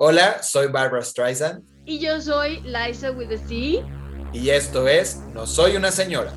Hola, soy Barbara Streisand. Y yo soy Liza with a C. Y esto es No Soy una Señora.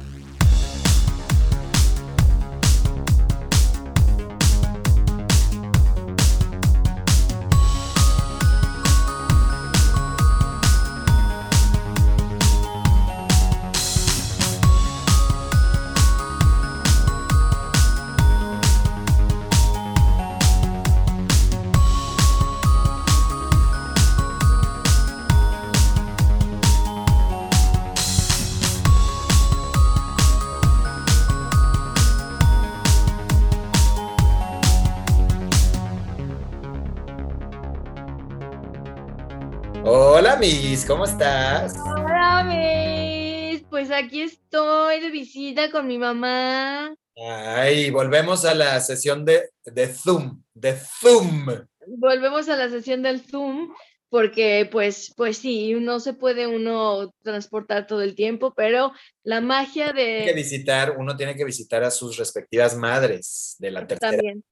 ¿Cómo estás? Hola, Miss. Pues aquí estoy de visita con mi mamá. Ay, volvemos a la sesión de, de Zoom, de Zoom. Volvemos a la sesión del Zoom porque pues, pues sí, no se puede uno transportar todo el tiempo, pero la magia de... Tiene que visitar, uno tiene que visitar a sus respectivas madres de la tercera. También,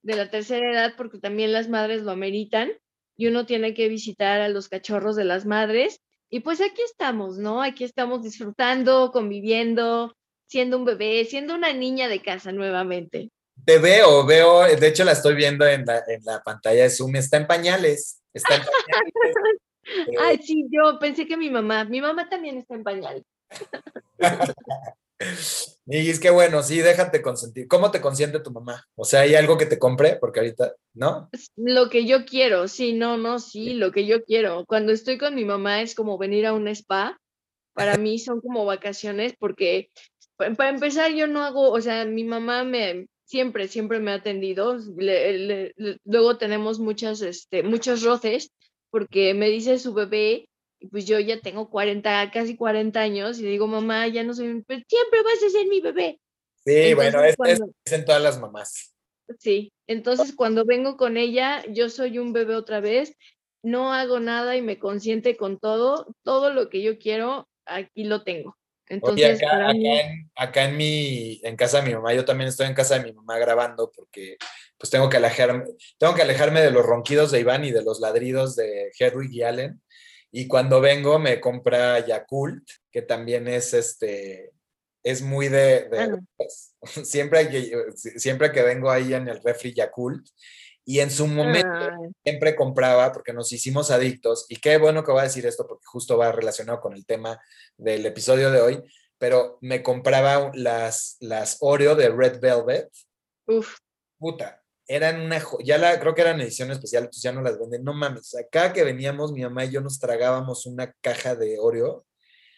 de la tercera edad, porque también las madres lo ameritan y uno tiene que visitar a los cachorros de las madres. Y pues aquí estamos, ¿no? Aquí estamos disfrutando, conviviendo, siendo un bebé, siendo una niña de casa nuevamente. Te veo, veo, de hecho la estoy viendo en la, en la pantalla de Zoom, está en pañales. Está en pañales. Ay, sí, yo pensé que mi mamá, mi mamá también está en pañales. Y es que bueno, sí, déjate consentir. ¿Cómo te consiente tu mamá? O sea, ¿hay algo que te compre? Porque ahorita, ¿no? Lo que yo quiero, sí, no, no, sí, lo que yo quiero. Cuando estoy con mi mamá es como venir a un spa. Para mí son como vacaciones porque, para empezar, yo no hago, o sea, mi mamá me siempre, siempre me ha atendido. Le, le, luego tenemos muchas, este, muchos roces porque me dice su bebé y pues yo ya tengo 40, casi 40 años y digo, mamá, ya no soy, pero siempre vas a ser mi bebé. Sí, entonces, bueno, es, cuando, es, en todas las mamás. Sí, entonces cuando vengo con ella, yo soy un bebé otra vez, no hago nada y me consiente con todo, todo lo que yo quiero, aquí lo tengo. Entonces, Oye, acá, mí... acá, en, acá, en, mi, en casa de mi mamá, yo también estoy en casa de mi mamá grabando porque pues tengo que alejarme, tengo que alejarme de los ronquidos de Iván y de los ladridos de Hedwig y Allen. Y cuando vengo me compra Yakult, que también es este, es muy de, de pues, siempre, que, siempre que vengo ahí en el refri Yakult. Y en su momento siempre compraba, porque nos hicimos adictos, y qué bueno que voy a decir esto, porque justo va relacionado con el tema del episodio de hoy, pero me compraba las, las Oreo de Red Velvet. Uf. Puta, eran una, ya la, creo que eran edición especial, entonces ya no las venden, no mames, acá que veníamos, mi mamá y yo nos tragábamos una caja de Oreo,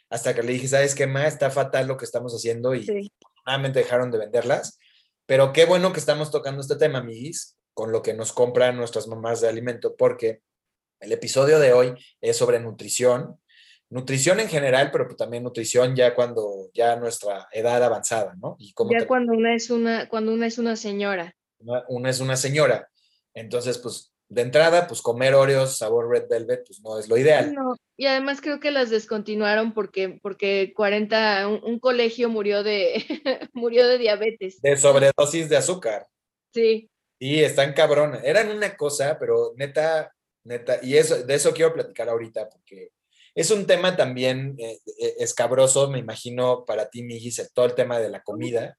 hasta que le dije, ¿sabes qué, ma? Está fatal lo que estamos haciendo y Sí. dejaron de venderlas, pero qué bueno que estamos tocando este tema, amiguis, con lo que nos compran nuestras mamás de alimento, porque el episodio de hoy es sobre nutrición, nutrición en general, pero pues también nutrición ya cuando ya nuestra edad avanzada, ¿no? Y cómo Ya te- cuando una es una, cuando una es una señora. Una, una es una señora. Entonces, pues, de entrada, pues comer Oreos sabor Red Velvet, pues no es lo ideal. No, y además creo que las descontinuaron porque, porque 40, un, un colegio murió de, murió de diabetes. De sobredosis de azúcar. Sí, Sí, están cabrones. Eran una cosa, pero neta, neta, y eso, de eso quiero platicar ahorita, porque es un tema también eh, eh, escabroso, me imagino, para ti, el- todo el tema de la comida.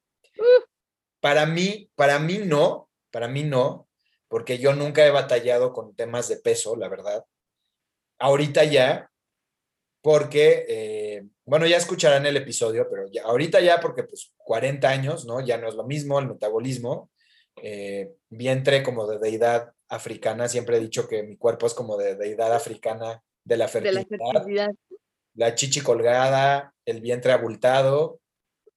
Para mí, para mí no, para mí no, porque yo nunca he batallado con temas de peso, la verdad. Ahorita ya, porque, eh, bueno, ya escucharán el episodio, pero ya, ahorita ya, porque pues 40 años, ¿no? Ya no es lo mismo el metabolismo. eh, vientre como de deidad africana, siempre he dicho que mi cuerpo es como de deidad africana de la de fertilidad, la la, fertilidad. chichi colgada, el vientre abultado.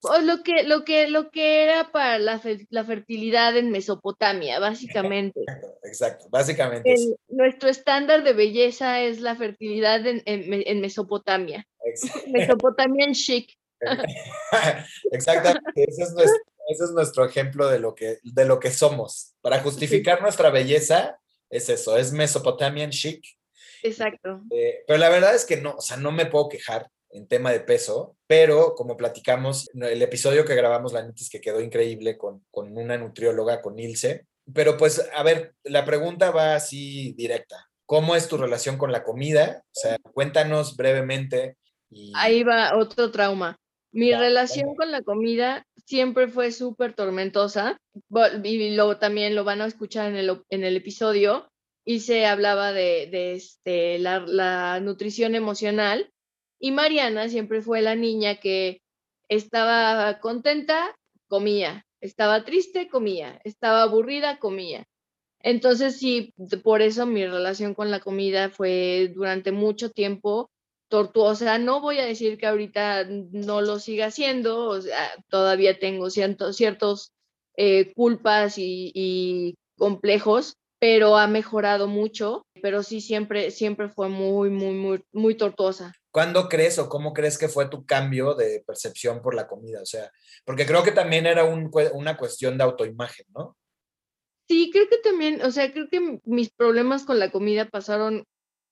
O lo que, lo que, lo que era para la, la fertilidad en Mesopotamia, básicamente. Exacto, básicamente. El- nuestro estándar de belleza es la fertilidad en, en Me- en Mesopotamia. ex- Mesopotamian chic. Exactamente, ese es, nuestro, ese es nuestro ejemplo de lo, que, de lo que somos. Para justificar nuestra belleza, es eso, es Mesopotamian chic. Exacto. Eh, pero la verdad es que no, o sea, no me puedo quejar en tema de peso, pero como platicamos, el episodio que grabamos, la neta es que quedó increíble con, con una nutrióloga, con Ilse. Pero pues, a ver, la pregunta va así directa. ¿Cómo es tu relación con la comida? O sea, cuéntanos brevemente. Ahí va otro trauma. Mi relación con la comida siempre fue súper tormentosa y luego también lo van a escuchar en el, en el episodio y se hablaba de, de este, la, la, nutrición emocional y Mariana siempre fue la niña que estaba contenta, comía, estaba triste, comía, estaba aburrida, comía. Entonces sí, por eso mi relación con la comida fue durante mucho tiempo tortuosa. No voy a decir que ahorita no lo siga haciendo, o sea, todavía tengo ciertos, eh, culpas y, complejos, pero ha mejorado mucho, pero sí siempre, siempre fue muy, muy, muy, muy tortuosa. ¿Cuándo crees o cómo crees que fue tu cambio de percepción por la comida? O sea, porque creo que también era una cuestión de autoimagen, ¿no? Sí, creo que también, o sea, creo que mis problemas con la comida pasaron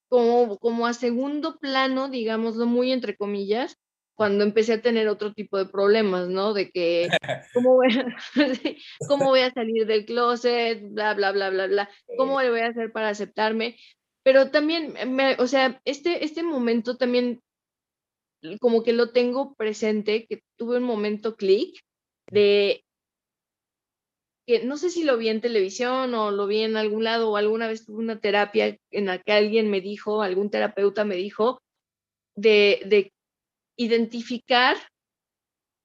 como, como a segundo plano, digámoslo muy entre comillas, cuando empecé a tener otro tipo de problemas, ¿no? De que, ¿cómo voy a, ¿cómo voy a salir del closet? Bla, bla, bla, bla, bla. ¿Cómo le voy a hacer para aceptarme? Pero también, me, o sea, este, este momento también como que lo tengo presente, que tuve un momento clic de que no sé si lo vi en televisión o lo vi en algún lado o alguna vez tuve una terapia en la que alguien me dijo, algún terapeuta me dijo, de, de identificar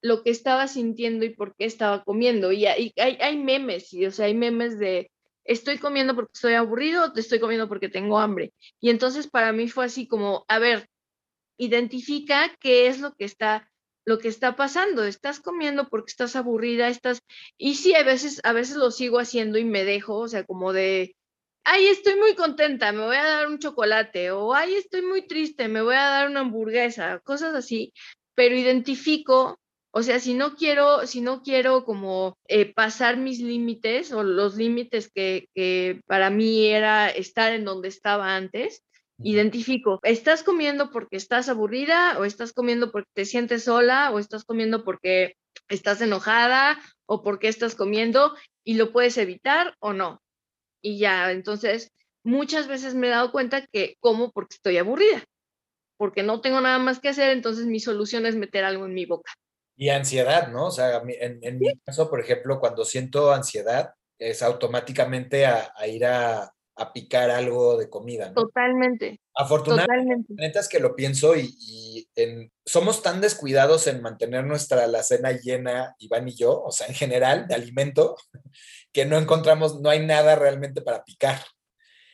lo que estaba sintiendo y por qué estaba comiendo. Y hay, hay, memes, y, o sea, hay memes de estoy comiendo porque estoy aburrido o te estoy comiendo porque tengo hambre. Y entonces para mí fue así como, a ver, identifica qué es lo que está lo que está pasando. Estás comiendo porque estás aburrida, estás... Y sí, a veces, a veces lo sigo haciendo y me dejo, o sea, como de, ay, estoy muy contenta, me voy a dar un chocolate, o ay, estoy muy triste, me voy a dar una hamburguesa, cosas así, pero identifico, o sea, si no quiero, si no quiero como eh, pasar mis límites o los límites que, que para mí era estar en donde estaba antes, identifico, ¿estás comiendo porque estás aburrida o estás comiendo porque te sientes sola o estás comiendo porque estás enojada o porque estás comiendo y lo puedes evitar o no? Y ya, entonces, muchas veces me he dado cuenta que como porque estoy aburrida, porque no tengo nada más que hacer, entonces mi solución es meter algo en mi boca. Y ansiedad, ¿no? O sea, en, mi caso, por ejemplo, cuando siento ansiedad, es automáticamente a ir a, a picar algo de comida. ¿no? Totalmente. Afortunadamente, es que lo pienso y, somos tan descuidados en mantener nuestra alacena llena, Iván y yo, o sea, en general, de alimento, que no encontramos, no hay nada realmente para picar.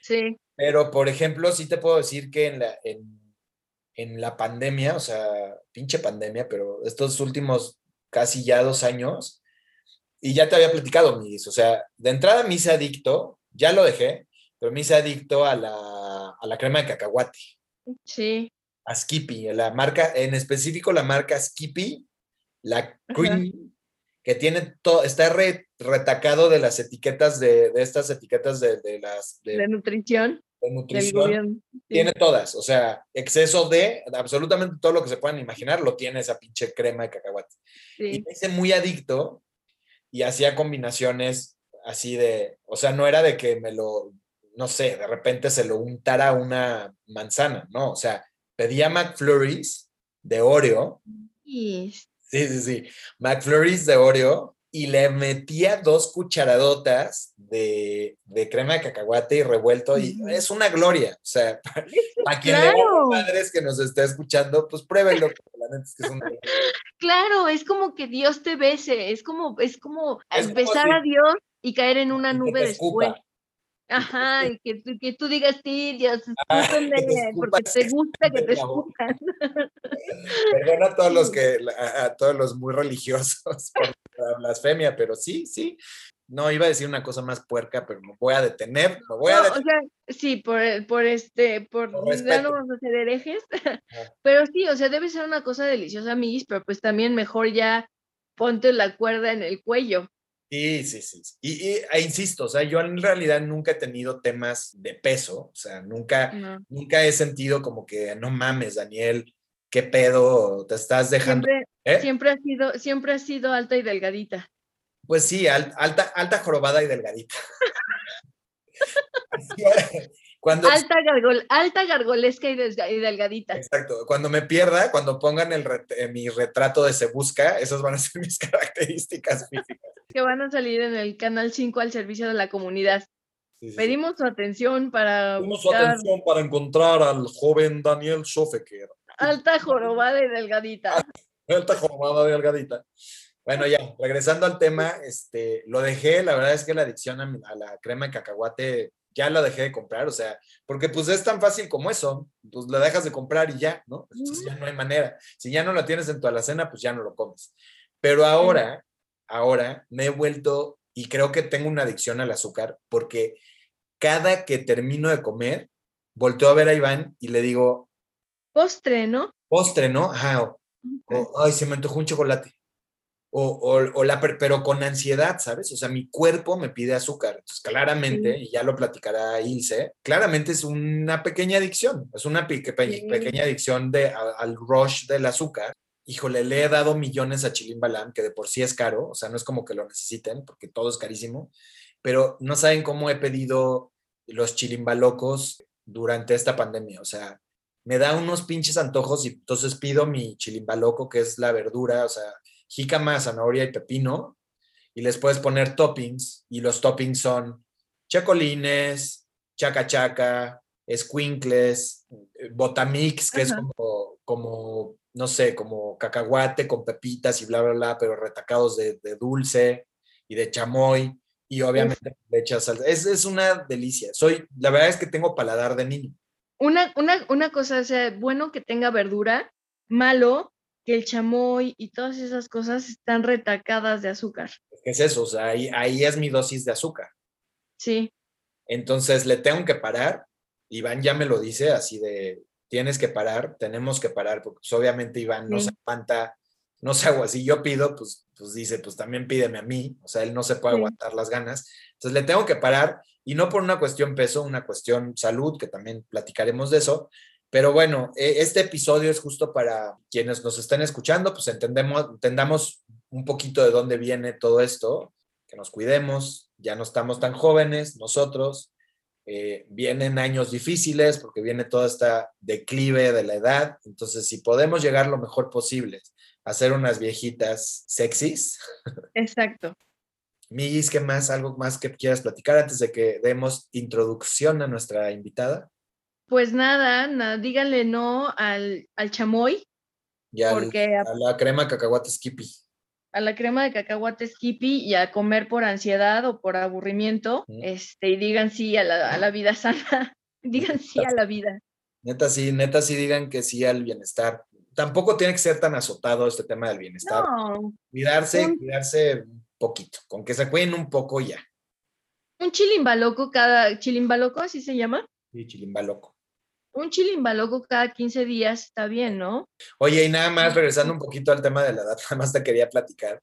Sí. Pero, por ejemplo, sí te puedo decir que en la, en, la pandemia, o sea, pinche pandemia, pero estos últimos casi ya dos años, y ya te había platicado, Miguel, o sea, de entrada me hice adicto, ya lo dejé, pero me hice adicto a la, a la crema de cacahuate. Sí. A Skippy, la marca, en específico la marca Skippy, la Cream, que tiene todo, está retacado de las etiquetas de, de estas etiquetas de, de las... De, nutrición. De nutrición. Tiene todas, o sea, exceso de absolutamente todo lo que se puedan imaginar, lo tiene esa pinche crema de cacahuate. Y me hice muy adicto y hacía combinaciones así de, o sea, no era de que me lo no sé, de repente se lo untara una manzana, ¿no? O sea, pedía McFlurries de Oreo. Sí, sí, sí. McFlurries de Oreo y le metía dos cucharadotas de, crema de cacahuate y revuelto y es una gloria. O sea, para quien claro. le padres que nos esté escuchando, pues pruébenlo. claro, es como que Dios te bese, es como, es como besar a Dios y caer en una nube después. Ajá, y que, que, tú digas, sí, Dios, ah, porque te gusta que te escuchan. Perdona a todos los que, a, todos los muy religiosos por la blasfemia, pero sí, sí. No, iba a decir una cosa más puerca, pero me voy a detener, me voy a detener. O sea, sí, por, por este, por, no vamos a ser herejes, pero sí, o sea, debe ser una cosa deliciosa, mis, pero pues también mejor ya ponte la cuerda en el cuello. Sí, sí, sí. Y, e insisto, o sea, yo en realidad nunca he tenido temas de peso, o sea, nunca, nunca he sentido como que, no mames, Daniel, qué pedo, te estás dejando. Siempre, ¿eh? siempre, ha sido, siempre ha sido alta y delgadita. Pues sí, alta, alta jorobada y delgadita. Cuando, alta, gargol, alta gargolesca y, delgadita. exacto, cuando me pierda, cuando pongan el ret- eh, mi retrato de Se Busca, esas van a ser mis características físicas. Que van a salir en el canal 5 al servicio de la comunidad. Sí, sí, sí. Pedimos su atención para Pedimos su atención para encontrar al joven Daniel Schofecker. Alta jorobada y delgadita. Alta jornada delgadita. Bueno, ya, regresando al tema, este, lo dejé, la verdad es que la adicción a, la crema de cacahuate ya la dejé de comprar, o sea, porque pues es tan fácil como eso, pues la dejas de comprar y ya, ¿no? Entonces ya no hay manera. Si ya no la tienes en tu alacena, pues ya no lo comes. Pero ahora, ahora me he vuelto, y creo que tengo una adicción al azúcar, porque cada que termino de comer, volteo a ver a Iván y le digo, Postre, ¿no? postre, ¿no? Ajá, o- o, ay, se me antojó un chocolate. O, o- o la, per- pero con ansiedad, ¿sabes? O sea, mi cuerpo me pide azúcar. Entonces, claramente, y ya lo platicará Ilse, claramente es una pequeña adicción. Es una Sí. pequeña adicción de, a- al rush del azúcar. Híjole, le he dado millones a Chilimbalam, que de por sí es caro. O sea, no es como que lo necesiten, porque todo es carísimo. Pero no saben cómo he pedido los chilimbalocos durante esta pandemia. O sea, me da unos pinches antojos y entonces pido mi chilimbaloco, que es la verdura, o sea, jícama, zanahoria y pepino, y les puedes poner toppings, y los toppings son chacolines, chaca chaca, squinkles, eh, botamix, que es como, como, no sé, como cacahuate con pepitas y bla, bla, bla, pero retacados de, de dulce y de chamoy, y obviamente le echas salsa. Es, es una delicia. Soy, la verdad es que tengo paladar de niño. Una, una, una cosa, o sea, bueno que tenga verdura, malo que el chamoy y todas esas cosas están retacadas de azúcar. ¿Qué es eso? O sea, ahí, ahí es mi dosis de azúcar. Sí, Entonces le tengo que parar. Iván ya me lo dice así de, tienes que parar, tenemos que parar, porque pues, obviamente Iván no Sí. se aguanta, no se aguanta. Si yo pido, pues, pues dice, pues también pídeme a mí. O sea, él no se puede Sí. aguantar las ganas. Entonces le tengo que parar y no por una cuestión peso, una cuestión salud, que también platicaremos de eso. Pero bueno, eh, este episodio es justo para quienes nos estén escuchando, pues entendemos, entendamos un poquito de dónde viene todo esto, que nos cuidemos, ya no estamos tan jóvenes nosotros, eh, vienen años difíciles porque viene todo este declive de la edad, entonces si podemos llegar lo mejor posible a ser unas viejitas sexys, exacto. Miguis, ¿qué más? ¿Algo más que quieras platicar antes de que demos introducción a nuestra invitada? Pues nada, nada, díganle no al, al chamoy, Y al- porque a, a la crema cacahuate Skippy. a la crema de cacahuate skippy y a comer por ansiedad o por aburrimiento, Mm. este, y digan sí a la, a la vida sana, digan sí a la vida. Neta sí, neta sí digan que sí al bienestar. Tampoco tiene que ser tan azotado este tema del bienestar. No, Cuidarse, Un- cuidarse un poquito, con que se cuiden un poco ya. un chilimbaloco cada, chilimbaloco así se llama, Sí, chilimba loco. un chilimbaloco cada 15 días está bien, ¿no? Oye, y nada más, regresando un poquito al tema de la edad, nada más te quería platicar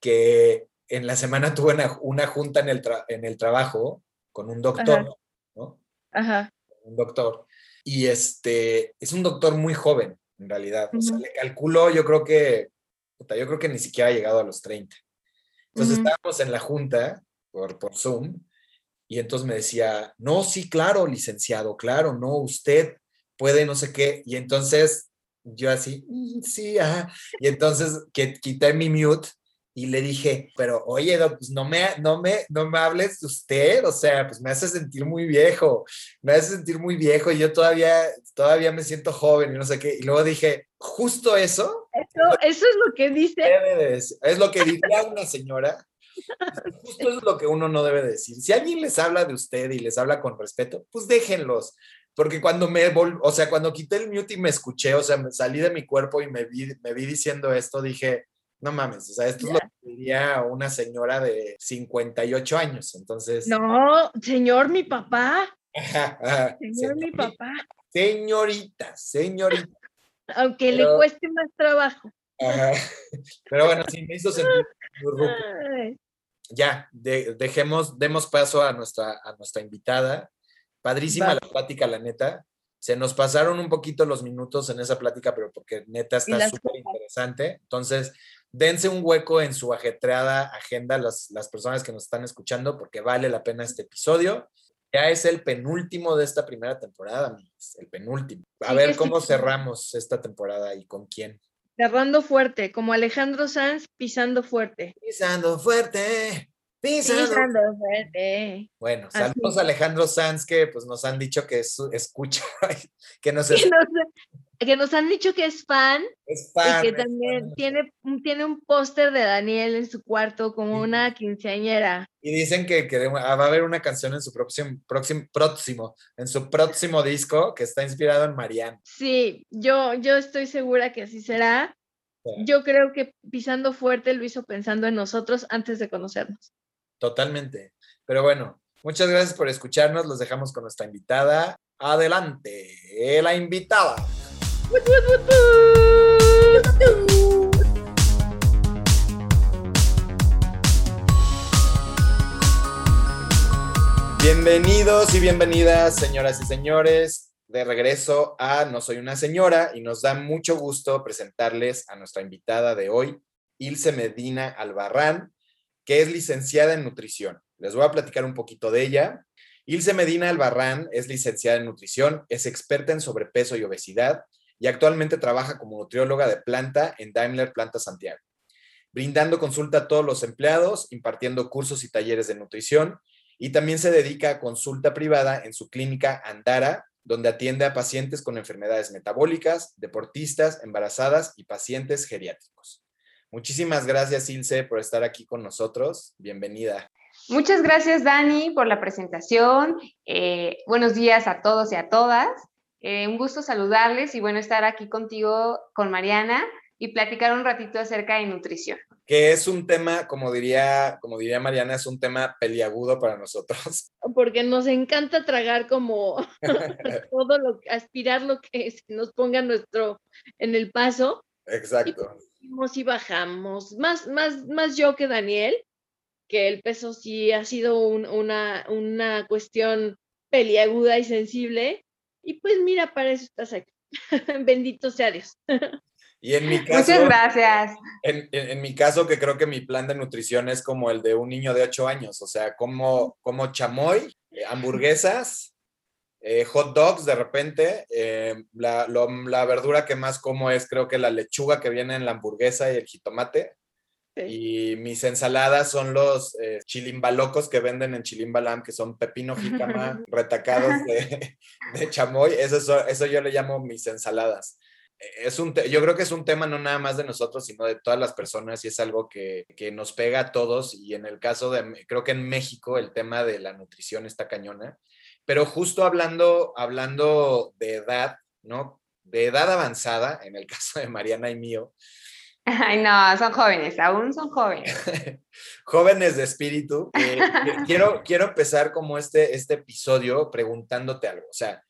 que en la semana tuve una, una junta en el, tra- en el trabajo con un doctor, Ajá. ¿no? Ajá, Un doctor. Y este, es un doctor muy joven, en realidad. O sea, le calculo, yo creo que, puta, yo creo que ni siquiera ha llegado a los 30. Entonces Ujú. estábamos en la junta por, por Zoom y entonces me decía, no, sí, claro, licenciado, claro, no, usted puede no sé qué. Y entonces yo así, "Mm, sí, ajá. Y entonces que quité mi mute y le dije, pero oye, doc, pues no me, no me, no me hables de usted, o sea, pues me hace sentir muy viejo, me hace sentir muy viejo y yo todavía, todavía me siento joven y no sé qué. Y luego dije, justo eso eso, eso es lo que dice. Es lo que diría una señora. Justo eso es lo que uno no debe decir. Si alguien les habla de usted y les habla con respeto, pues déjenlos. Porque cuando me vol o sea, cuando quité el mute y me escuché, o sea, me salí de mi cuerpo y me vi, me vi diciendo esto, dije, no mames, o sea, esto es lo que diría una señora de 58 años. Entonces, No, señor, mi papá, señor, mi papá, señorita, señorita. Aunque le cueste más trabajo. Ajá. Pero bueno, sí, me hizo sentir ya, de- dejemos, demos paso a nuestra, a nuestra invitada. Padrísima la plática, la neta. Se nos pasaron un poquito los minutos en esa plática, pero porque neta está súper interesante. Entonces, dense un hueco en su ajetreada agenda las, las personas que nos están escuchando, porque vale la pena este episodio. Ya es el penúltimo de esta primera temporada, amigos, el penúltimo. A ver cómo cerramos esta temporada y con quién. Cerrando fuerte, como Alejandro Sanz pisando fuerte. Pisando fuerte. Pisando. fuerte. Bueno, saludos a Alejandro Sanz que pues nos han dicho que escucha, que nos, que nos han dicho que es fan, es fan y que también tiene, tiene un póster de Daniel en su cuarto como una quinceañera. Y dicen que, va a haber una canción en su próximo, próximo, próximo, en su próximo disco que está inspirado en Marianne. Sí, yo, yo estoy segura que así será. Yo creo que Pisando Fuerte lo hizo pensando en nosotros antes de conocernos. Totalmente. Pero bueno, muchas gracias por escucharnos. Los dejamos con nuestra invitada. Adelante, la invitada. Bienvenidos y bienvenidas, señoras y señores, de regreso a No Soy una Señora y nos da mucho gusto presentarles a nuestra invitada de hoy, Ilse Medina Albarrán, que es licenciada en nutrición. Les voy a platicar un poquito de ella. Ilse Medina Albarrán es licenciada en nutrición, es experta en sobrepeso y obesidad y actualmente trabaja como nutrióloga de planta en Daimler Planta Santiago, brindando consulta a todos los empleados, impartiendo cursos y talleres de nutrición y también se dedica a consulta privada en su clínica Andara, donde atiende a pacientes con enfermedades metabólicas, deportistas, embarazadas y pacientes geriátricos. Muchísimas gracias, Ilse, por estar aquí con nosotros. Bienvenida. Muchas gracias, Dani, por la presentación. Eh, buenos días a todos y a todas. Eh, un gusto saludarles y bueno, estar aquí contigo, con Mariana, y platicar un ratito acerca de nutrición. Que es un tema, como diría, como diría Mariana, es un tema peliagudo para nosotros. Porque nos encanta tragar como todo lo, aspirar lo que nos ponga nuestro, en el paso. Exacto. Y, y bajamos. Más, más, más yo que Daniel, que el peso sí ha sido una, una cuestión peliaguda y sensible, y pues mira, para eso estás aquí. Bendito sea Dios. Y en mi caso. Muchas gracias. En, mi caso, que creo que mi plan de nutrición es como el de un niño de 8 años. O sea, como, como chamoy, eh, hamburguesas, eh, hot dogs de repente. Eh, la, la, verdura que más como es, creo que la lechuga que viene en la hamburguesa y el jitomate. Y mis ensaladas son los eh, chilimbalocos que venden en Chilimbalam, que son pepino jícama retacados de, de chamoy. Eso, eso yo le llamo mis ensaladas. Es un yo creo que es un tema no nada más de nosotros, sino de todas las personas y es algo que, que nos pega a todos. Y en el caso de, creo que en México el tema de la nutrición está cañona. Pero justo hablando, hablando de edad, ¿no? De edad avanzada, en el caso de Mariana y mío, Ay, no, son jóvenes, aún son jóvenes. jóvenes de espíritu. Eh, quiero, quiero empezar como este, este episodio preguntándote algo. O sea,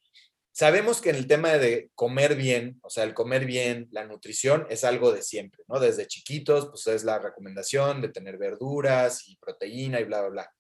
sabemos que en el tema de comer bien, o sea, el comer bien, la nutrición es algo de siempre, ¿no? Desde chiquitos, pues es la recomendación de tener verduras y proteína y bla, bla, bla.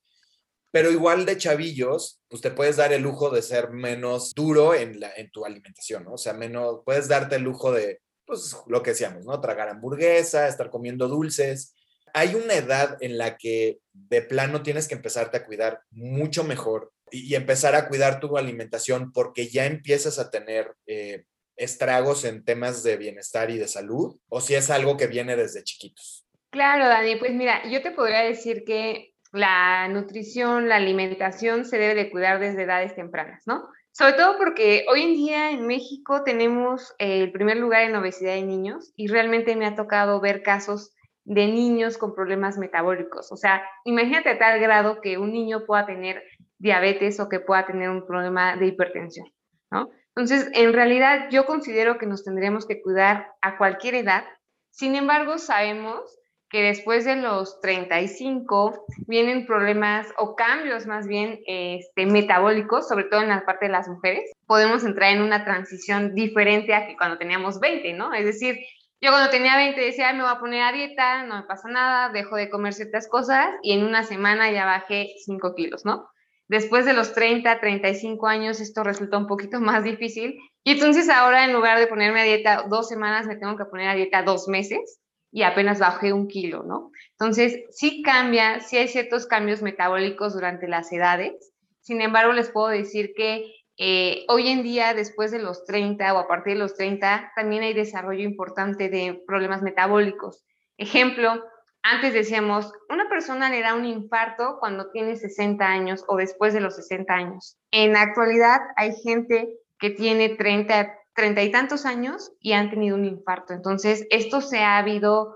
Pero igual de chavillos, pues te puedes dar el lujo de ser menos duro en, la, en tu alimentación, ¿no? O sea, menos, puedes darte el lujo de pues lo que decíamos, ¿no? Tragar hamburguesa, estar comiendo dulces. Hay una edad en la que de plano tienes que empezarte a cuidar mucho mejor y, empezar a cuidar tu alimentación porque ya empiezas a tener eh, estragos en temas de bienestar y de salud o si es algo que viene desde chiquitos. Claro, Dani, pues mira, yo te podría decir que la nutrición, la alimentación se debe de cuidar desde edades tempranas, ¿no? Sobre todo porque hoy en día en México tenemos el primer lugar en obesidad de niños y realmente me ha tocado ver casos de niños con problemas metabólicos. O sea, imagínate a tal grado que un niño pueda tener diabetes o que pueda tener un problema de hipertensión, ¿no? Entonces, en realidad yo considero que nos tendríamos que cuidar a cualquier edad. Sin embargo, sabemos que después de los 35 vienen problemas o cambios más bien este, metabólicos, sobre todo en la parte de las mujeres. Podemos entrar en una transición diferente a que cuando teníamos 20, ¿no? Es decir, yo cuando tenía 20 decía, me voy a poner a dieta, no me pasa nada, dejo de comer ciertas cosas y en una semana ya bajé 5 kilos, ¿no? Después de los 30, 35 años esto resulta un poquito más difícil y entonces ahora en lugar de ponerme a dieta dos semanas, me tengo que poner a dieta dos meses y apenas bajé un kilo, ¿no? Entonces, sí cambia, sí hay ciertos cambios metabólicos durante las edades. Sin embargo, les puedo decir que eh, hoy en día, después de los 30 o a partir de los 30, también hay desarrollo importante de problemas metabólicos. Ejemplo, antes decíamos, una persona le da un infarto cuando tiene 60 años o después de los 60 años. En la actualidad hay gente que tiene 30, 30 y tantos años y han tenido un infarto. Entonces, esto se ha visto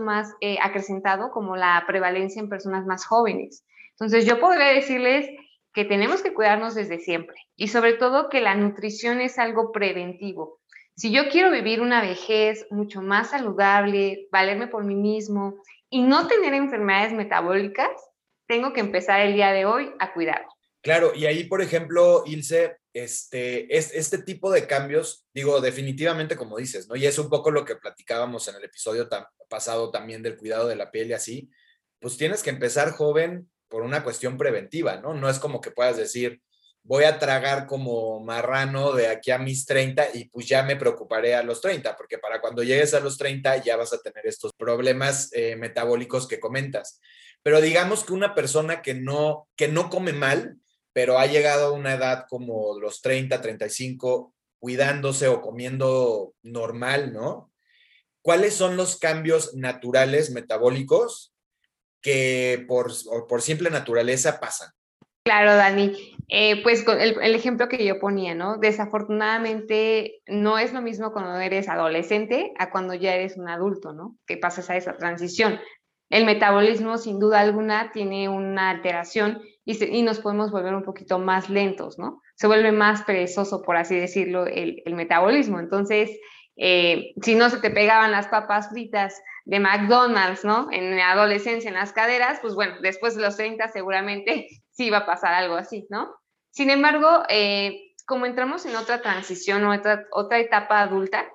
más eh, acrecentado como la prevalencia en personas más jóvenes. Entonces, yo podría decirles que tenemos que cuidarnos desde siempre y sobre todo que la nutrición es algo preventivo. Si yo quiero vivir una vejez mucho más saludable, valerme por mí mismo y no tener enfermedades metabólicas, tengo que empezar el día de hoy a cuidar. Claro, y ahí, por ejemplo, Ilse, este, es, este tipo de cambios, digo, definitivamente como dices, ¿no? Y es un poco lo que platicábamos en el episodio pasado también del cuidado de la piel y así, pues tienes que empezar joven por una cuestión preventiva, ¿no? No es como que puedas decir, voy a tragar como marrano de aquí a mis 30 y pues ya me preocuparé a los 30, porque para cuando llegues a los 30 ya vas a tener estos problemas eh, metabólicos que comentas. Pero digamos que una persona que no, que no come mal, pero ha llegado a una edad como los 30, 35, cuidándose o comiendo normal, ¿no? ¿Cuáles son los cambios naturales metabólicos que por, simple naturaleza pasan. Claro, Dani. Eh, pues el, el, ejemplo que yo ponía, ¿no? Desafortunadamente no es lo mismo cuando eres adolescente a cuando ya eres un adulto, ¿no? Que pasas a esa transición. El metabolismo, sin duda alguna, tiene una alteración y, y nos podemos volver un poquito más lentos, ¿no? Se vuelve más perezoso, por así decirlo, el, el metabolismo. Entonces, eh, si no se te pegaban las papas fritas de McDonald's, ¿no? En la adolescencia, en las caderas, pues bueno, después de los 30 seguramente sí va a pasar algo así, ¿no? Sin embargo, eh, como entramos en otra transición o otra, otra etapa adulta,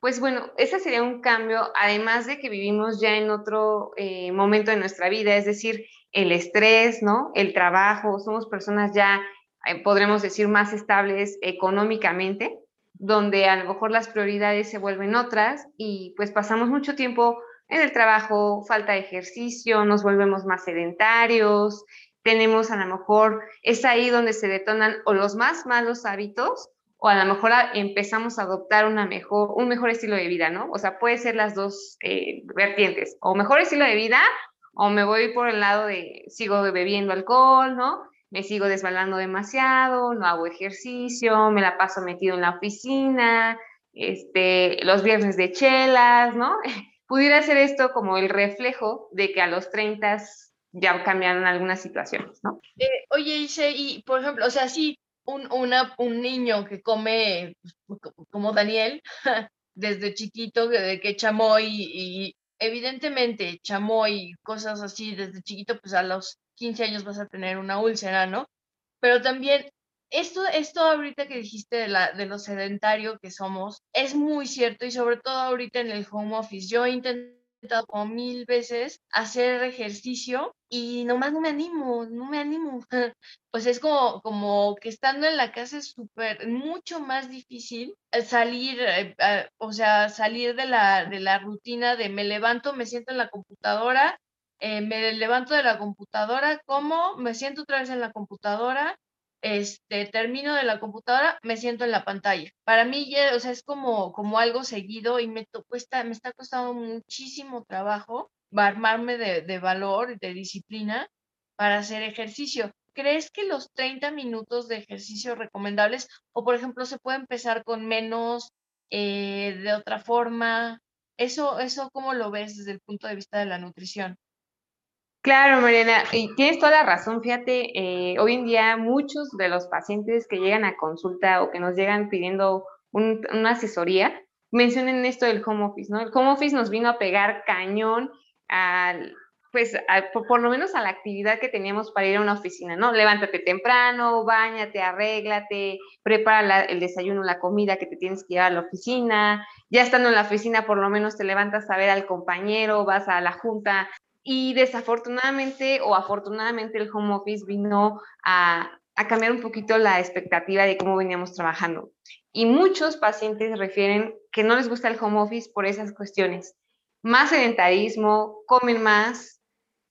pues bueno, ese sería un cambio, además de que vivimos ya en otro eh, momento de nuestra vida, es decir, el estrés, ¿no? El trabajo, somos personas ya, podremos decir, más estables económicamente donde a lo mejor las prioridades se vuelven otras y pues pasamos mucho tiempo en el trabajo, falta de ejercicio, nos volvemos más sedentarios, tenemos a lo mejor, es ahí donde se detonan o los más malos hábitos o a lo mejor empezamos a adoptar una mejor, un mejor estilo de vida, ¿no? O sea, puede ser las dos eh, vertientes, o mejor estilo de vida o me voy por el lado de sigo bebiendo alcohol, ¿no? me sigo desbalando demasiado, no hago ejercicio, me la paso metido en la oficina, este, los viernes de chelas, ¿no? Pudiera ser esto como el reflejo de que a los 30 ya cambiaron algunas situaciones, ¿no? Eh, oye, Ise, y por ejemplo, o sea, sí, un, un niño que come como Daniel, desde chiquito, de que chamoy y evidentemente chamoy, cosas así, desde chiquito, pues a los 15 años vas a tener una úlcera, ¿no? Pero también esto, esto ahorita que dijiste de, la, de lo sedentario que somos, es muy cierto y sobre todo ahorita en el home office. Yo he intentado como mil veces hacer ejercicio y nomás no me animo, no me animo. Pues es como, como que estando en la casa es súper, mucho más difícil salir, eh, o sea, salir de la, de la rutina de me levanto, me siento en la computadora eh, me levanto de la computadora, como, me siento otra vez en la computadora, este, termino de la computadora, me siento en la pantalla. Para mí, ya, o sea, es como, como algo seguido y me, cuesta, me está costando muchísimo trabajo armarme de, de valor y de disciplina para hacer ejercicio. ¿Crees que los 30 minutos de ejercicio recomendables, o por ejemplo, se puede empezar con menos, eh, de otra forma? Eso, eso, ¿cómo lo ves desde el punto de vista de la nutrición? Claro, Mariana, y tienes toda la razón. Fíjate, eh, hoy en día muchos de los pacientes que llegan a consulta o que nos llegan pidiendo una asesoría mencionan esto del home office, ¿no? El home office nos vino a pegar cañón al, pues, por, lo menos a la actividad que teníamos para ir a una oficina, ¿no? Levántate temprano, bañate, arréglate, prepara el desayuno, la comida que te tienes que llevar a la oficina. Ya estando en la oficina, por lo menos te levantas a ver al compañero, vas a la junta y desafortunadamente o afortunadamente el home office vino a, cambiar un poquito la expectativa de cómo veníamos trabajando. Y muchos pacientes refieren que no les gusta el home office por esas cuestiones. Más sedentarismo, comen más,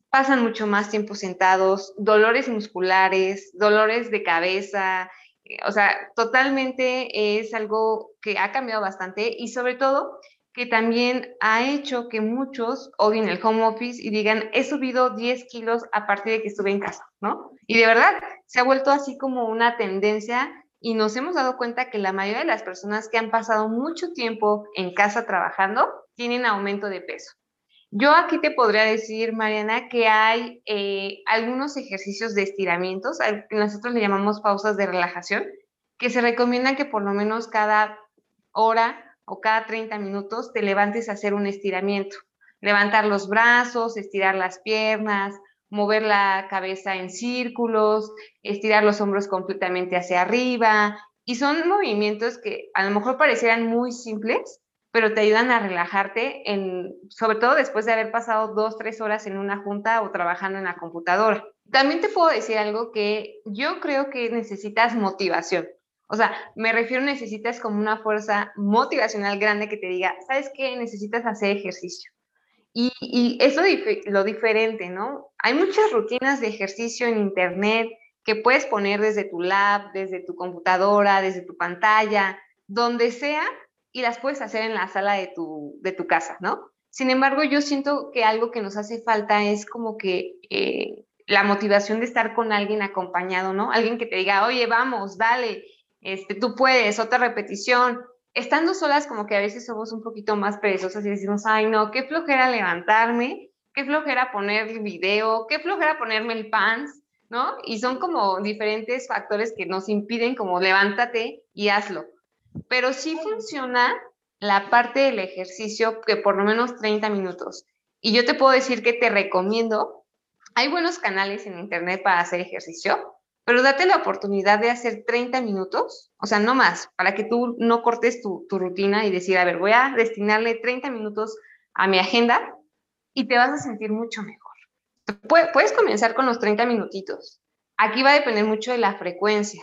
pasan mucho más tiempo sentados, dolores musculares, dolores de cabeza, eh, o sea, totalmente es algo que ha cambiado bastante y sobre todo que también ha hecho que muchos odien el home office y digan, he subido 10 kilos a partir de que estuve en casa, ¿no? Y de verdad, se ha vuelto así como una tendencia y nos hemos dado cuenta que la mayoría de las personas que han pasado mucho tiempo en casa trabajando tienen aumento de peso. Yo aquí te podría decir, Mariana, que hay eh, algunos ejercicios de estiramientos, nosotros le llamamos pausas de relajación, que se recomienda que por lo menos cada hora o cada 30 minutos te levantes a hacer un estiramiento. Levantar los brazos, estirar las piernas, mover la cabeza en círculos, estirar los hombros completamente hacia arriba. Y son movimientos que a lo mejor parecieran muy simples, pero te ayudan a relajarte, sobre todo después de haber pasado dos, tres horas en una junta o trabajando en la computadora. También te puedo decir algo que yo creo que necesitas motivación. O sea, me refiero, necesitas como una fuerza motivacional grande que te diga, ¿sabes qué? Necesitas hacer ejercicio. Y, y es lo, diferente, ¿no? Hay muchas rutinas de ejercicio en Internet que puedes poner desde tu lab, desde tu computadora, desde tu pantalla, donde sea, y las puedes hacer en la sala de tu, de tu casa, ¿no? Sin embargo, yo siento que algo que nos hace falta es como que eh, la motivación de estar con alguien acompañado, ¿no? Alguien que te diga, oye, vamos, dale, este, tú puedes, otra repetición. Estando solas, como que a veces somos un poquito más perezosas y decimos, ay, no, qué flojera levantarme, qué flojera poner el video, qué flojera ponerme el pants, ¿no? Y son como diferentes factores que nos impiden como levántate y hazlo pero sí funciona la parte del ejercicio que por lo menos 30 minutos. Y yo te puedo decir que te recomiendo, hay buenos canales en internet para hacer ejercicio, pero date la oportunidad de hacer 30 minutos, o sea, no más, para que tú no cortes tu, rutina y decir, a ver, voy a destinarle 30 minutos a mi agenda y te vas a sentir mucho mejor. Puedes comenzar con los 30 minutitos. Aquí va a depender mucho de la frecuencia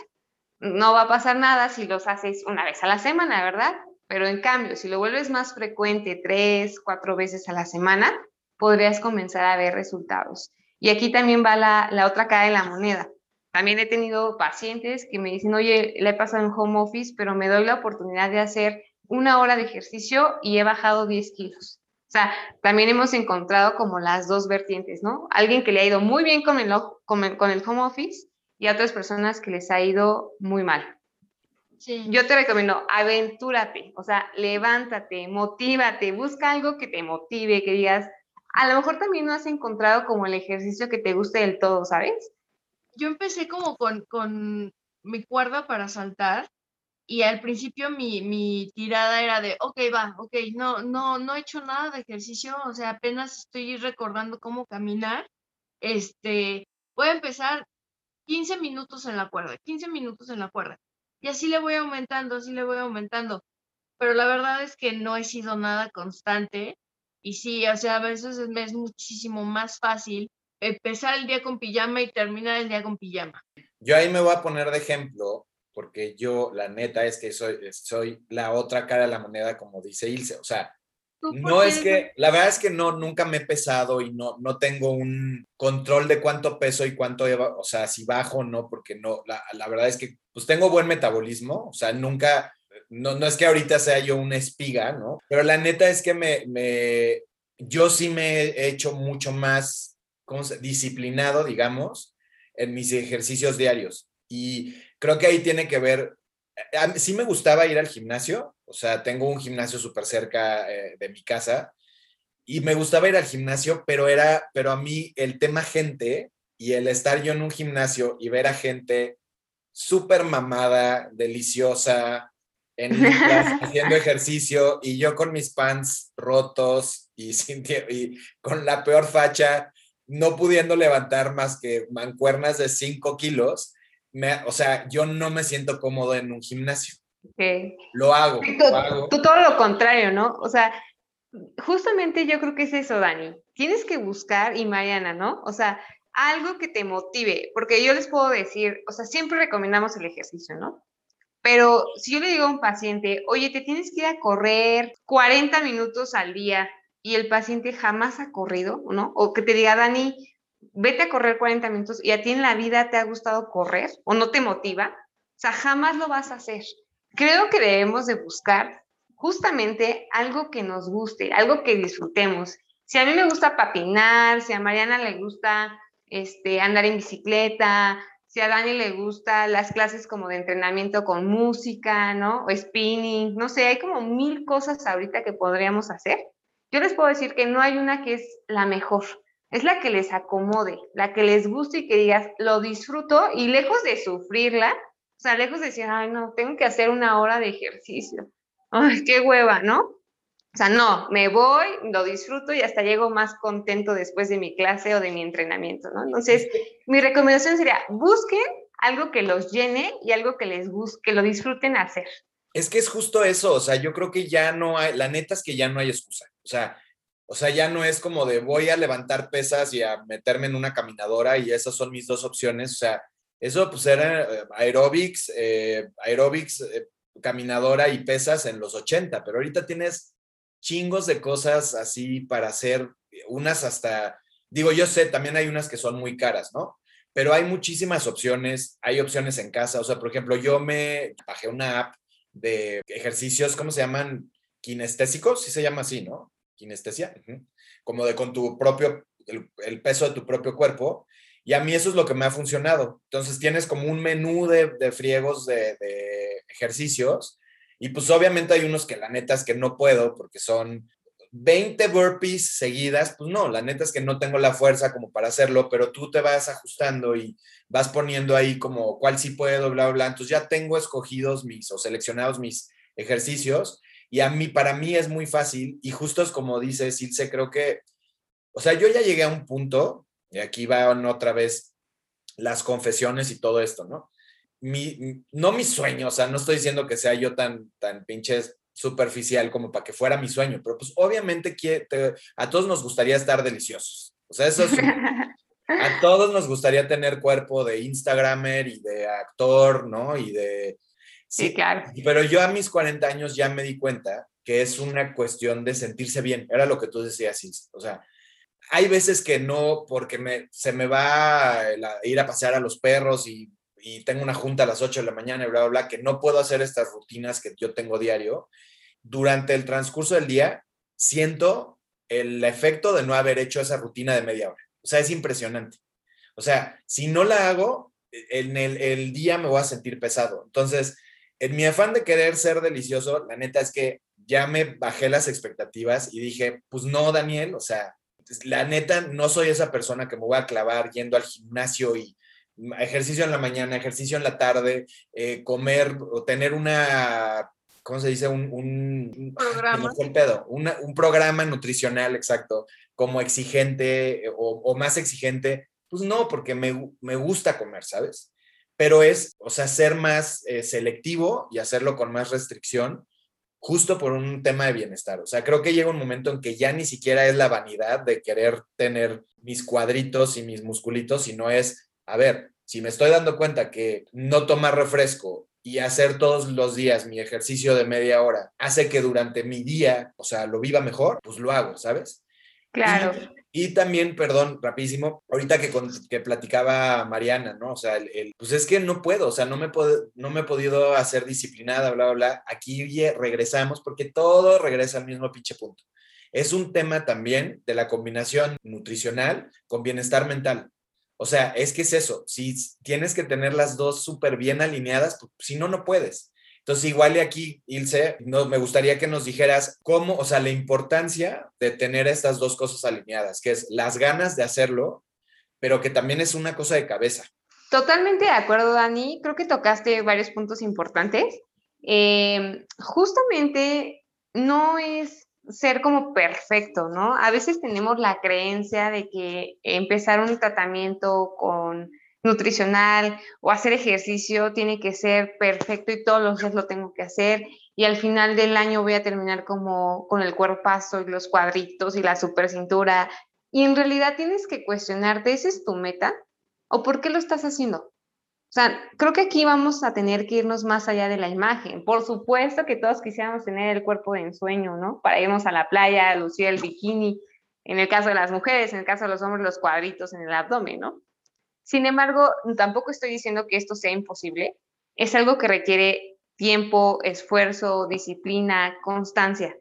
no va a pasar nada si los haces una vez a la semana, ¿verdad? Pero en cambio, si lo vuelves más frecuente, tres, cuatro veces a la semana, podrías comenzar a ver resultados. Y aquí también va la, otra cara de la moneda. También he tenido pacientes que me dicen, oye, le he pasado en home office, pero me doy la oportunidad de hacer una hora de ejercicio y he bajado 10 kilos. O sea, también hemos encontrado como las dos vertientes, ¿no? Alguien que le ha ido muy bien con el, con el home office y a otras personas que les ha ido muy mal. Yo te recomiendo, aventúrate, o sea, levántate, motívate, busca algo que te motive, que digas, a lo mejor también no has encontrado como el ejercicio que te guste del todo, ¿sabes? Yo empecé como con, con mi cuerda para saltar y al principio mi, mi, tirada era de, ok, va, ok, no, no, no he hecho nada de ejercicio, o sea, apenas estoy recordando cómo caminar, este, voy a empezar 15 minutos en la cuerda, 15 minutos en la cuerda. Y así le voy aumentando, así le voy aumentando. Pero la verdad es que no he sido nada constante. Y sí, o sea, a veces me es muchísimo más fácil empezar el día con pijama y terminar el día con pijama. Yo ahí me voy a poner de ejemplo, porque yo, la neta, es que soy, soy la otra cara de la moneda, como dice Ilse. O sea, no es que, la verdad es que no, nunca me he pesado y no, no tengo un control de cuánto peso y cuánto, o sea, si bajo o no, porque no, la, la, verdad es que pues tengo buen metabolismo, o sea, nunca, no, no es que ahorita sea yo una espiga, ¿no? Pero la neta es que me, me yo sí me he hecho mucho más ¿cómo se, disciplinado, digamos, en mis ejercicios diarios. Y creo que ahí tiene que ver sí me gustaba ir al gimnasio, o sea, tengo un gimnasio súper cerca eh, de mi casa y me gustaba ir al gimnasio, pero era, pero a mí el tema gente y el estar yo en un gimnasio y ver a gente súper mamada, deliciosa, en haciendo ejercicio y yo con mis pants rotos y, sin, y con la peor facha, no pudiendo levantar más que mancuernas de 5 kilos, o sea, yo no me siento cómodo en un gimnasio. Lo, hago, tú, todo lo contrario, ¿no? O sea, justamente yo creo que es eso, Dani. Tienes que buscar, y Mariana, ¿no? O sea, algo que te motive, porque yo les puedo decir, o sea, siempre recomendamos el ejercicio, ¿no? Pero si yo le digo a un paciente, oye, te tienes que ir a correr 40 minutos al día y el paciente jamás ha corrido, ¿no? O que te diga, Dani, vete a correr 40 minutos y a ti en la vida te ha gustado correr o no te motiva, o sea, jamás lo vas a hacer. Creo que debemos de buscar justamente algo que nos guste, algo que disfrutemos. Si a mí me gusta patinar, si a Mariana le gusta este, andar en bicicleta, si a Dani le gusta las clases como de entrenamiento con música, ¿no? O spinning, no sé, hay como mil cosas ahorita que podríamos hacer. Yo les puedo decir que no hay una que es la mejor, es la que les acomode, la que les guste y que digas, lo disfruto y lejos de sufrirla, o sea, lejos de decir, ay, no, tengo que hacer una hora de ejercicio, ay, qué hueva, ¿no? O sea, no, me voy, lo disfruto y hasta llego más contento después de mi clase o de mi entrenamiento, ¿no? Entonces, mi recomendación sería, busquen algo que los llene y algo que les guste, que lo disfruten hacer. Es que es justo eso, o sea, yo creo que ya no hay, la neta es que ya no hay excusa. O sea, o sea, ya no es como de voy a levantar pesas y a meterme en una caminadora y esas son mis dos opciones. O sea, eso pues era eh, aerobics, eh, aerobics, eh, caminadora y pesas en los 80, pero ahorita tienes chingos de cosas así para hacer, unas hasta, digo, yo sé, también hay unas que son muy caras, ¿no? Pero hay muchísimas opciones, hay opciones en casa, o sea, por ejemplo, yo me bajé una app de ejercicios, ¿cómo se llaman? Kinestésicos, sí se llama así, ¿no? Kinestesia, como de con tu propio, el, peso de tu propio cuerpo. Y a mí eso es lo que me ha funcionado. Entonces tienes como un menú de, friegos de, de, ejercicios. Y pues obviamente hay unos que la neta es que no puedo porque son 20 burpees seguidas. Pues no, la neta es que no tengo la fuerza como para hacerlo, pero tú te vas ajustando y vas poniendo ahí como cuál sí puedo, bla, bla. Entonces ya tengo escogidos mis o seleccionados mis ejercicios y a mí, para mí es muy fácil y justo es como dice Silce, creo que, o sea, yo ya llegué a un punto, y aquí van otra vez las confesiones y todo esto, ¿no? Mi, no mi sueño, o sea, no estoy diciendo que sea yo tan, tan pinche superficial como para que fuera mi sueño, pero pues obviamente a todos nos gustaría estar deliciosos. O sea, eso es... a todos nos gustaría tener cuerpo de Instagramer y de actor, ¿no? Y de Sí, claro. Pero yo a mis 40 años ya me di cuenta que es una cuestión de sentirse bien. Era lo que tú decías, o sea, hay veces que no, porque me, se me va a ir a pasear a los perros y, y, tengo una junta a las 8 de la mañana y bla, bla, bla, que no puedo hacer estas rutinas que yo tengo diario. Durante el transcurso del día, siento el efecto de no haber hecho esa rutina de media hora. O sea, es impresionante. O sea, si no la hago, en el, el día me voy a sentir pesado. Entonces, en mi afán de querer ser delicioso, la neta es que ya me bajé las expectativas y dije, pues no, Daniel, o sea, la neta no soy esa persona que me voy a clavar yendo al gimnasio y ejercicio en la mañana, ejercicio en la tarde, eh, comer o tener una, ¿cómo se dice? Un, programa. un programa nutricional, exacto, como exigente o, más exigente. Pues no, porque me, me gusta comer, ¿sabes? pero es, o sea, ser más eh, selectivo y hacerlo con más restricción, justo por un tema de bienestar. O sea, creo que llega un momento en que ya ni siquiera es la vanidad de querer tener mis cuadritos y mis musculitos, sino es, a ver, si me estoy dando cuenta que no tomar refresco y hacer todos los días mi ejercicio de media hora hace que durante mi día, o sea, lo viva mejor, pues lo hago, ¿sabes? Claro. Y también, perdón, rapidísimo, ahorita que, que platicaba Mariana, ¿no? O sea, el, pues es que no puedo, o sea, no me, puedo, no me he podido hacer disciplinada, bla, bla, bla. Aquí regresamos porque todo regresa al mismo pinche punto. Es un tema también de la combinación nutricional con bienestar mental. O sea, es que es eso, si tienes que tener las dos súper bien alineadas, pues, si no, no puedes. Entonces, igual de aquí, Ilse, no, me gustaría que nos dijeras cómo, o sea, la importancia de tener estas dos cosas alineadas, que es las ganas de hacerlo, pero que también es una cosa de cabeza. Totalmente de acuerdo, Dani. Creo que tocaste varios puntos importantes. Em, justamente no es ser como perfecto, ¿no? A veces tenemos la creencia de que empezar un tratamiento con nutricional o hacer ejercicio tiene que ser perfecto y todos los días lo tengo que hacer y al final del año voy a terminar como con el cuerpazo y los cuadritos y la super cintura y en realidad tienes que cuestionarte, ¿esa es tu meta? ¿O por qué lo estás haciendo? O sea, creo que aquí vamos a tener que irnos más allá de la imagen. Por supuesto que todos quisiéramos tener el cuerpo de ensueño, ¿no? Para irnos a la playa, lucir el bikini, En el caso de las mujeres, en el caso de los hombres, los cuadritos en el abdomen, ¿no? Sin embargo, tampoco estoy diciendo que esto sea imposible. Es algo que requiere tiempo, esfuerzo, disciplina, constancia.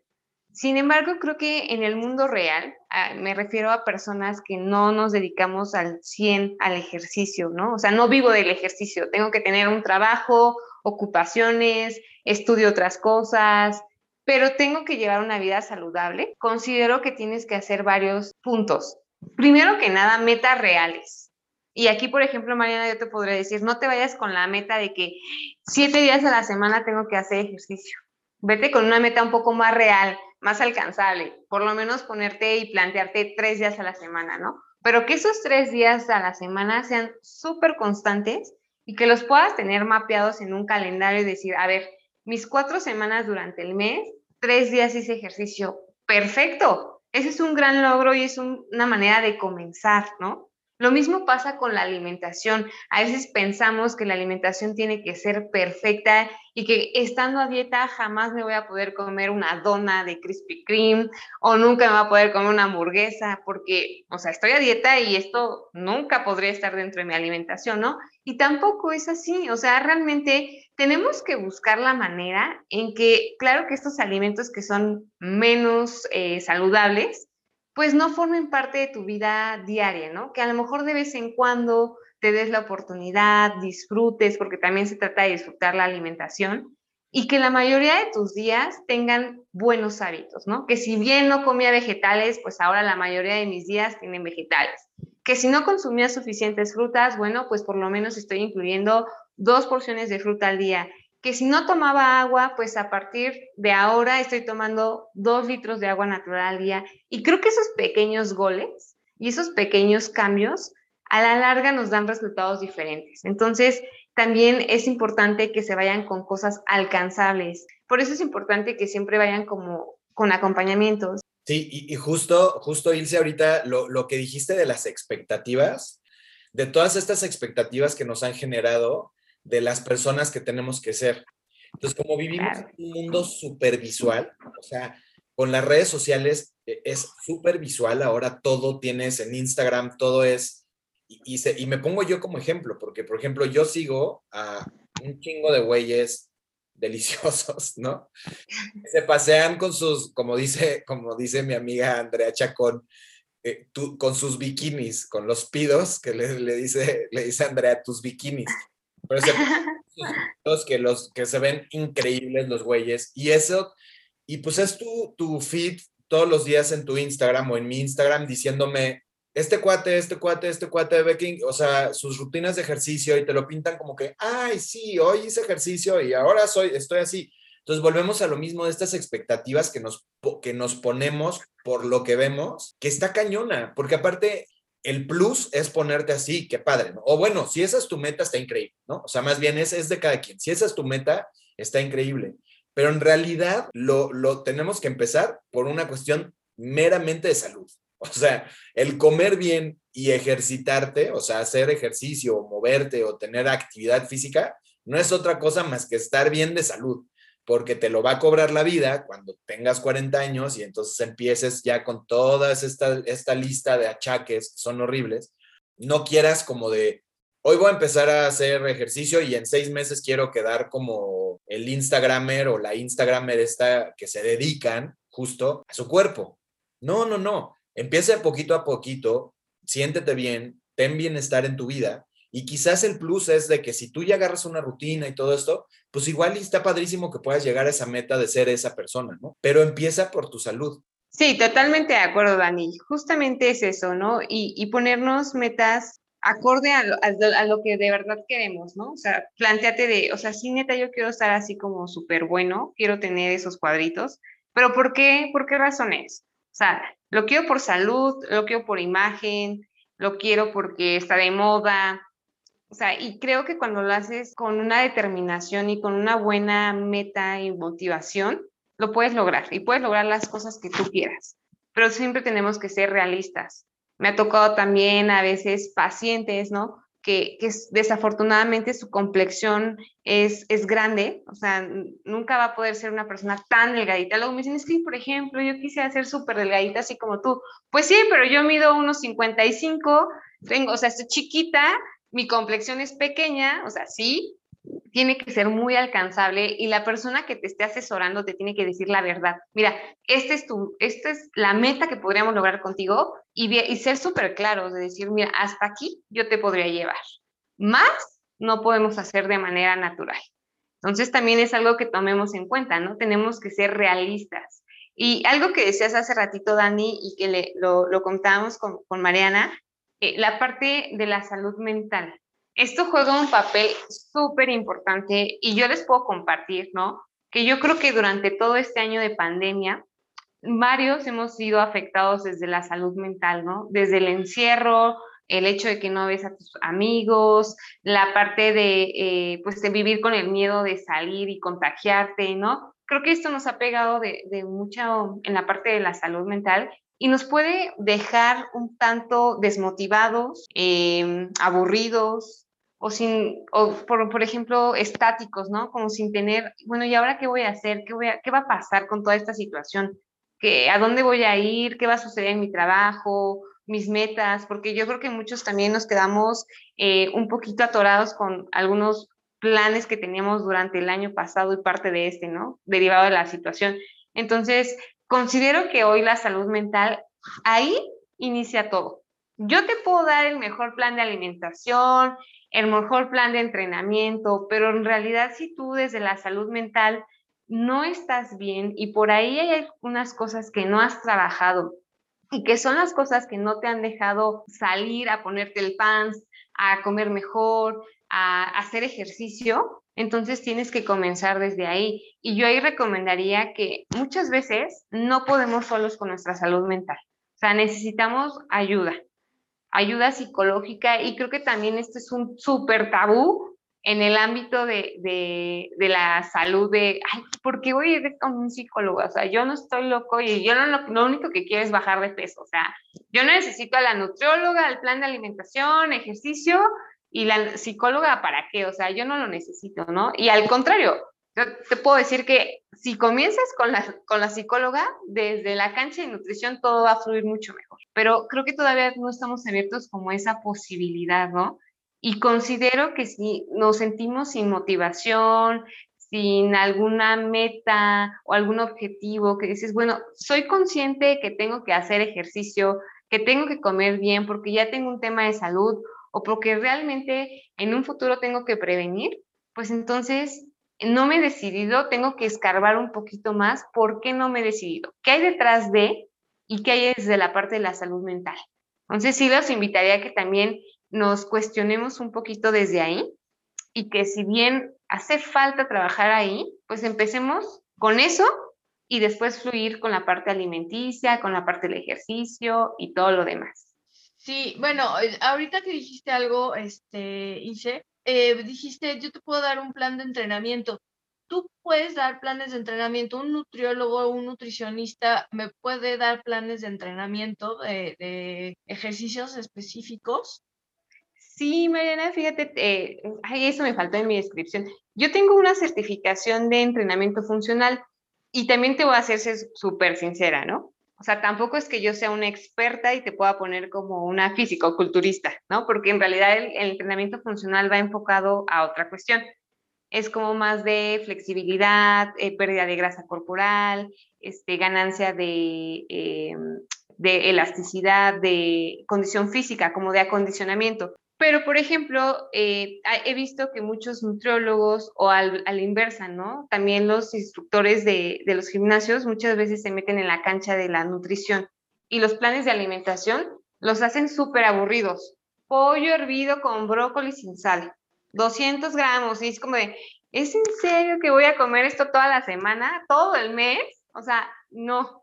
Sin embargo, creo que en el mundo real, ah, me refiero a personas que no nos dedicamos al 100 al ejercicio, ¿no? O sea, no vivo del ejercicio, tengo que tener un trabajo, ocupaciones, estudio otras cosas, pero tengo que llevar una vida saludable. Considero que tienes que hacer varios puntos. Primero que nada, metas reales. Y aquí, por ejemplo, Mariana, yo te podría decir, no te vayas con la meta de que siete días a la semana tengo que hacer ejercicio. Vete con una meta un poco más real más alcanzable, por lo menos ponerte y plantearte tres días a la semana, ¿no? Pero que esos tres días a la semana sean súper constantes y que los puedas tener mapeados en un calendario y decir, a ver, mis cuatro semanas durante el mes, tres días hice ejercicio, perfecto. Ese es un gran logro y es una manera de comenzar, ¿no? Lo mismo pasa con la alimentación. A veces pensamos que la alimentación tiene que ser perfecta y que estando a dieta jamás me voy a poder comer una dona de Krispy Kreme o nunca me voy a poder comer una hamburguesa porque, o sea, estoy a dieta y esto nunca podría estar dentro de mi alimentación, ¿no? Y tampoco es así, o sea, realmente tenemos que buscar la manera en que, claro que estos alimentos que son menos eh, saludables, pues no formen parte de tu vida diaria, ¿no? Que a lo mejor de vez en cuando te des la oportunidad, disfrutes, porque también se trata de disfrutar la alimentación, y que la mayoría de tus días tengan buenos hábitos, ¿no? Que si bien no comía vegetales, pues ahora la mayoría de mis días tienen vegetales. Que si no consumía suficientes frutas, bueno, pues por lo menos estoy incluyendo dos porciones de fruta al día que si no tomaba agua, pues a partir de ahora estoy tomando dos litros de agua natural al día. Y creo que esos pequeños goles y esos pequeños cambios a la larga nos dan resultados diferentes. Entonces, también es importante que se vayan con cosas alcanzables. Por eso es importante que siempre vayan como con acompañamientos. Sí, y, justo, justo, Ilse, ahorita lo, lo que dijiste de las expectativas, de todas estas expectativas que nos han generado, de las personas que tenemos que ser. Entonces, como vivimos en un mundo súper visual, o sea, con las redes sociales eh, es súper visual, ahora todo tienes en Instagram, todo es, y, y, me pongo yo como ejemplo, porque, por ejemplo, yo sigo a un chingo de güeyes deliciosos, ¿no? Se pasean con sus, como dice, como dice mi amiga Andrea Chacón, eh, con sus bikinis, con los pidos, que le, le, dice, le dice Andrea, tus bikinis. Pero los que, los que se ven increíbles los güeyes. Y eso, y pues es tu, tu feed todos los días en tu Instagram o en mi Instagram diciéndome, este cuate, este cuate, este cuate de Becking, o sea, sus rutinas de ejercicio y te lo pintan como que, ay, sí, hoy hice ejercicio y ahora soy, estoy así. Entonces volvemos a lo mismo de estas expectativas que nos, que nos ponemos por lo que vemos, que está cañona, porque aparte el plus es ponerte así, qué padre, ¿no? O bueno, si esa es tu meta, está increíble, ¿no? O sea, más bien es, es de cada quien. Si esa es tu meta, está increíble. Pero en realidad lo, lo tenemos que empezar por una cuestión meramente de salud. O sea, el comer bien y ejercitarte, o sea, hacer ejercicio, moverte o tener actividad física, no es otra cosa más que estar bien de salud porque te lo va a cobrar la vida cuando tengas 40 años y entonces empieces ya con toda esta, esta lista de achaques que son horribles. No quieras como de, hoy voy a empezar a hacer ejercicio y en seis meses quiero quedar como el Instagramer o la Instagramer esta que se dedican justo a su cuerpo. No, no, no. Empieza poquito a poquito, siéntete bien, ten bienestar en tu vida y quizás el plus es de que si tú ya agarras una rutina y todo esto, pues igual está padrísimo que puedas llegar a esa meta de ser esa persona, ¿no? Pero empieza por tu salud. Sí, totalmente de acuerdo, Dani. Justamente es eso, ¿no? Y, ponernos metas acorde a lo, que de verdad queremos, ¿no? O sea, planteate de, o sea, sí, neta, yo quiero estar así como súper bueno, quiero tener esos cuadritos, pero ¿por qué? ¿Por qué razones? O sea, lo quiero por salud, lo quiero por imagen, lo quiero porque está de moda, o sea, y creo que cuando lo haces con una determinación y con una buena meta y motivación, lo puedes lograr y puedes lograr las cosas que tú quieras. Pero siempre tenemos que ser realistas. Me ha tocado también a veces pacientes, ¿no? Que, desafortunadamente su complexión es, es grande, o sea, nunca va a poder ser una persona tan delgadita. Luego me dicen, es que, por ejemplo, yo quisiera ser súper delgadita, así como tú. Pues sí, pero yo mido unos 55, tengo, o sea, estoy chiquita, mi complexión es pequeña, o sea, sí, tiene que ser muy alcanzable y la persona que te esté asesorando te tiene que decir la verdad. Mira, este es tu, esta es la meta que podríamos lograr contigo y, ser súper claros de decir, mira, hasta aquí yo te podría llevar. Más no podemos hacer de manera natural. Entonces también es algo que tomemos en cuenta, ¿no? Tenemos que ser realistas. Y algo que decías hace ratito, Dani, y que le, lo, lo contábamos con, con Mariana, eh, la parte de la salud mental. Esto juega un papel súper importante y yo les puedo compartir, ¿no? Que yo creo que durante todo este año de pandemia, varios hemos sido afectados desde la salud mental, ¿no? Desde el encierro, el hecho de que no ves a tus amigos, la parte de, eh, pues, de vivir con el miedo de salir y contagiarte, ¿no? Creo que esto nos ha pegado de, de mucho en la parte de la salud mental y nos puede dejar un tanto desmotivados, em, aburridos o sin, o por, por, ejemplo, estáticos, ¿no? Como sin tener, bueno, ¿y ahora qué voy a hacer? ¿Qué, voy a, qué va a pasar con toda esta situación? ¿Qué, ¿A dónde voy a ir? ¿Qué va a suceder en mi trabajo? mis metas, porque yo creo que muchos también nos quedamos eh, un poquito atorados con algunos planes que teníamos durante el año pasado y parte de este, ¿no? Derivado de la situación. Entonces, Considero que hoy la salud mental, ahí inicia todo. Yo te puedo dar el mejor plan de alimentación, el mejor plan de entrenamiento, pero en realidad si tú desde la salud mental no estás bien y por ahí hay unas cosas que no has trabajado y que son las cosas que no te han dejado salir a ponerte el pants, a comer mejor, a hacer ejercicio, entonces tienes que comenzar desde ahí. Y yo ahí recomendaría que muchas veces no podemos solos con nuestra salud mental. O sea, necesitamos ayuda, ayuda psicológica y creo que también este es un súper tabú en el ámbito de, de, la salud de, ay, ¿por qué voy a ir con un psicólogo? O sea, yo no estoy loco y yo no, lo, lo único que quiero es bajar de peso. O sea, yo necesito a la nutrióloga, el plan de alimentación, ejercicio, y la psicóloga, ¿para qué? O sea, yo no lo necesito, ¿no? Y al contrario, yo te puedo decir que si comienzas con la, con la psicóloga, desde la cancha de nutrición todo va a fluir mucho mejor. Pero creo que todavía no estamos abiertos como esa posibilidad, ¿no? Y considero que si nos sentimos sin motivación, sin alguna meta o algún objetivo, que dices, bueno, soy consciente que tengo que hacer ejercicio, que tengo que comer bien porque ya tengo un tema de salud o porque realmente en un futuro tengo que prevenir, pues entonces no me he decidido, tengo que escarbar un poquito más por qué no me he decidido, qué hay detrás de y qué hay desde la parte de la salud mental. Entonces sí los invitaría a que también nos cuestionemos un poquito desde ahí y que si bien hace falta trabajar ahí, pues empecemos con eso y después fluir con la parte alimenticia, con la parte del ejercicio y todo lo demás. Sí, bueno, eh, ahorita que dijiste algo, este, eh, dijiste, yo te puedo dar un plan de entrenamiento. Tú puedes dar planes de entrenamiento, un nutriólogo, un nutricionista me puede dar planes de entrenamiento de, ejercicios específicos. Sí, Mariana, fíjate, eh, eso me faltó en mi descripción. Yo tengo una certificación de entrenamiento funcional y también te voy a hacer súper sincera, ¿no? O sea, tampoco es que yo sea una experta y te pueda poner como una físico-culturista, ¿no? Porque en realidad el, entrenamiento funcional va enfocado a otra cuestión. Es como más de flexibilidad, eh, pérdida de grasa corporal, este, ganancia de, eh, de elasticidad, de condición física, como de acondicionamiento. Pero, por ejemplo, eh, he visto que muchos nutriólogos o al, a la inversa, ¿no? También los instructores de, de, los gimnasios muchas veces se meten en la cancha de la nutrición y los planes de alimentación los hacen súper aburridos. Pollo hervido con brócoli sin sal, 200 gramos, y es como de, ¿es en serio que voy a comer esto toda la semana, todo el mes? O sea, no.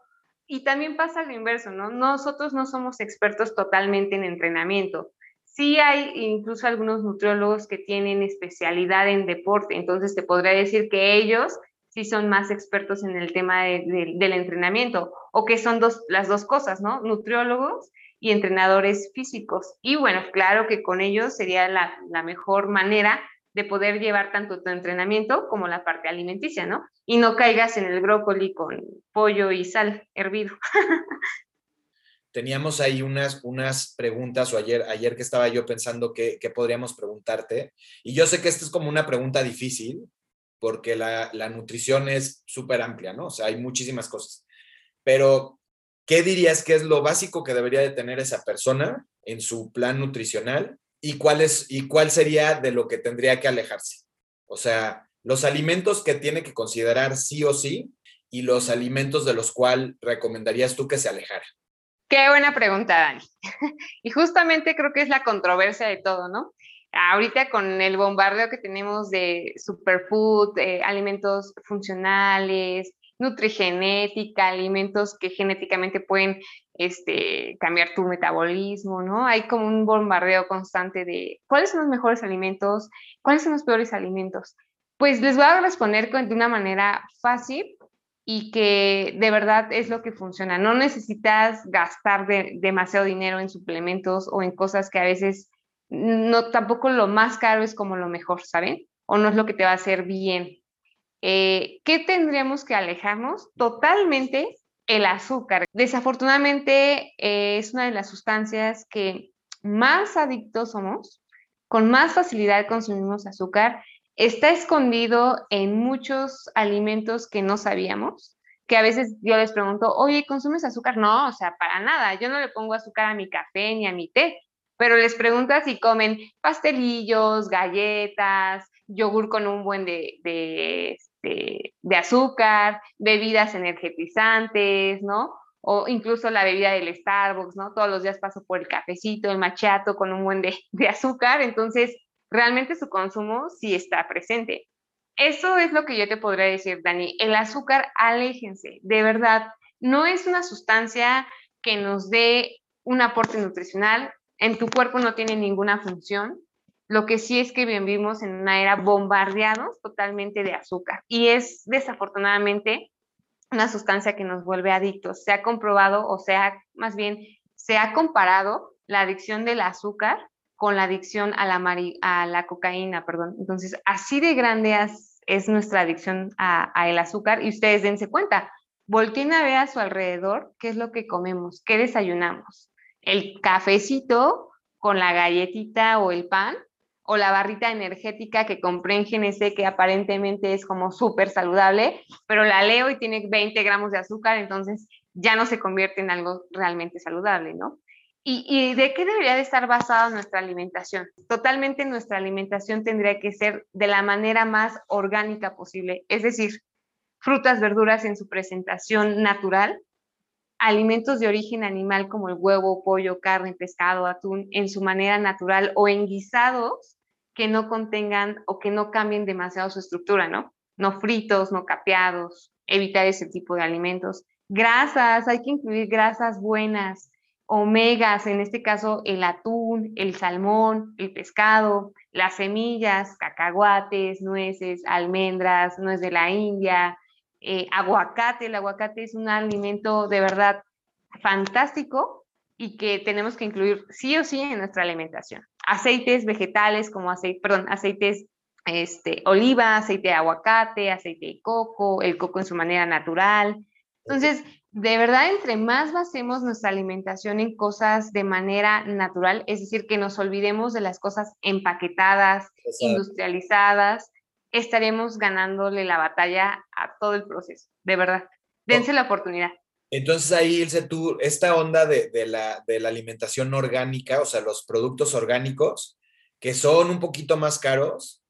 Y también pasa lo inverso, ¿no? Nosotros no somos expertos totalmente en entrenamiento Sí hay incluso algunos nutriólogos que tienen especialidad en deporte, entonces te podría decir que ellos sí son más expertos en el tema del entrenamiento o que son las dos cosas, ¿no? Nutriólogos y entrenadores físicos. Y bueno, claro que con ellos sería la, la mejor manera de poder llevar tanto tu entrenamiento como la parte alimenticia, ¿no? Y no caigas en el brócoli con pollo y sal hervido. Teníamos ahí unas, unas preguntas, o ayer, ayer que estaba yo pensando qué, podríamos preguntarte, y yo sé que esta es como una pregunta difícil, porque la, la nutrición es súper amplia, ¿no? O sea, hay muchísimas cosas. Pero, ¿qué dirías que es lo básico que debería de tener esa persona en su plan nutricional y cuál, y cuál sería de lo que tendría que alejarse. O sea, los alimentos que tiene que considerar sí o sí y los alimentos de los cuales recomendarías tú que se alejara. Qué buena pregunta, Dani. y justamente creo que es la controversia de todo, ¿no? Ahorita con el bombardeo que tenemos de superfood, eh, alimentos funcionales, nutrigenética, alimentos que genéticamente pueden este, cambiar tu metabolismo, ¿no? Hay como un bombardeo constante de cuáles son los mejores alimentos, cuáles son los peores alimentos. Pues les voy a responder de una manera fácil y que de verdad es lo que funciona. No necesitas gastar demasiado dinero en suplementos o en cosas que a veces no tampoco lo más caro es como lo mejor, ¿saben? O no es lo que te va a hacer bien. Eh, ¿Qué tendríamos que alejarnos? Totalmente el azúcar. Desafortunadamente eh, es una de las sustancias que más adictos somos, con más facilidad consumimos azúcar. Está escondido en muchos alimentos que no sabíamos, que a veces yo les pregunto, oye, ¿consumes azúcar? No, o sea, para nada. Yo no le pongo azúcar a mi café ni a mi té, pero les pregunto si comen pastelillos, galletas, yogur con un buen de, de este, azúcar, bebidas energetizantes, ¿no? O incluso la bebida del Starbucks, ¿no? Todos los días paso por el cafecito, el machato con un buen de, de azúcar, entonces realmente su consumo sí está presente. Eso es lo que yo te podría decir, Dani. El azúcar, aléjense, de verdad, no es una sustancia que nos dé un aporte nutricional, en tu cuerpo no tiene ninguna función, lo que sí es que vivimos en una era bombardeados totalmente de azúcar y es desafortunadamente una sustancia que nos vuelve adictos. Se ha comprobado, o sea, más bien, se ha comparado la adicción del azúcar con la adicción a la, a la cocaína, perdón. Entonces, así de grande es, nuestra adicción a, el azúcar y ustedes dense cuenta, volteen a ver a su alrededor qué es lo que comemos, qué desayunamos. El cafecito con la galletita o el pan o la barrita energética que compré en GNC que aparentemente es como súper saludable, pero la leo y tiene 20 gramos de azúcar, entonces ya no se convierte en algo realmente saludable, ¿no? ¿Y, ¿Y, de qué debería de estar basada nuestra alimentación? Totalmente nuestra alimentación tendría que ser de la manera más orgánica posible, es decir, frutas, verduras en su presentación natural, alimentos de origen animal como el huevo, pollo, carne, pescado, atún en su manera natural o en guisados que no contengan o que no cambien demasiado su estructura, ¿no? No fritos, no capeados, evitar ese tipo de alimentos. Grasas, hay que incluir grasas buenas, omegas, en este caso el atún, el salmón, el pescado, las semillas, cacahuates, nueces, almendras, nuez de la India, eh, aguacate. El aguacate es un alimento de verdad fantástico y que tenemos que incluir sí o sí en nuestra alimentación aceites vegetales como aceite, perdón, aceites este, oliva, aceite de aguacate, aceite de coco, el coco en su manera natural. Entonces, de verdad, entre más basemos nuestra alimentación en cosas de manera natural, es decir, que nos olvidemos de las cosas empaquetadas, industrializadas, estaremos ganándole la batalla a todo el proceso, de verdad. Dense la oportunidad. Entonces ahí, Ilse, tú, esta onda de, la, de, la, alimentación orgánica, o sea, los productos orgánicos, que son un poquito más caros,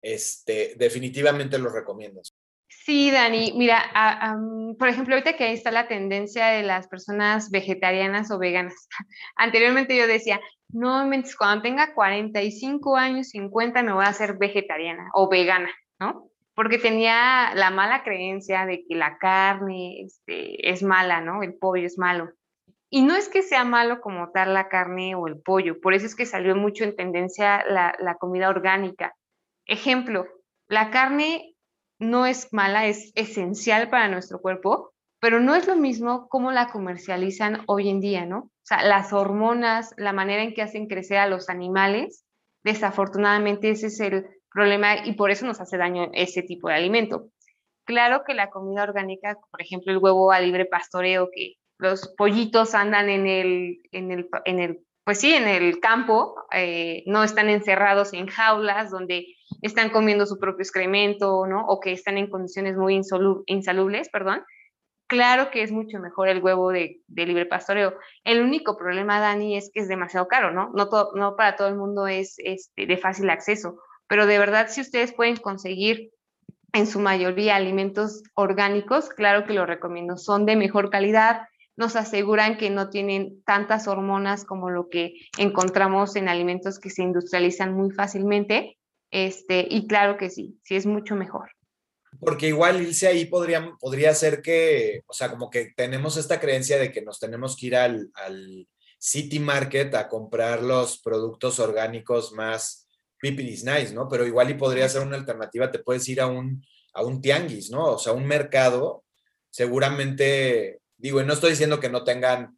este, definitivamente los recomiendas. Sí, Dani, mira, por ejemplo, ahorita que ahí está la tendencia de las personas vegetarianas o veganas. Anteriormente yo decía, no, cuando tenga 45 años, 50, me voy a hacer vegetariana o vegana, ¿no? porque tenía la mala creencia de que la carne este, es mala, ¿no? El pollo es malo. Y no es que sea malo como tal la carne o el pollo, por eso es que salió mucho en tendencia la comida orgánica. Ejemplo, la carne no es mala, es esencial para nuestro cuerpo, pero no es lo mismo como la comercializan hoy en día, ¿no? O sea, las hormonas, la manera en que hacen crecer a los animales, desafortunadamente ese es el problema y por eso nos hace daño ese tipo de alimento. Claro que la comida orgánica, por ejemplo, el huevo a libre pastoreo, que los pollitos andan en el, en el, en el pues sí, en el campo, eh, no están encerrados en jaulas donde están comiendo su propio excremento, ¿no? O que están en condiciones muy insalubles, perdón. Claro que es mucho mejor el huevo de, libre pastoreo. El único problema, Dani, es que es demasiado caro, ¿no? No, no para todo el mundo es este, de fácil acceso, pero de verdad, si ustedes pueden conseguir en su mayoría alimentos orgánicos, claro que lo recomiendo. Son de mejor calidad, nos aseguran que no tienen tantas hormonas como lo que encontramos en alimentos que se industrializan muy fácilmente. Este, y claro que sí, sí es mucho mejor. Porque igual irse ahí podría, podría ser que, o sea, como que tenemos esta creencia de que nos tenemos que ir al, al City Market a comprar los productos orgánicos más pipidis nice, ¿no? Pero igual y podría ser una alternativa, te puedes ir a un, a un tianguis, ¿no? O sea, un mercado, seguramente Digo, y no estoy diciendo que no tengan,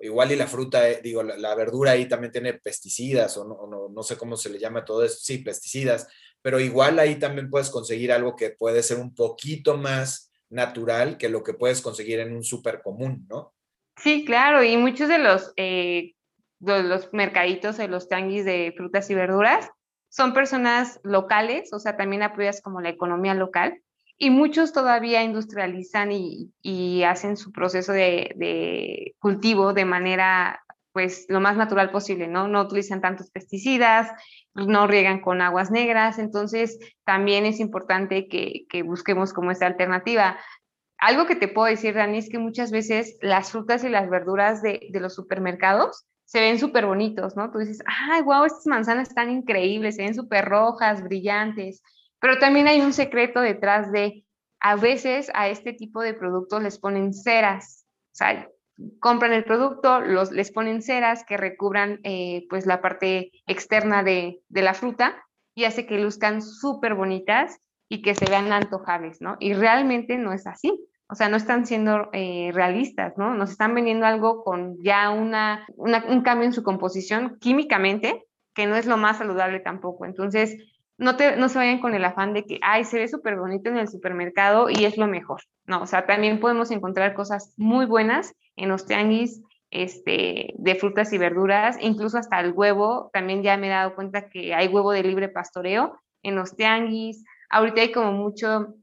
igual y la fruta, eh, digo, la, verdura ahí también tiene pesticidas o no, no, sé cómo se le llama todo eso, sí, pesticidas, pero igual ahí también puedes conseguir algo que puede ser un poquito más natural que lo que puedes conseguir en un súper común, ¿no? Sí, claro, y muchos de los, eh, de los mercaditos de los tanguis de frutas y verduras son personas locales, o sea, también apoyas como la economía local, y muchos todavía industrializan y, hacen su proceso de, cultivo de manera pues lo más natural posible, ¿no? No utilizan tantos pesticidas, no riegan con aguas negras, entonces también es importante que, busquemos como esta alternativa. Algo que te puedo decir, Dani, es que muchas veces las frutas y las verduras de, de los supermercados se ven súper bonitos, ¿no? Tú dices, ay, wow, estas manzanas están increíbles, se ven súper rojas, brillantes, pero también hay un secreto detrás de, a veces a este tipo de productos les ponen ceras, o sea, compran el producto, los, les ponen ceras que recubran eh, pues la parte externa de, la fruta y hace que luzcan súper bonitas y que se vean antojables, ¿no? Y realmente no es así. O sea, no están siendo eh, realistas, ¿no? Nos están vendiendo algo con ya una, un cambio en su composición químicamente, que no es lo más saludable tampoco. Entonces, no, te, no se vayan con el afán de que, ay, se ve súper bonito en el supermercado y es lo mejor. No, o sea, también podemos encontrar cosas muy buenas en los tianguis este, de frutas y verduras, incluso hasta el huevo. También ya me he dado cuenta que hay huevo de libre pastoreo en los tianguis. Ahorita hay como mucho,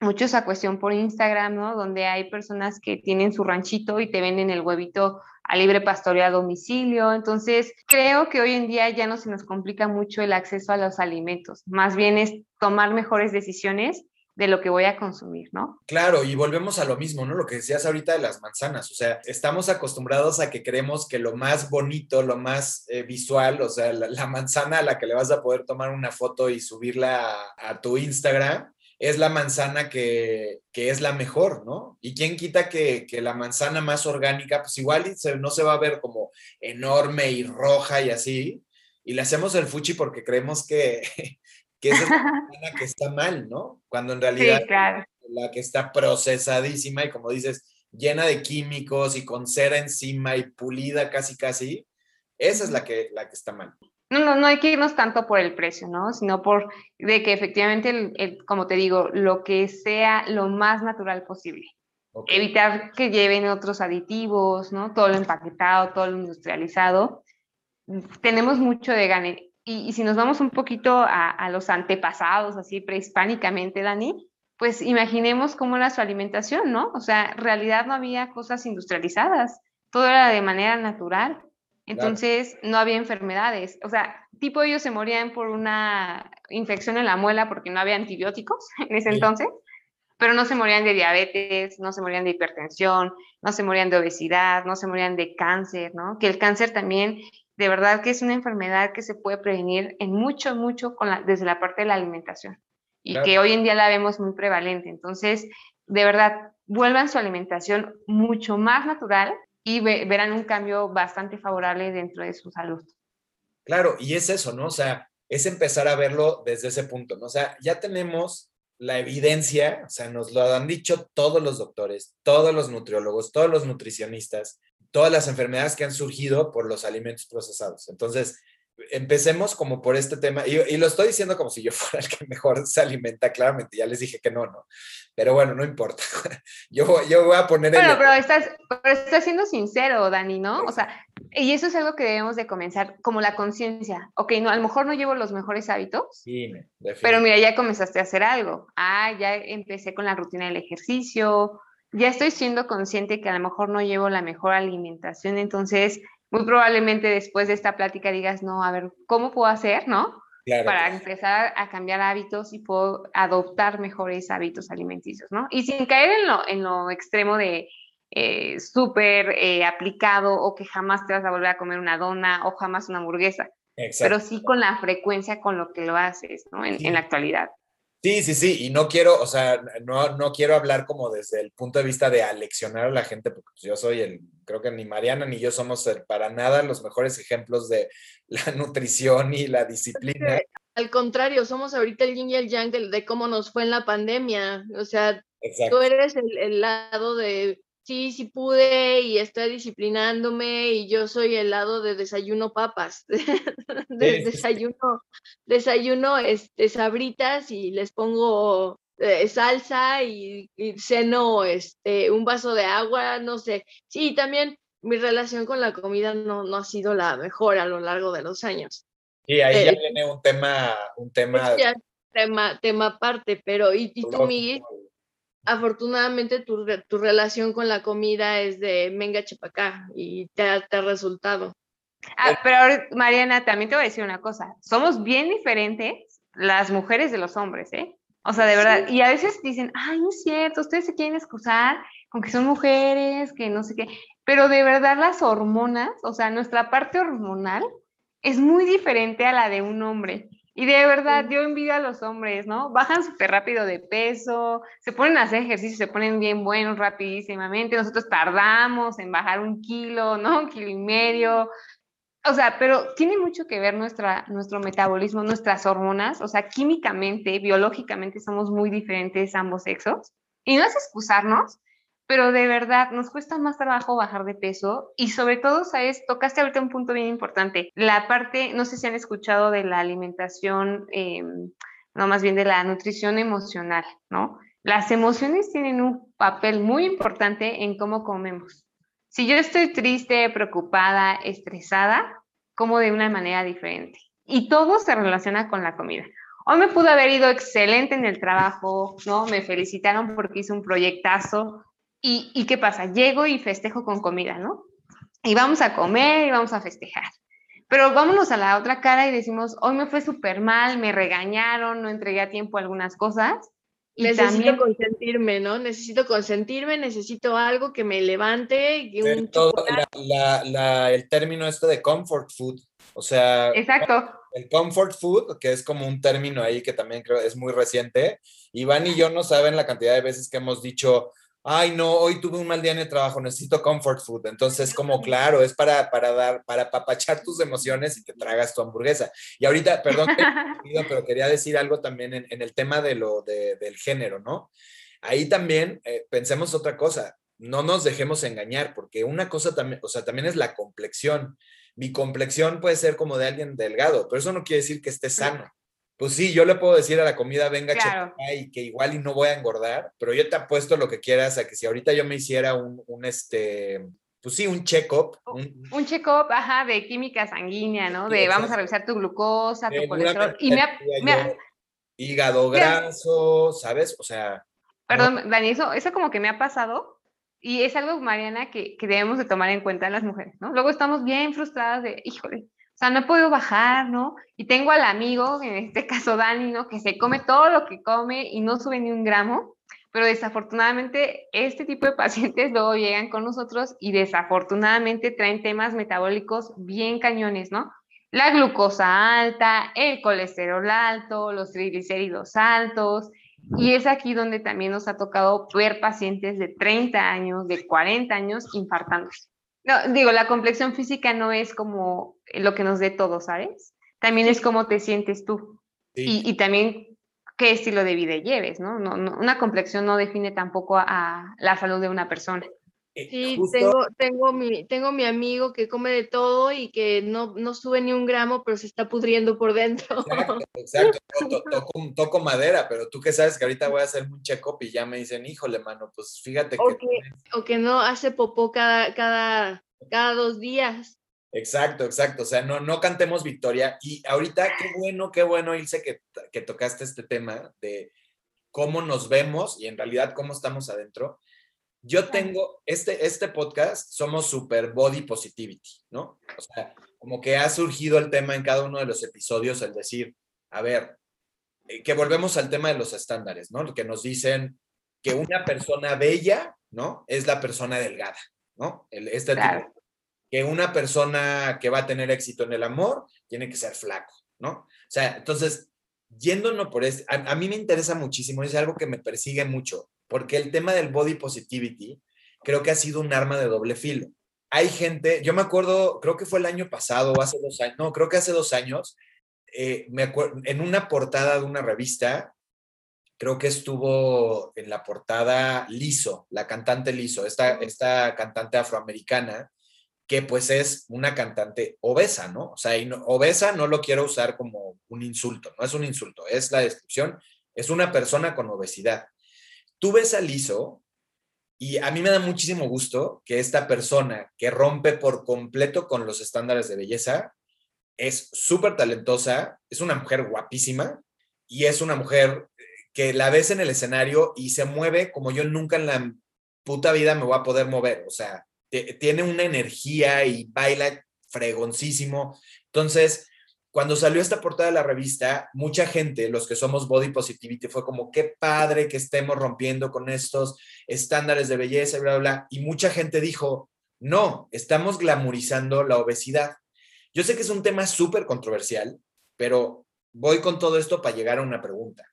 mucho esa cuestión por Instagram, ¿no? Donde hay personas que tienen su ranchito y te venden el huevito a libre pastoreo a domicilio. Entonces, creo que hoy en día ya no se nos complica mucho el acceso a los alimentos, más bien es tomar mejores decisiones de lo que voy a consumir, ¿no? Claro, y volvemos a lo mismo, ¿no? Lo que decías ahorita de las manzanas, o sea, estamos acostumbrados a que creemos que lo más bonito, lo más eh, visual, o sea, la, manzana a la que le vas a poder tomar una foto y subirla a tu Instagram, es la manzana que, es la mejor, ¿no? Y quién quita que, la manzana más orgánica, pues igual no se va a ver como enorme y roja y así, y le hacemos el fuchi porque creemos que, que es la manzana que está mal, ¿no? Cuando en realidad la que está procesadísima y como dices, llena de químicos y con cera encima y pulida casi casi, esa es la que, la que está mal no, no, no hay que irnos tanto por el precio, ¿no? Sino por de que efectivamente, como te digo, lo que sea lo más natural posible. Evitar que lleven otros aditivos, ¿no? Todo lo empaquetado, todo lo industrializado. Tenemos mucho de gane. Y, si nos vamos un poquito a, a, los antepasados, así prehispánicamente, Dani, pues imaginemos cómo era su alimentación, ¿no? O sea, en realidad no había cosas industrializadas, todo era de manera natural. Entonces no había enfermedades. O sea, tipo ellos se morían por una infección en la muela porque no había antibióticos en ese entonces, pero no se morían de diabetes, no se morían de hipertensión, no se morían de obesidad, no se morían de cáncer, ¿no? Que el cáncer también, de verdad que es una enfermedad que se puede prevenir en mucho, mucho con desde la parte de la alimentación y que hoy en día la vemos muy prevalente. Entonces, de verdad, vuelvan su alimentación mucho más natural y verán un cambio bastante favorable dentro de su salud. Claro, y es eso, ¿no? O sea, es empezar a verlo desde ese punto, ¿no? O sea, ya tenemos la evidencia, o sea, nos lo han dicho todos los doctores, todos los nutriólogos, todos los nutricionistas, todas las enfermedades que han surgido por los alimentos procesados. Entonces, empecemos como por este tema, y, lo estoy diciendo como si yo fuera el que mejor se alimenta, claramente, ya les dije que no, no, pero bueno, no importa, yo, yo voy a poner... Bueno, pero estás, pero estás siendo sincero, Dani, ¿no? O sea, y eso es algo que debemos de comenzar, como la conciencia, ok, no, a lo mejor no llevo los mejores hábitos, sí, pero mira, ya comenzaste a hacer algo, ah, ya empecé con la rutina del ejercicio, ya estoy siendo consciente que a lo mejor no llevo la mejor alimentación, entonces muy probablemente después de esta plática digas, no, a ver, ¿cómo puedo hacer, no? Para empezar a cambiar hábitos y puedo adoptar mejores hábitos alimenticios, ¿no? Y sin caer en lo, en lo extremo de eh, súper eh, aplicado o que jamás te vas a volver a comer una dona o jamás una hamburguesa. Pero sí con la frecuencia con lo que lo haces, ¿no? En, en la actualidad. Sí, sí, sí, y no quiero, o sea, no, no quiero hablar como desde el punto de vista de aleccionar a la gente, porque pues, yo soy el, creo que ni Mariana ni yo somos para nada los mejores ejemplos de la nutrición y la disciplina. Al contrario, somos ahorita el yin y el yang de, cómo nos fue en la pandemia, o sea, tú eres el lado de sí, sí pude y estoy disciplinándome y yo soy el lado de desayuno papas, de, desayuno, desayuno este, sabritas y les pongo eh, salsa y, y, ceno este, un vaso de agua, no sé. Sí, también mi relación con la comida no, no ha sido la mejor a lo largo de los años. Y ahí ya viene un tema, un tema... tema, tema aparte, pero ¿y, y tú, Miguel? Afortunadamente tu, tu, relación con la comida es de menga chepacá y te ha, te ha resultado. Ah, pero Mariana, también te voy a decir una cosa, somos bien diferentes las mujeres de los hombres, ¿eh? O sea, de verdad, y a veces dicen, ay, no es cierto, ustedes se quieren excusar con que son mujeres, que no sé qué, pero de verdad las hormonas, o sea, nuestra parte hormonal es muy diferente a la de un hombre. Y de verdad, yo envidio a los hombres, ¿no? Bajan súper rápido de peso, se ponen a hacer ejercicio, se ponen bien buenos rapidísimamente. Nosotros tardamos en bajar un kilo, ¿no? Un kilo y medio. O sea, pero tiene mucho que ver nuestra, nuestro metabolismo, nuestras hormonas. O sea, químicamente, biológicamente somos muy diferentes ambos sexos. Y no es excusarnos, pero de verdad nos cuesta más trabajo bajar de peso y sobre todo, ¿sabes? Tocaste ahorita un punto bien importante, la parte, no sé si han escuchado de la alimentación, em, no más bien de la nutrición emocional, ¿no? Las emociones tienen un papel muy importante en cómo comemos. Si yo estoy triste, preocupada, estresada, como de una manera diferente. Y todo se relaciona con la comida. Hoy me pudo haber ido excelente en el trabajo, ¿no? Me felicitaron porque hice un proyectazo, ¿Y, qué pasa? Llego y festejo con comida, ¿no? Y vamos a comer y vamos a festejar. Pero vámonos a la otra cara y decimos, hoy me fue súper mal, me regañaron, no entregué a tiempo algunas cosas. Y necesito consentirme, ¿no? Necesito consentirme, necesito algo que me levante. todo el término esto de comfort food, o sea... Exacto. El comfort food, que es como un término ahí que también creo es muy reciente. Iván y yo no saben la cantidad de veces que hemos dicho, ay, no, hoy tuve un mal día en el trabajo, necesito comfort food. Entonces, como claro, es para, para dar, para papachar tus emociones y que tragas tu hamburguesa. Y ahorita, perdón, pero quería decir algo también en, el tema de lo, del género, ¿no? Ahí también eh, pensemos otra cosa, no nos dejemos engañar, porque una cosa también, o sea, también es la complexión. Mi complexión puede ser como de alguien delgado, pero eso no quiere decir que esté sano pues sí, yo le puedo decir a la comida, venga, claro. y que igual y no voy a engordar, pero yo te apuesto lo que quieras a que si ahorita yo me hiciera un, un este, pues sí, un check-up. Un, check-up, ajá, de química sanguínea, ¿no? De vamos a revisar tu glucosa, tu colesterol. Y me, hígado graso, ¿sabes? O sea. Perdón, Dani, eso, eso como que me ha pasado y es algo, Mariana, que, que debemos de tomar en cuenta las mujeres, ¿no? Luego estamos bien frustradas de, híjole, o sea, no he podido bajar, ¿no? Y tengo al amigo, en este caso Dani, ¿no? Que se come todo lo que come y no sube ni un gramo, pero desafortunadamente este tipo de pacientes luego llegan con nosotros y desafortunadamente traen temas metabólicos bien cañones, ¿no? La glucosa alta, el colesterol alto, los triglicéridos altos, y es aquí donde también nos ha tocado ver pacientes de 30 años, de 40 años infartándose. No, digo, la complexión física no es como lo que nos dé todo, ¿sabes? También es cómo te sientes tú. Y, también qué estilo de vida lleves, ¿no? No, ¿no? Una complexión no define tampoco a, la salud de una persona. Eh, Sí, justo- tengo, tengo, mi, tengo mi amigo que come de todo y que no, no sube ni un gramo, pero se está pudriendo por dentro. Exacto, exacto. To- to- toco, toco madera, pero tú que sabes que ahorita voy a hacer un check-up y ya me dicen, híjole, mano, pues fíjate que... O que, o que no hace popó cada, cada, cada dos días. Exacto, exacto. O sea, no, no cantemos victoria. Y ahorita, qué bueno, qué bueno, Ilse, que, que tocaste este tema de cómo nos vemos y en realidad cómo estamos adentro. Yo tengo, este, este podcast somos super body positivity, ¿no? O sea, como que ha surgido el tema en cada uno de los episodios, el decir, a ver, eh, que volvemos al tema de los estándares, ¿no? Que nos dicen que una persona bella, ¿no? Es la persona delgada, ¿no? El, este Claro. tipo que una persona que va a tener éxito en el amor tiene que ser flaco, ¿no? O sea, entonces, yéndonos por este, a, a mí me interesa muchísimo, es algo que me persigue mucho, porque el tema del body positivity creo que ha sido un arma de doble filo. Hay gente, yo me acuerdo, creo que fue el año pasado o hace dos años, no, creo que hace dos años, eh, me acuerdo, en una portada de una revista, creo que estuvo en la portada Liso, la cantante Liso, esta, esta cantante afroamericana, que pues es una cantante obesa, ¿no? O sea, y no- obesa no lo quiero usar como un insulto, no es un insulto, es la descripción, es una persona con obesidad. Tú ves a Lizo y a mí me da muchísimo gusto que esta persona que rompe por completo con los estándares de belleza es súper talentosa, es una mujer guapísima y es una mujer eh, que la ves en el escenario y se mueve como yo nunca en la puta vida me voy a poder mover. O sea, tiene una energía y baila fregoncísimo. Entonces, cuando salió esta portada de la revista, mucha gente, los que somos body positivity, fue como, qué padre que estemos rompiendo con estos estándares de belleza bla, bla. Y mucha gente dijo, no, estamos glamorizando la obesidad. Yo sé que es un tema súper controversial, pero voy con todo esto para llegar a una pregunta.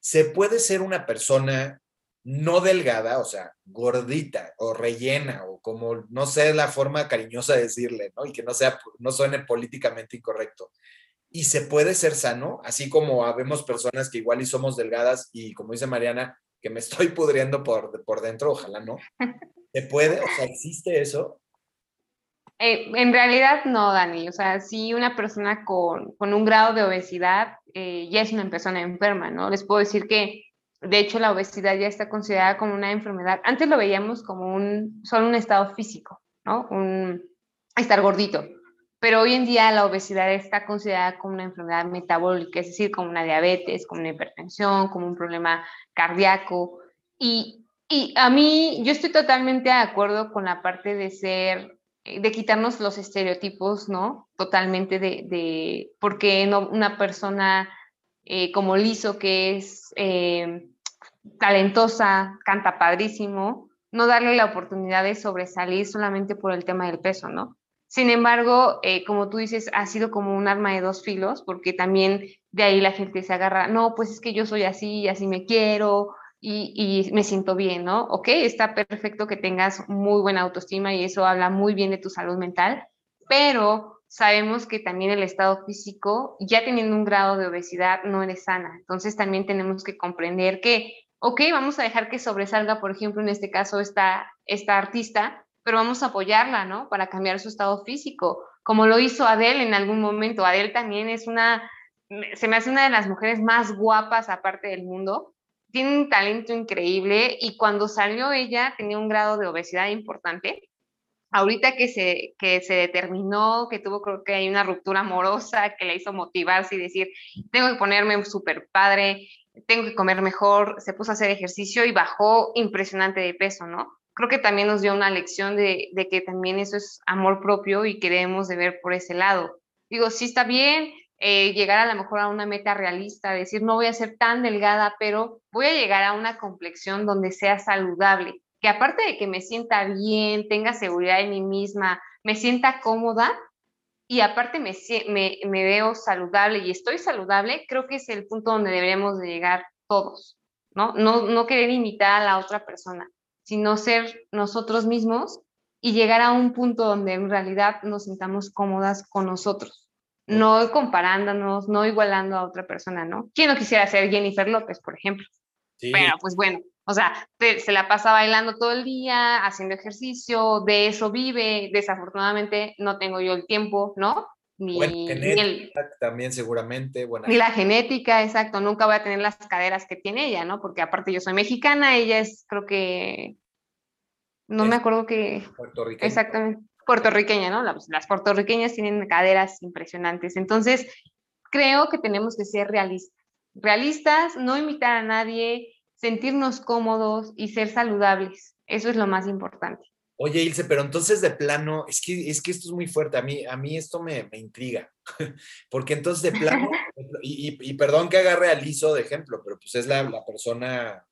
¿Se puede ser una persona no delgada, o sea, gordita o rellena o como, no sé la forma cariñosa de decirle, ¿no? Y que no sea, no suene políticamente incorrecto. Y se puede ser sano, así como habemos personas que igual y somos delgadas y como dice Mariana, que me estoy pudriendo por, por dentro, ojalá no. ¿Se puede? O sea, ¿existe eso? Eh, en realidad no, Dani. O sea, si una persona con, con un grado de obesidad eh, ya es una persona enferma, ¿no? Les puedo decir que, de hecho, la obesidad ya está considerada como una enfermedad. Antes lo veíamos como un, solo un estado físico, ¿no? Un estar gordito. Pero hoy en día la obesidad está considerada como una enfermedad metabólica, es decir, como una diabetes, como una hipertensión, como un problema cardíaco. Y, y a mí, yo estoy totalmente de acuerdo con la parte de ser eh, de quitarnos los estereotipos, ¿no? Totalmente de, de por qué no una persona eh, como Lizo, que es eh, talentosa, canta padrísimo, no darle la oportunidad de sobresalir solamente por el tema del peso, ¿no? Sin embargo, eh, como tú dices, ha sido como un arma de dos filos, porque también de ahí la gente se agarra, no, pues es que yo soy así, y así me quiero, y, y, me siento bien, ¿no? Ok, está perfecto que tengas muy buena autoestima y eso habla muy bien de tu salud mental, pero sabemos que también el estado físico, ya teniendo un grado de obesidad, no eres sana. Entonces también tenemos que comprender que, ok, vamos a dejar que sobresalga, por ejemplo, en este caso, esta, esta artista, pero vamos a apoyarla, ¿no? Para cambiar su estado físico, como lo hizo Adele en algún momento. Adele también es una, se me hace una de las mujeres más guapas aparte del mundo, tiene un talento increíble y cuando salió ella tenía un grado de obesidad importante. Ahorita que se, que se determinó, que tuvo creo que hay una ruptura amorosa que le hizo motivarse y decir, tengo que ponerme súper padre, tengo que comer mejor, se puso a hacer ejercicio y bajó impresionante de peso, ¿no? Creo que también nos dio una lección de, de que también eso es amor propio y que debemos de ver por ese lado. Digo, sí está bien, eh, llegar a lo mejor a una meta realista, decir no voy a ser tan delgada, pero voy a llegar a una complexión donde sea saludable, que aparte de que me sienta bien, tenga seguridad en mí misma, me sienta cómoda y aparte me, me, me veo saludable y estoy saludable, creo que es el punto donde deberíamos de llegar todos, ¿no? No, no querer imitar a la otra persona, sino ser nosotros mismos y llegar a un punto donde en realidad nos sintamos cómodas con nosotros no comparándonos, no igualando a otra persona, ¿no? ¿Quién no quisiera ser Jennifer López, por ejemplo? Sí. Pero pues bueno, O sea, se la pasa bailando todo el día, haciendo ejercicio, de eso vive. Desafortunadamente no tengo yo el tiempo, ¿no? Ni, el, también seguramente. Ni la genética, exacto. Nunca voy a tener las caderas que tiene ella, ¿no? Porque aparte yo soy mexicana, ella es, creo que, no me acuerdo que... Puertorriqueña. Exactamente. Puertorriqueña, ¿no? Las, las puertorriqueñas tienen caderas impresionantes. Entonces, creo que tenemos que ser realistas. Realistas, no imitar a nadie, sentirnos cómodos y ser saludables. Eso es lo más importante. Oye, Ilse, pero entonces de plano, es que, es que esto es muy fuerte, a mí, a mí esto me, intriga, porque entonces de plano, y, perdón que agarre a Lizo de ejemplo, pero pues es la, persona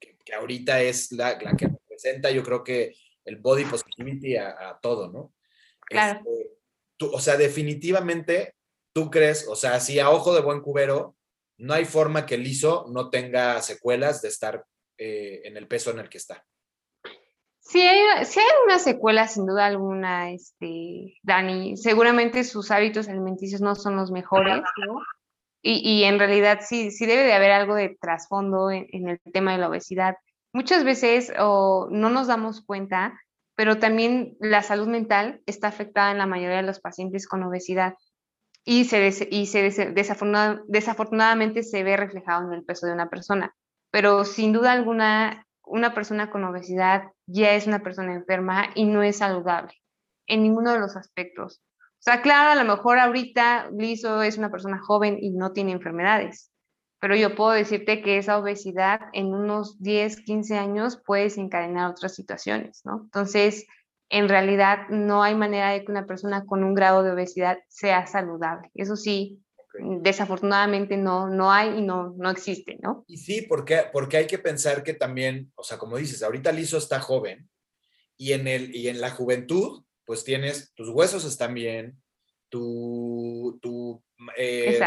que, ahorita es la, la, que representa, yo creo que el body positivity a, todo, ¿no? Claro. Este, o sea, definitivamente, tú crees, o sea, si a ojo de buen cubero, no hay forma que Lizo no tenga secuelas de estar eh, en el peso en el que está. Sí hay, hay una secuela, sin duda alguna, este, Dani. Seguramente sus hábitos alimenticios no son los mejores, ¿no? Y, y en realidad sí, sí debe de haber algo de trasfondo en, el tema de la obesidad. Muchas veces no nos damos cuenta, pero también la salud mental está afectada en la mayoría de los pacientes con obesidad y, se, y se desafortunadamente se ve reflejado en el peso de una persona. Pero sin duda alguna, una persona con obesidad ya es una persona enferma y no es saludable en ninguno de los aspectos. O sea, claro, a lo mejor ahorita Lizo es una persona joven y no tiene enfermedades, pero yo puedo decirte que esa obesidad en unos 10, 15 años puede desencadenar otras situaciones, ¿no? Entonces, en realidad no hay manera de que una persona con un grado de obesidad sea saludable. Eso sí, desafortunadamente no, no hay y no, no existe, ¿no? Y sí, porque, porque hay que pensar que también, o sea, como dices, ahorita Lizo está joven y en, el, y en la juventud, pues tienes, tus huesos están bien, tu, tu eh,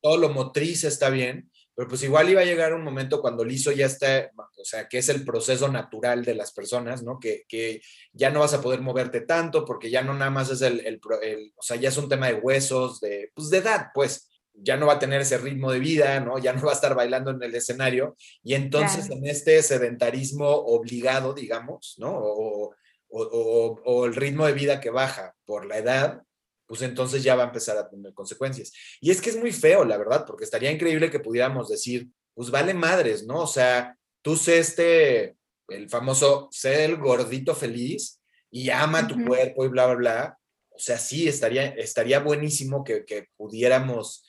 todo lo motriz está bien, pero pues igual iba a llegar un momento cuando Lizo ya está, o sea, que es el proceso natural de las personas, ¿no? Que, que ya no vas a poder moverte tanto porque ya no nada más es el, el, el, o sea, ya es un tema de huesos, de, pues de edad, pues ya no va a tener ese ritmo de vida, ¿no? Ya no va a estar bailando en el escenario. Y entonces en este sedentarismo obligado, digamos, ¿no? O, o, el ritmo de vida que baja por la edad, pues entonces ya va a empezar a tener consecuencias. Y es que es muy feo, la verdad, porque estaría increíble que pudiéramos decir, pues vale madres, ¿no? O sea, tú sé este, el famoso, sé el gordito feliz y ama tu cuerpo y bla, bla, bla. O sea, sí, estaría, estaría buenísimo que, que pudiéramos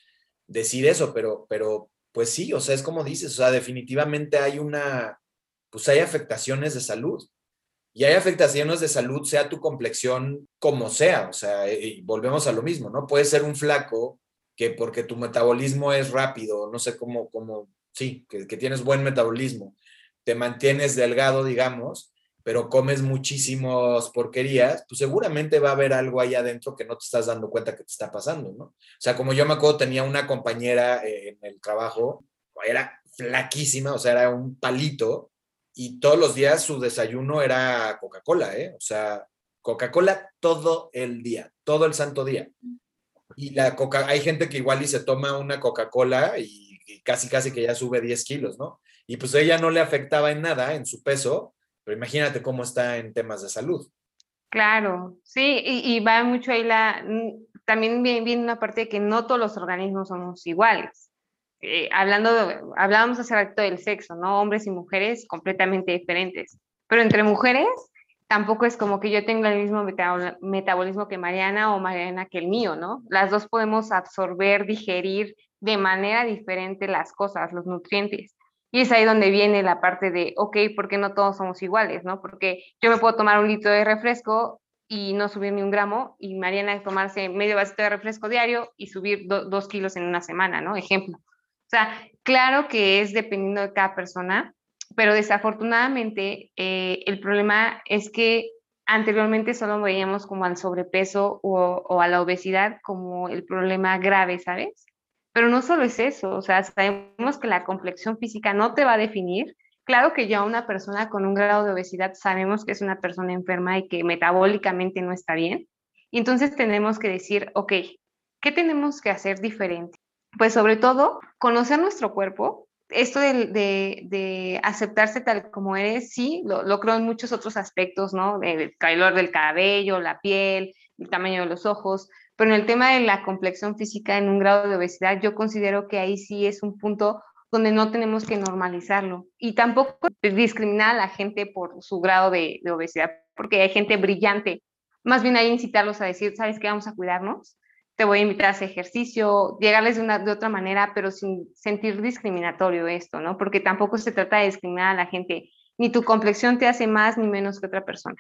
decir eso, pero, pero pues sí, o sea, es como dices, o sea, definitivamente hay una, pues hay afectaciones de salud. Y hay afectaciones de salud, sea tu complexión como sea, o sea, y volvemos a lo mismo, ¿no? Puede ser un flaco que porque tu metabolismo es rápido, no sé cómo, cómo sí, que, que tienes buen metabolismo, te mantienes delgado, digamos, pero comes muchísimas porquerías, pues seguramente va a haber algo ahí adentro que no te estás dando cuenta que te está pasando, ¿no? O sea, como yo me acuerdo, tenía una compañera eh, en el trabajo, era flaquísima, o sea, era un palito, y todos los días su desayuno era Coca-Cola, ¿eh? O sea, Coca-Cola todo el día, todo el santo día. Y la coca, hay gente que igual y se toma una Coca-Cola y, casi, casi que ya sube 10 kilos, ¿no? Y pues ella no le afectaba en nada en su peso, pero imagínate cómo está en temas de salud. Claro, sí, y, va mucho ahí la, también viene, una parte de que no todos los organismos somos iguales. Eh, hablando, hablábamos hace rato del sexo, ¿no? Hombres y mujeres completamente diferentes. Pero entre mujeres tampoco es como que yo tenga el mismo metabolismo que Mariana o Mariana que el mío, ¿no? Las dos podemos absorber, digerir de manera diferente las cosas, los nutrientes. Y es ahí donde viene la parte de, ok, ¿por qué no todos somos iguales? ¿no? Porque yo me puedo tomar un litro de refresco y no subir ni un gramo, y Mariana tomarse medio vasito de refresco diario y subir dos kilos en una semana, ¿no? Ejemplo. O sea, claro que es dependiendo de cada persona, pero desafortunadamente eh, el problema es que anteriormente solo veíamos como al sobrepeso o, o, a la obesidad como el problema grave, ¿sabes? Pero no solo es eso, o sea, sabemos que la complexión física no te va a definir. Claro que ya una persona con un grado de obesidad sabemos que es una persona enferma y que metabólicamente no está bien. Y entonces tenemos que decir, ok, ¿qué tenemos que hacer diferente? Pues sobre todo, conocer nuestro cuerpo, esto de, de, aceptarse tal como eres, sí, lo, lo, creo en muchos otros aspectos, ¿no? El color del cabello, la piel, el tamaño de los ojos, pero en el tema de la complexión física en un grado de obesidad, yo considero que ahí sí es un punto donde no tenemos que normalizarlo y tampoco discriminar a la gente por su grado de, de obesidad, porque hay gente brillante. Más bien hay incitarlos a decir, ¿sabes qué? Vamos a cuidarnos te voy a invitar a hacer ejercicio, llegarles de, una, de otra manera, pero sin sentir discriminatorio esto, ¿no? Porque tampoco se trata de discriminar a la gente, ni tu complexión te hace más ni menos que otra persona.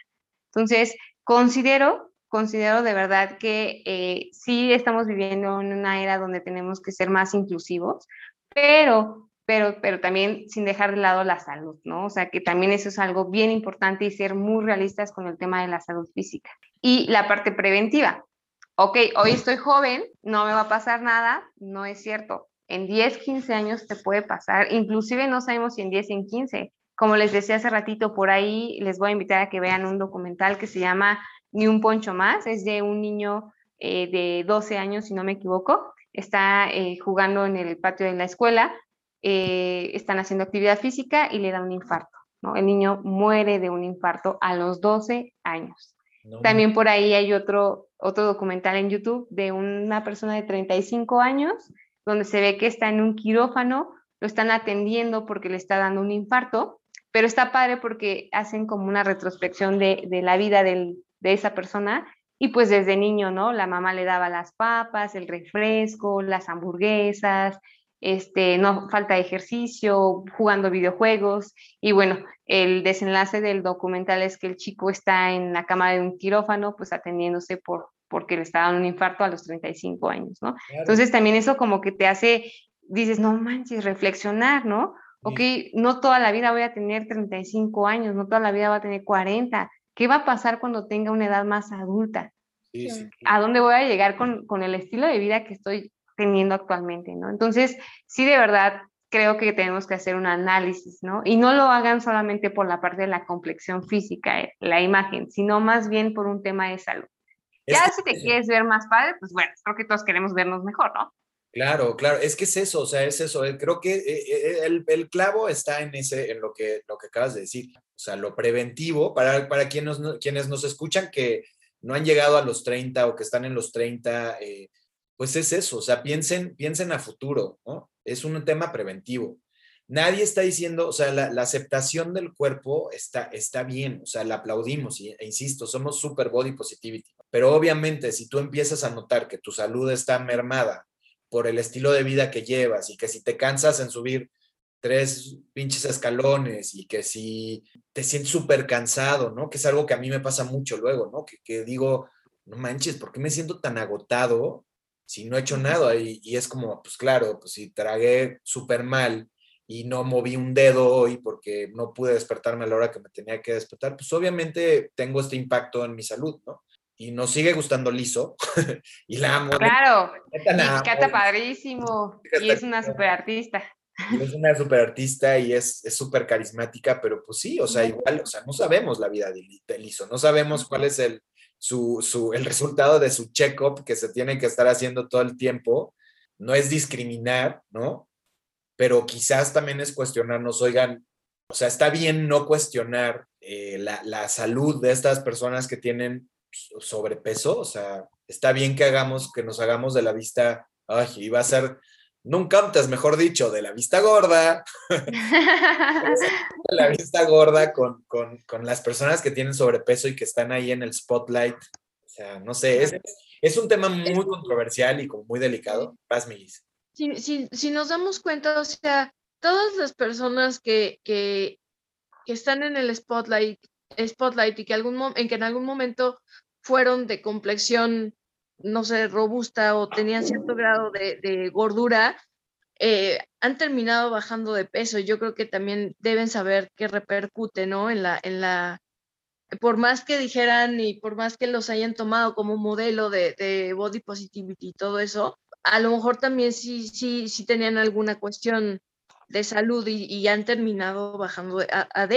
Entonces, considero, considero de verdad que eh, sí estamos viviendo en una era donde tenemos que ser más inclusivos, pero, pero, pero también sin dejar de lado la salud, ¿no? O sea, que también eso es algo bien importante y ser muy realistas con el tema de la salud física. Y la parte preventiva, ok, hoy estoy joven, no me va a pasar nada, no es cierto. En 10, 15 años te puede pasar, inclusive no sabemos si en 10, en 15. Como les decía hace ratito, por ahí les voy a invitar a que vean un documental que se llama Ni un poncho más, es de un niño eh, de 12 años, si no me equivoco, está eh, jugando en el patio de la escuela, eh, están haciendo actividad física y le da un infarto. El niño muere de un infarto a los 12 años. También por ahí hay otro, otro documental en YouTube de una persona de 35 años, donde se ve que está en un quirófano, lo están atendiendo porque le está dando un infarto, pero está padre porque hacen como una retrospección de, de la vida del, de esa persona y pues desde niño, ¿no? La mamá le daba las papas, el refresco, las hamburguesas, este, no falta ejercicio, jugando videojuegos y bueno, el desenlace del documental es que el chico está en la cama de un quirófano, pues atendiéndose por, porque le está dando un infarto a los 35 años, ¿no? Entonces también eso como que te hace, dices, no manches, reflexionar, ¿no? Ok, no toda la vida voy a tener 35 años, no toda la vida voy a tener 40. ¿Qué va a pasar cuando tenga una edad más adulta? ¿A dónde voy a llegar con, con el estilo de vida que estoy teniendo actualmente, ¿no? Entonces, sí, de verdad, creo que tenemos que hacer un análisis, ¿no? Y no lo hagan solamente por la parte de la complexión física, eh, la imagen, sino más bien por un tema de salud. ya si te quieres ver más padre, pues bueno, creo que todos queremos vernos mejor, ¿no? Claro, claro, es que es eso, o sea, es eso. Eh, creo que eh, el, el, clavo está en ese, en lo que, lo que acabas de decir. O sea, lo preventivo, para, para quienes, quienes nos escuchan que no han llegado a los 30 o que están en los 30, eh, pues es eso, o sea, piensen, piensen a futuro, ¿no? Es un tema preventivo. Nadie está diciendo, o sea, la, aceptación del cuerpo está, está bien, o sea, la aplaudimos, e insisto, somos super body positivity, pero obviamente si tú empiezas a notar que tu salud está mermada por el estilo de vida que llevas y que si te cansas en subir tres pinches escalones y que si te sientes súper cansado, ¿no? Que es algo que a mí me pasa mucho luego, ¿no? Que, que digo, no manches, ¿por qué me siento tan agotado? Si no he hecho nada y, y es como, pues claro, pues si tragué súper mal y no moví un dedo hoy porque no pude despertarme a la hora que me tenía que despertar, pues obviamente tengo este impacto en mi salud, ¿no? Y nos sigue gustando liso y la amo. Claro, y canta padrísimo y es una super artista. Es una super artista y es súper carismática, pero pues sí, o sea, igual, o sea, no sabemos la vida de, de Liso, no sabemos cuál es el, su, el resultado de su check-up que se tiene que estar haciendo todo el tiempo. No es discriminar, ¿no? Pero quizás también es cuestionarnos, oigan, o sea, está bien no cuestionar eh, la, la, salud de estas personas que tienen sobrepeso, o sea, está bien que hagamos, que nos hagamos de la vista, ay, iba a ser nunca antes, mejor dicho, de la vista gorda, de la vista gorda con, con, con, las personas que tienen sobrepeso y que están ahí en el spotlight. O sea, no sé, es, es un tema muy controversial y como muy delicado. Paz, si, si, si, nos damos cuenta, o sea, todas las personas que, que, que están en el spotlight, spotlight y que, algún, en que en algún momento fueron de complexión no sé, robusta o tenían cierto grado de, gordura, eh, han terminado bajando de peso. Yo creo que también deben saber qué repercute, ¿no? En la, en la, por más que dijeran y por más que los hayan tomado como modelo de, body positivity y todo eso, a lo mejor también sí, sí, sí tenían alguna cuestión de salud y, han terminado bajando a, a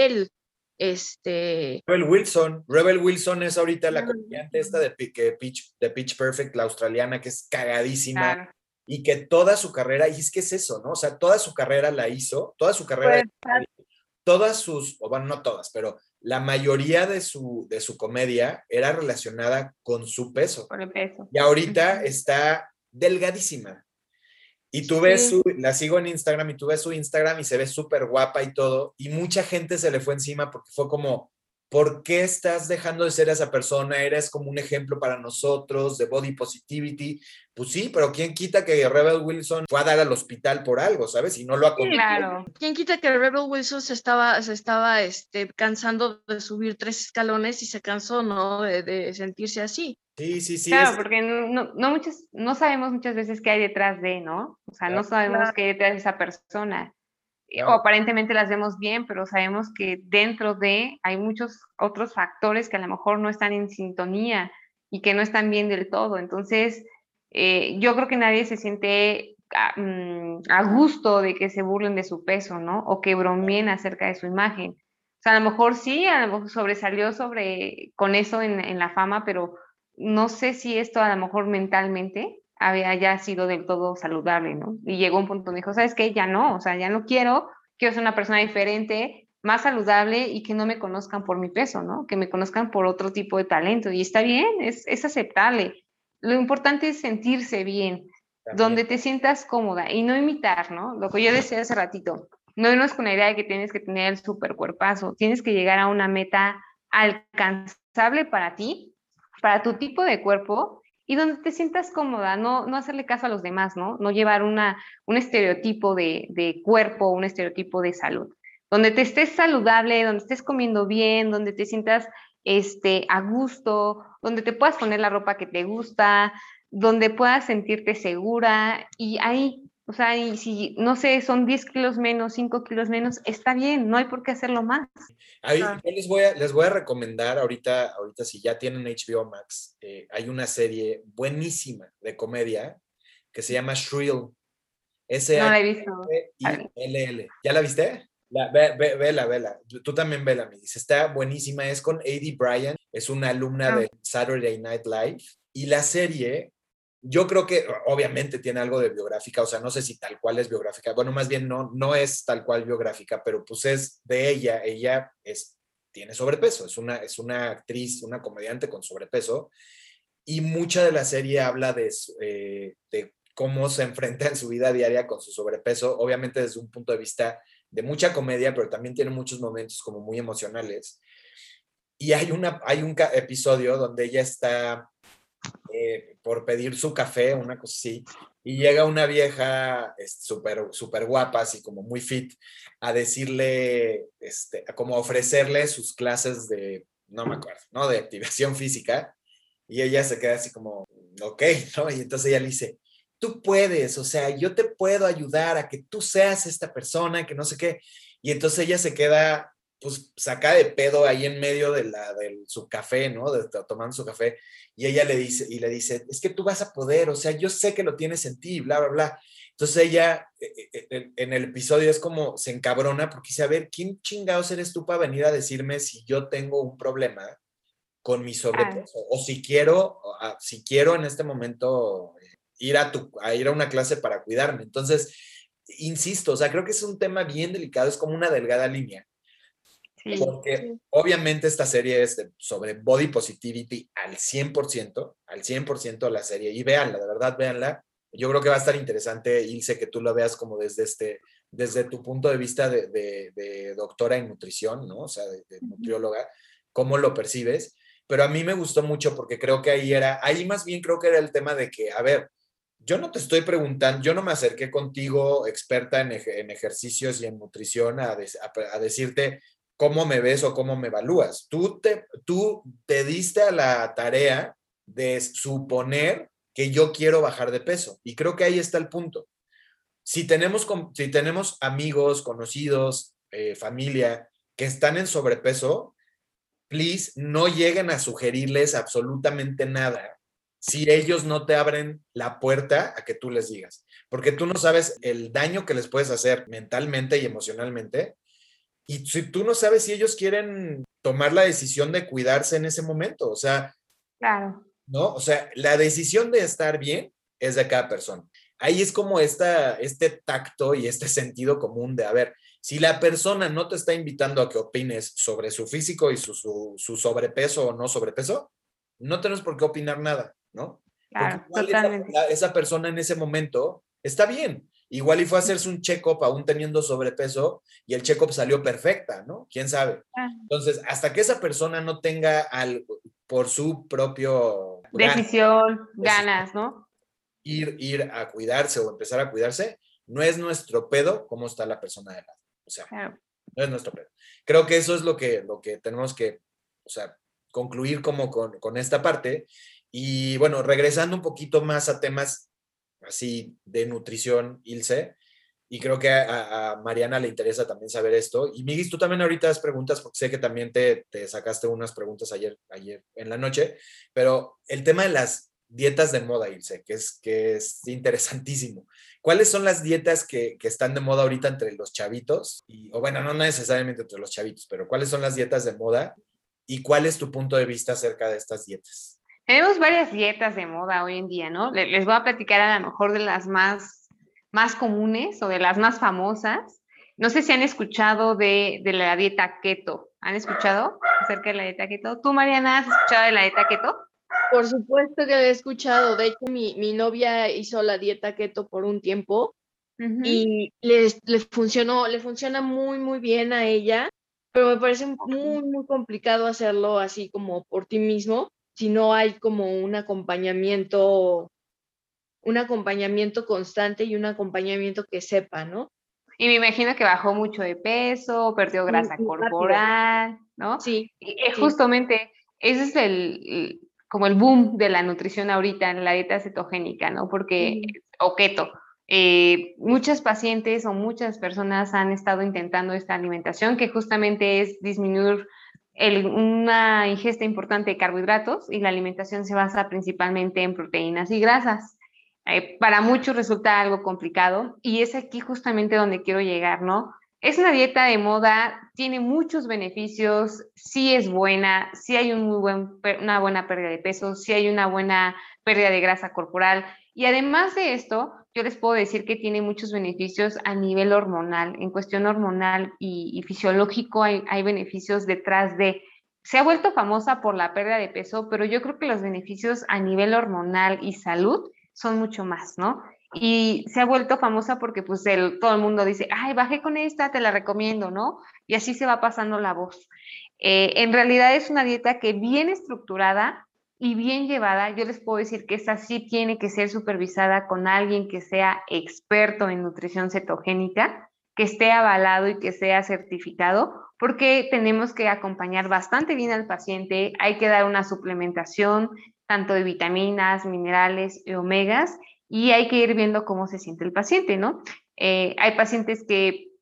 este... Rebel Wilson. Rebel Wilson es ahorita la comediante esta de, Pitch, de Pitch Perfect, la australiana, que es cagadísima. y que toda su carrera, y es que es eso, ¿no? O sea, toda su carrera la hizo, toda su carrera, Pues, todas sus, o bueno, no todas, pero la mayoría de su, de su comedia era relacionada con su peso. Por el peso. Y ahorita está delgadísima. Y tú ves Sí. su, la sigo en Instagram y tú ves su Instagram y se ve súper guapa y todo. Y mucha gente se le fue encima porque fue como, ¿por qué estás dejando de ser esa persona? Eres como un ejemplo para nosotros de body positivity. Pues sí, pero ¿quién quita que Rebel Wilson fue a dar al hospital por algo, ¿sabes? Y no lo ha contado. Claro. ¿Quién quita que Rebel Wilson se estaba, se estaba este, cansando de subir tres escalones y se cansó, ¿no? De, de sentirse así. Sí, sí, sí. Claro, es- porque no, no, no muchas, no sabemos muchas veces qué hay detrás de, ¿no? O sea, no sabemos Claro. qué hay detrás de esa persona. O Claro. aparentemente las vemos bien, pero sabemos que dentro de hay muchos otros factores que a lo mejor no están en sintonía y que no están bien del todo. Entonces, eh, yo creo que nadie se siente a, mm, a gusto de que se burlen de su peso, ¿no? O que bromeen acerca de su imagen. O sea, a lo mejor sí, a lo mejor sobresalió sobre, con eso en, en la fama, pero no sé si esto a lo mejor mentalmente había ya sido del todo saludable, ¿no? Y llegó un punto donde dijo, ¿sabes qué? Ya no, o sea, ya no quiero, quiero ser una persona diferente, más saludable y que no me conozcan por mi peso, ¿no? Que me conozcan por otro tipo de talento. Y está bien, es, es aceptable. Lo importante es sentirse bien, también. donde te sientas cómoda y no imitar, ¿no? Lo que yo decía hace ratito, no irnos con la idea de que tienes que tener el super cuerpazo, tienes que llegar a una meta alcanzable para ti, para tu tipo de cuerpo y donde te sientas cómoda, no, no hacerle caso a los demás, ¿no? No llevar una, un estereotipo de, de cuerpo, un estereotipo de salud. Donde te estés saludable, donde estés comiendo bien, donde te sientas este, a gusto, donde te puedas poner la ropa que te gusta, donde puedas sentirte segura y ahí, o sea, y si, no sé, son 10 kilos menos, 5 kilos menos, está bien, no hay por qué hacerlo más. Ahí, yo les voy, a, les voy a recomendar ahorita, ahorita si ya tienen HBO Max, eh, hay una serie buenísima de comedia que se llama Shrill. S No la he visto. I L L. ¿Ya la viste? La, ve, ve- vela, vela. Tú tú también vela, me dice. Está buenísima. Es con Adie Bryan. Es una alumna Ah. de Saturday Night Live. Y la serie, yo creo que obviamente tiene algo de biográfica. O sea, no sé si tal cual es biográfica. Bueno, más bien no, no es tal cual biográfica, pero pues es de ella. Ella es, tiene sobrepeso. Es una, es una actriz, una comediante con sobrepeso. Y mucha de la serie habla de, eh, de cómo se enfrenta en su vida diaria con su sobrepeso, obviamente desde un punto de vista de mucha comedia, pero también tiene muchos momentos como muy emocionales. Y hay, una, hay un episodio donde ella está eh, por pedir su café, una cosa así, y llega una vieja súper super guapa, así como muy fit, a decirle, este, como ofrecerle sus clases de, no me acuerdo, ¿no? De activación física. Y ella se queda así como, ok, ¿no? Y entonces ella le dice, tú puedes, o sea, yo te puedo ayudar a que tú seas esta persona, que no sé qué. Y entonces ella se queda, pues, saca de pedo ahí en medio de, la, de su café, ¿no? De, de- tomando su café. Y ella le dice, y le dice, es que tú vas a poder, o sea, yo sé que lo tienes en ti, bla, bla, bla. Entonces ella, eh, eh, eh, en el episodio es como se encabrona porque dice, a ver, ¿quién chingados eres tú para venir a decirme si yo tengo un problema con mi sobrepeso? O si quiero, ah, si quiero en este momento eh, ir a, tu, a ir a una clase para cuidarme. Entonces, insisto, o sea, creo que es un tema bien delicado, es como una delgada línea. Sí. Porque sí. obviamente esta serie es de- sobre body positivity al 100%, al 100% la serie. Y véanla, de verdad, véanla. Yo creo que va a estar interesante, Ilse, que tú lo veas como desde, este, desde tu punto de vista de, de- de doctora en nutrición, ¿no? O sea, de, de nutrióloga, cómo lo percibes. Pero a mí me gustó mucho porque creo que ahí era, ahí más bien creo que era el tema de que, a ver, yo no te estoy preguntando, yo no me acerqué contigo, experta en, en ejercicios y en nutrición, a, a- a decirte cómo me ves o cómo me evalúas. Tú te, tú te diste a la tarea de suponer que yo quiero bajar de peso. Y creo que ahí está el punto. Si tenemos, si tenemos amigos, conocidos, eh, familia que están en sobrepeso, please no lleguen a sugerirles absolutamente nada si ellos no te abren la puerta a que tú les digas. Porque tú no sabes el daño que les puedes hacer mentalmente y emocionalmente. Y si tú no sabes si ellos quieren tomar la decisión de cuidarse en ese momento, o sea, Claro. ¿no? O sea, la decisión de estar bien es de cada persona. ahí es como esta, este tacto y este sentido común de, a ver, si la persona no te está invitando a que opines sobre su físico y su, su, sobrepeso o no sobrepeso, no tenemos por qué opinar nada, ¿no? Claro, totalmente. Esa, esa, persona en ese momento está bien. Igual y fue a hacerse un check-up aún teniendo sobrepeso y el check-up salió perfecta, ¿no? ¿Quién sabe? Ah. Entonces, hasta que esa persona no tenga algo por su propio... Decisión, ganas, ¿no? Ir, ir a cuidarse o empezar a cuidarse, no es nuestro pedo cómo está la persona de lado. O sea, no es nuestro pedo. Creo que eso es lo que, lo que tenemos que, o sea, concluir como con, con esta parte. Y bueno, regresando un poquito más a temas así de nutrición, Ilse, y creo que a, Mariana le interesa también saber esto. Y Miguel, tú también ahorita das preguntas, porque sé que también te, te, sacaste unas preguntas ayer, ayer en la noche, pero el tema de las dietas de moda, Ilse, que es, que es interesantísimo. ¿Cuáles son las dietas que, que, están de moda ahorita entre los chavitos? O bueno, no necesariamente entre los chavitos, pero ¿cuáles son las dietas de moda? ¿Y cuál es tu punto de vista acerca de estas dietas? Tenemos varias dietas de moda hoy en día, ¿no? Les voy a platicar a lo mejor de las más, más comunes o de las más famosas. No sé si han escuchado de, de la dieta keto. ¿Han escuchado acerca de la dieta keto? ¿Tú, Mariana, has escuchado de la dieta keto? Por supuesto que lo he escuchado. De hecho, mi, mi novia hizo la dieta keto por un tiempo y le, le, funcionó, le funciona muy, muy bien a ella, pero me parece muy, muy complicado hacerlo así como por ti mismo, si no hay como un acompañamiento, un acompañamiento constante y un acompañamiento que sepa, ¿no? Y me imagino que bajó mucho de peso, perdió grasa corporal, ¿no? Sí. Y, justamente ese es el, como el boom de la nutrición ahorita en la dieta cetogénica, ¿no? Porque, o keto, eh, muchas pacientes o muchas personas han estado intentando esta alimentación que justamente es disminuir una ingesta importante de carbohidratos y la alimentación se basa principalmente en proteínas y grasas. Eh, para muchos resulta algo complicado y es aquí justamente donde quiero llegar, ¿no? Es una dieta de moda, tiene muchos beneficios, sí es buena, sí hay un muy una buena pérdida de peso, sí hay una buena pérdida de grasa corporal. Y además de esto, yo les puedo decir que tiene muchos beneficios a nivel hormonal. En cuestión hormonal y, fisiológico hay, beneficios detrás de... Se ha vuelto famosa por la pérdida de peso, pero yo creo que los beneficios a nivel hormonal y salud son mucho más, ¿no? y se ha vuelto famosa porque pues todo el mundo dice, ay, bajé con esta, te la recomiendo, ¿no? Y así se va pasando la voz. Eh, en realidad es una dieta que bien estructurada y bien llevada, yo les puedo decir que esta sí tiene que ser supervisada con alguien que sea experto en nutrición cetogénica, que esté avalado y que sea certificado, porque tenemos que acompañar bastante bien al paciente, hay que dar una suplementación tanto de vitaminas, minerales y omegas, y hay que ir viendo cómo se siente el paciente, ¿no? Eh, hay pacientes que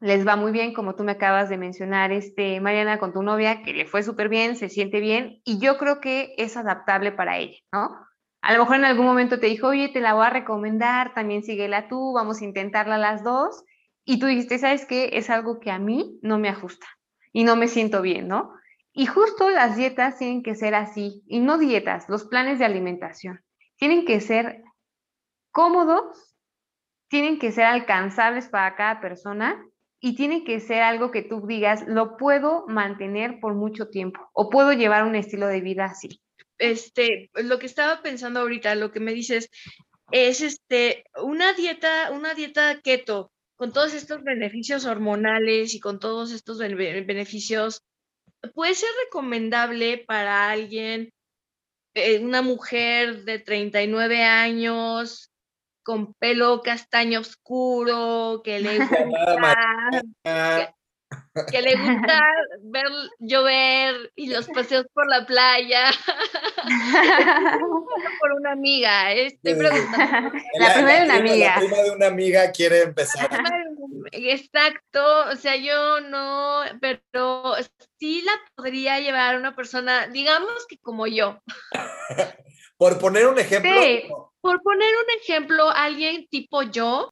les va muy bien, como tú me acabas de mencionar, este, Mariana, con tu novia, que le fue súper bien, se siente bien, y yo creo que es adaptable para ella, ¿no? A lo mejor en algún momento te dijo, oye, te la voy a recomendar, también síguela tú, vamos a intentarla las dos, y tú dijiste, ¿sabes qué? Es algo que a mí no me ajusta y no me siento bien, ¿no? Y justo las dietas tienen que ser así, y no dietas, los planes de alimentación, tienen que ser cómodos, tienen que ser alcanzables para cada persona y tiene que ser algo que tú digas, lo puedo mantener por mucho tiempo o puedo llevar un estilo de vida así. Este, lo que estaba pensando ahorita, lo que me dices, es este, una dieta, una dieta keto con todos estos beneficios hormonales y con todos estos beneficios, puede ser recomendable para alguien, eh, una mujer de 39 años, con pelo castaño oscuro, que le gusta, que, le gusta ver llover y los paseos por la playa. por una amiga, estoy preguntando. La, primera de una amiga. La prima de una amiga quiere empezar. Exacto, o sea, yo no, pero sí la podría llevar una persona, digamos que como yo. Por poner un ejemplo. Sí, por poner un ejemplo, alguien tipo yo.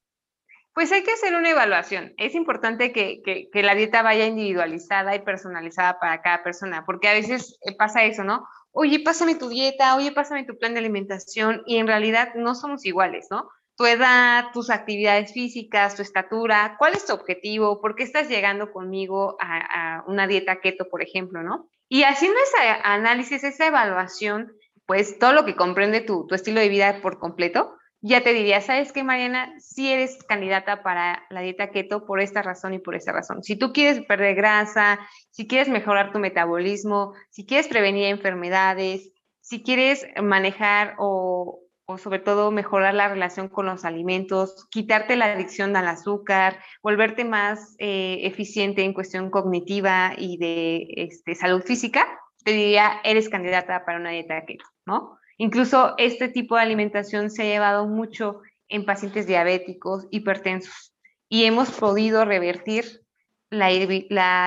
Pues hay que hacer una evaluación. Es importante que, que, la dieta vaya individualizada y personalizada para cada persona, porque a veces eh, pasa eso, ¿no? Oye, pásame tu dieta, oye, pásame tu plan de alimentación, y en realidad no somos iguales, ¿no? tu edad, tus actividades físicas, tu estatura, cuál es tu objetivo, por qué estás llegando conmigo a, una dieta keto, por ejemplo, ¿no? Y haciendo ese análisis, esa evaluación, pues todo lo que comprende tu, tu estilo de vida por completo, ya te diría, ¿sabes qué, Mariana? Si eres candidata para la dieta keto por esta razón y por esta razón. Si tú quieres perder grasa, si quieres mejorar tu metabolismo, si quieres prevenir enfermedades, si quieres manejar o, o sobre todo mejorar la relación con los alimentos, quitarte la adicción al azúcar, volverte más eh, eficiente en cuestión cognitiva y de este, salud física, te diría, eres candidata para una dieta keto, ¿no? Incluso este tipo de alimentación se ha llevado mucho en pacientes diabéticos, hipertensos, y hemos podido revertir la,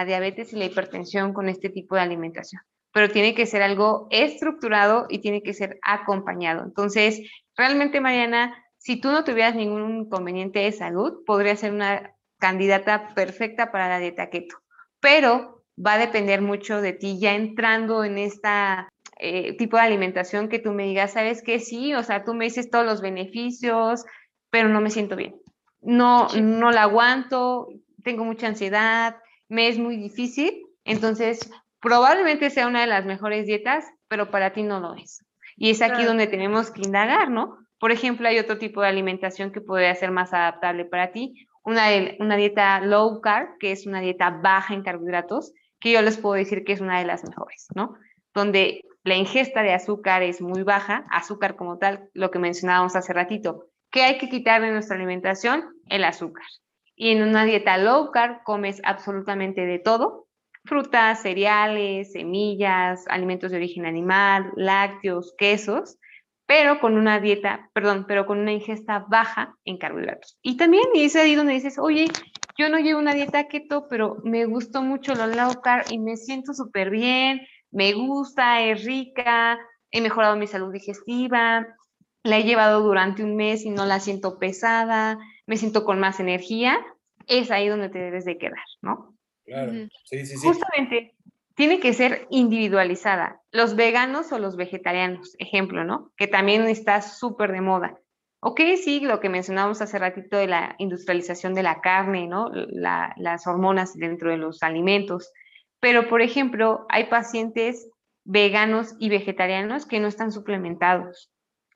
diabetes y la hipertensión con este tipo de alimentación pero tiene que ser algo estructurado y tiene que ser acompañado. Entonces, realmente, Mariana, si tú no tuvieras ningún inconveniente de salud, podría ser una candidata perfecta para la dieta keto, pero va a depender mucho de ti ya entrando en esta eh, tipo de alimentación que tú me digas, sabes que sí, o sea, tú me dices todos los beneficios, pero no me siento bien. No, no la aguanto, tengo mucha ansiedad, me es muy difícil. Entonces, probablemente sea una de las mejores dietas, pero para ti no lo es. Y es aquí donde tenemos que indagar, ¿no? Por ejemplo, hay otro tipo de alimentación que podría ser más adaptable para ti, una, una dieta low carb, que es una dieta baja en carbohidratos, que yo les puedo decir que es una de las mejores, ¿no? Donde la ingesta de azúcar es muy baja, azúcar como tal, lo que mencionábamos hace ratito. ¿Qué hay que quitar de nuestra alimentación? El azúcar. Y en una dieta low carb comes absolutamente de todo, frutas, cereales, semillas, alimentos de origen animal, lácteos, quesos, pero con una dieta, perdón, pero con una ingesta baja en carbohidratos. Y también es ahí donde dices, oye, yo no llevo una dieta keto, pero me gustó mucho lo low carb y me siento súper bien, me gusta, es rica, he mejorado mi salud digestiva, la he llevado durante un mes y no la siento pesada, me siento con más energía, es ahí donde te debes de quedar, ¿no? Claro, sí, sí, sí. Justamente, tiene que ser individualizada. Los veganos o los vegetarianos, ejemplo, ¿no? Que también está súper de moda. Ok, sí, lo que mencionábamos hace ratito de la industrialización de la carne, ¿no? las hormonas dentro de los alimentos. Pero, por ejemplo, hay pacientes veganos y vegetarianos que no están suplementados.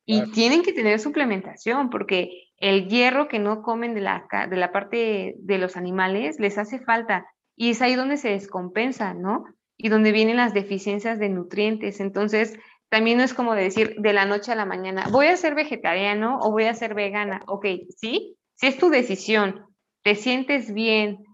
Y tienen que tener suplementación porque el hierro que no comen de la, de la parte de los animales les hace falta. Y es ahí donde se descompensa, ¿no? Y donde vienen las deficiencias de nutrientes. Entonces, también no es como decir de la noche a la mañana, voy a ser vegetariano o voy a ser vegana. Ok, sí, si es tu decisión, te sientes bien,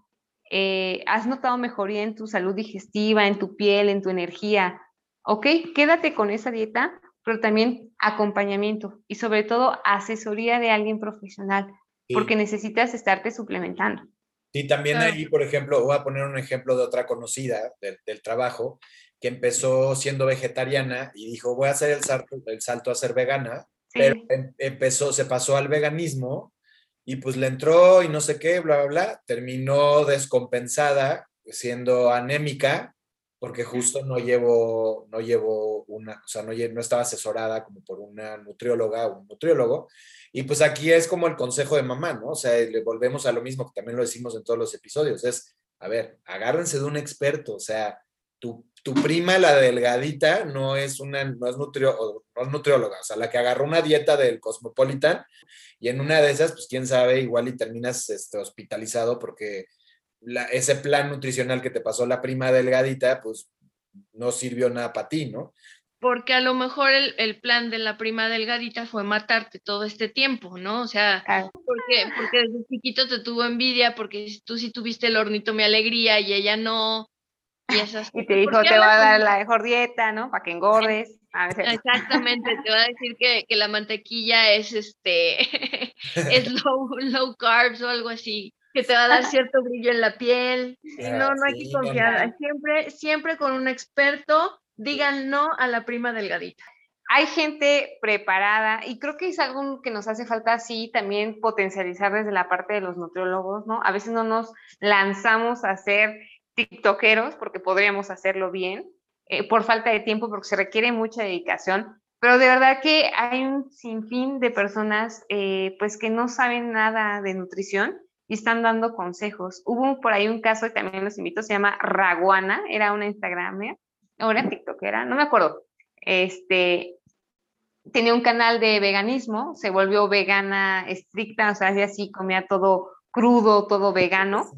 eh, has notado mejoría en tu salud digestiva, en tu piel, en tu energía, ok, quédate con esa dieta, pero también acompañamiento y sobre todo asesoría de alguien profesional, porque necesitas estarte suplementando. Y también ahí, por ejemplo, voy a poner un ejemplo de otra conocida del, trabajo, que empezó siendo vegetariana y dijo, voy a hacer el salto, el salto a ser vegana, pero em, empezó, se pasó al veganismo y pues le entró y no sé qué, bla, bla, bla, terminó descompensada, siendo anémica, porque justo no llevo, no llevo una, o sea, no, no estaba asesorada como por una nutrióloga o un nutriólogo, y pues aquí es como el consejo de mamá, ¿no? O sea, le volvemos a lo mismo que también lo decimos en todos los episodios, es, a ver, agárrense de un experto, o sea, tu, tu prima, la delgadita, no es una, no es, nutrio, no es nutrióloga, o sea, la que agarró una dieta del Cosmopolitan y en una de esas, pues quién sabe, igual y terminas este, hospitalizado porque la, ese plan nutricional que te pasó la prima delgadita, pues no sirvió nada para ti, ¿no? porque a lo mejor el, plan de la prima delgadita fue matarte todo este tiempo, ¿no? O sea, porque, porque desde chiquito te tuvo envidia, porque tú sí tuviste el hornito mi alegría y ella no. Y, esas y te dijo, te va a dar la mejor dieta, ¿no? Para que engordes. Exactamente, te va a decir que, la mantequilla es este es low, low carbs o algo así que te va a dar cierto brillo en la piel. no, no hay que confiar. Siempre, siempre con un experto digan no a la prima delgadita. Hay gente preparada y creo que es algo que nos hace falta así también potencializar desde la parte de los nutriólogos, ¿no? A veces no nos lanzamos a ser tiktokeros porque podríamos hacerlo bien, eh, por falta de tiempo, porque se requiere mucha dedicación, pero de verdad que hay un sinfín de personas eh, pues que no saben nada de nutrición y están dando consejos. Hubo por ahí un caso, y también los invito, se llama Raguana, era una Instagramer, o era TikTokera, no me acuerdo. Este, tenía un canal de veganismo, se volvió vegana estricta, o sea, así comía todo crudo, todo vegano.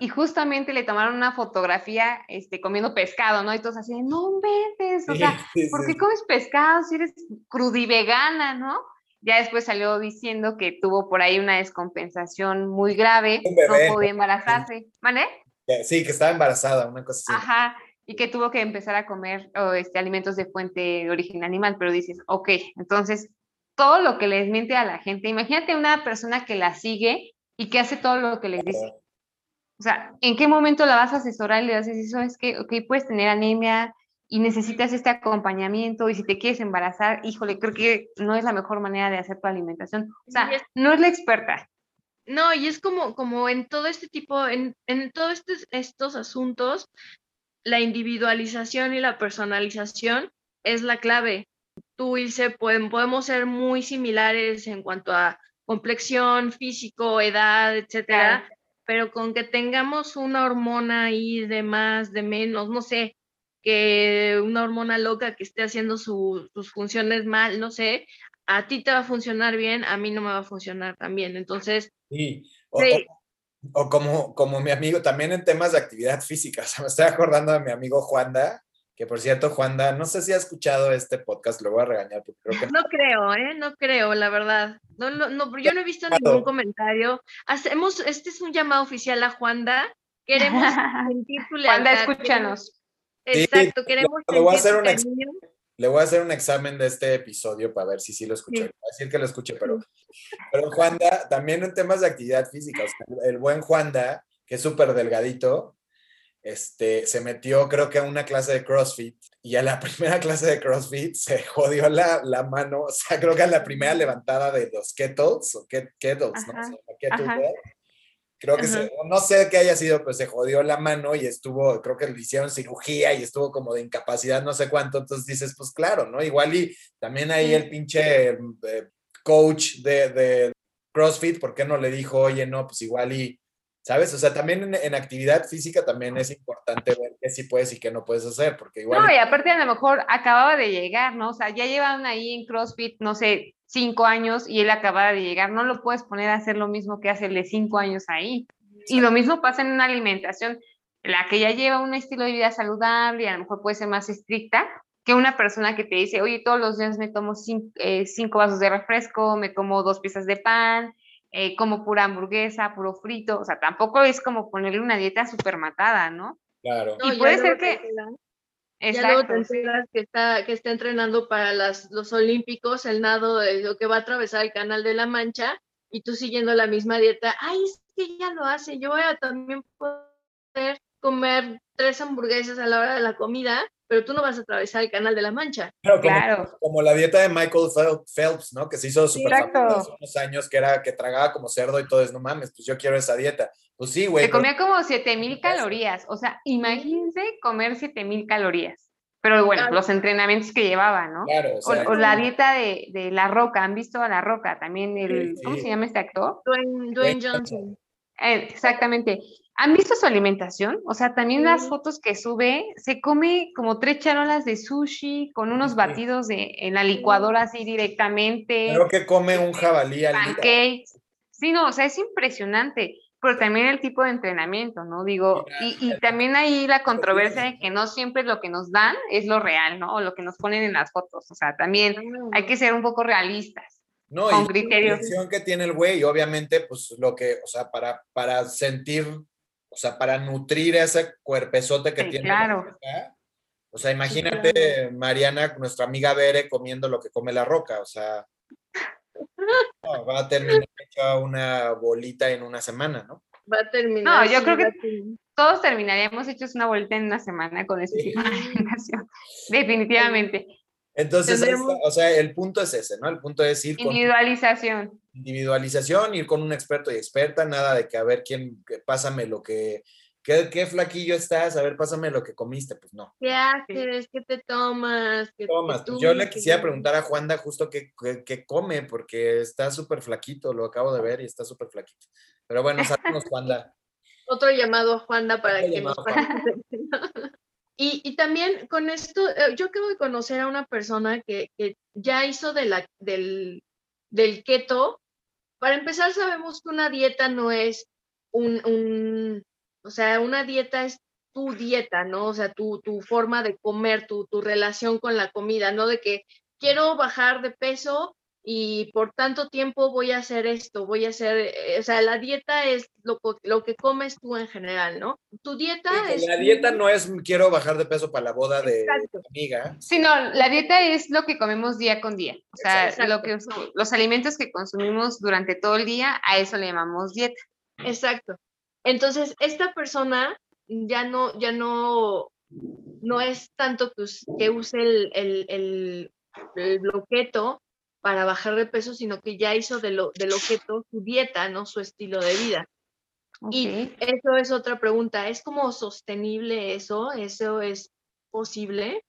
Y justamente le tomaron una fotografía este, comiendo pescado, ¿no? Y todos así, no ves, o sea, ¿por qué comes pescado si eres crudivegana, no? Ya después salió diciendo que tuvo por ahí una descompensación muy grave, no podía embarazarse. ¿Vale? Sí, que estaba embarazada, una cosa así. Ajá, y que tuvo que empezar a comer este, alimentos de fuente de origen animal, pero dices, ok, entonces todo lo que les miente a la gente, imagínate una persona que la sigue y que hace todo lo que les dice. O sea, ¿en qué momento la vas a asesorar y le haces eso? Es que, ok, puedes tener anemia y necesitas este acompañamiento y si te quieres embarazar, híjole, creo que no es la mejor manera de hacer tu alimentación. O sea, no es la experta. No, y es como, como en todo este tipo, en, en todos estos, estos asuntos, la individualización y la personalización es la clave. Tú, Ilse, pueden, podemos ser muy similares en cuanto a complexión, físico, edad, etcétera, pero con que tengamos una hormona ahí de más, de menos, no sé, que una hormona loca que esté haciendo sus funciones mal, no sé, a ti te va a funcionar bien, a mí no me va a funcionar tan bien. Entonces, sí. O, como, como mi amigo, también en temas de actividad física, o sea, me estoy acordando de mi amigo Juanda, que por cierto, Juanda, no sé si ha escuchado este podcast, lo voy a regañar porque creo que no. creo, ¿eh? No creo, la verdad. No, no, no, yo no he visto ningún comentario. Hacemos, este es un llamado oficial a Juanda. Queremos sentir tu Juanda, escúchanos. Exacto, queremos le voy, a hacer un le voy a hacer un examen de este episodio para ver si sí lo escuché. Voy a decir que lo escuché, pero, pero Juanda, también en temas de actividad física, el buen Juanda, que es súper delgadito, este, se metió creo que a una clase de CrossFit y a la primera clase de CrossFit se jodió la, la mano, o sea, creo que a la primera levantada de los kettles, o kettles, ¿no? creo que no sé qué haya sido, pero se jodió la mano y estuvo, creo que le hicieron cirugía y estuvo como de incapacidad, no sé cuánto, entonces dices, pues claro, ¿no? Igual y también ahí el pinche eh, coach de, de CrossFit, ¿por qué no le dijo, oye, no, pues igual y ¿Sabes? O sea, también en, actividad física también es importante ver qué sí puedes y qué no puedes hacer, porque igual... No, y aparte a lo mejor acababa de llegar, ¿no? O sea, ya llevan ahí en CrossFit, no sé, cinco años y él acababa de llegar, no lo puedes poner a hacer lo mismo que hace el de cinco años ahí. Y lo mismo pasa en una alimentación, la que ya lleva un estilo de vida saludable y a lo mejor puede ser más estricta que una persona que te dice, oye, todos los días me tomo cinco, eh, cinco vasos de refresco, me como dos piezas de pan, eh, como pura hamburguesa, puro frito, o sea, tampoco es como ponerle una dieta súper matada, ¿no? Claro. y puede ser que... Exacto. que está, que está entrenando para las, los Olímpicos, el nado, lo que va a atravesar el Canal de la Mancha, y tú siguiendo la misma dieta, ay, es que ya lo hace, yo voy a también poder comer tres hamburguesas a la hora de la comida, pero tú no vas a atravesar el canal de la Mancha. Claro, como, la dieta de Michael Phelps, ¿no? Que se hizo súper hace unos años, que era que tragaba como cerdo y todo es, no mames, pues yo quiero esa dieta. Pues sí, güey. Se comía como 7000 calorías, o sea, imagínense comer 7000 calorías. Pero bueno, los entrenamientos que llevaba, ¿no? Claro, o, la dieta de, de, La Roca, ¿han visto a La Roca? También el, ¿cómo se llama este actor? Dwayne, Dwayne Johnson. Eh, exactamente. ¿Han visto su alimentación? O sea, también las fotos que sube, se come como tres charolas de sushi con unos batidos de, en la licuadora así directamente. Creo que come un jabalí al día. Sí, no, o sea, es impresionante. Pero también el tipo de entrenamiento, ¿no? Digo, y, y también ahí la controversia de que no siempre lo que nos dan es lo real, ¿no? O lo que nos ponen en las fotos. O sea, también hay que ser un poco realistas. No, con y criterios. La que tiene el güey, obviamente, pues lo que, o sea, para, para sentir o sea, para nutrir ese cuerpezote que tiene. Claro. o sea, imagínate, Mariana, nuestra amiga Bere, comiendo lo que come la roca. O sea, va a terminar hecha una bolita en una semana, ¿no? Va a terminar. No, yo creo que todos terminaríamos hechos una bolita en una semana con ese tipo de alimentación. Definitivamente. Entonces, o sea, el punto es ese, ¿no? El punto es ir con... Individualización. Individualización, ir con un experto y experta, nada de que a ver quién, pásame lo que, ¿Qué, flaquillo estás? A ver, pásame lo que comiste. Pues no. ¿Qué haces? ¿Qué te tomas? ¿Qué tomas? Pues yo le quisiera preguntar a Juanda justo qué, qué, come, porque está súper flaquito, lo acabo de ver y está súper flaquito. Pero bueno, saludos, Juanda. Otro llamado a Juanda para que nos y, y, también con esto, eh, yo acabo de conocer a una persona que, que ya hizo de la, del, del keto. Para empezar, sabemos que una dieta no es un, un o sea, una dieta es tu dieta, ¿no? O sea, tu, tu forma de comer, tu, tu relación con la comida, ¿no? De que quiero bajar de peso y por tanto tiempo voy a hacer esto, voy a hacer, eh, o sea, la dieta es lo, lo que comes tú en general, ¿no? Tu dieta es... La dieta no es quiero bajar de peso para la boda de, amiga. Sí, no, la dieta es lo que comemos día con día, o sea, lo que, los alimentos que consumimos durante todo el día, a eso le llamamos dieta. Exacto. Entonces, esta persona ya no, ya no, no es tanto que, use el, el, el, bloqueto para bajar de peso, sino que ya hizo de lo, del objeto su dieta, no su estilo de vida. Y eso es otra pregunta. ¿Es como sostenible eso? ¿Eso es posible?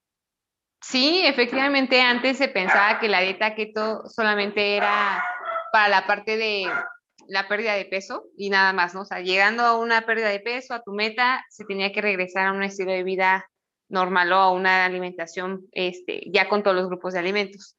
Sí, efectivamente, antes se pensaba que la dieta keto solamente era para la parte de la pérdida de peso y nada más, ¿no? O sea, llegando a una pérdida de peso, a tu meta, se tenía que regresar a un estilo de vida normal o a una alimentación este, ya con todos los grupos de alimentos.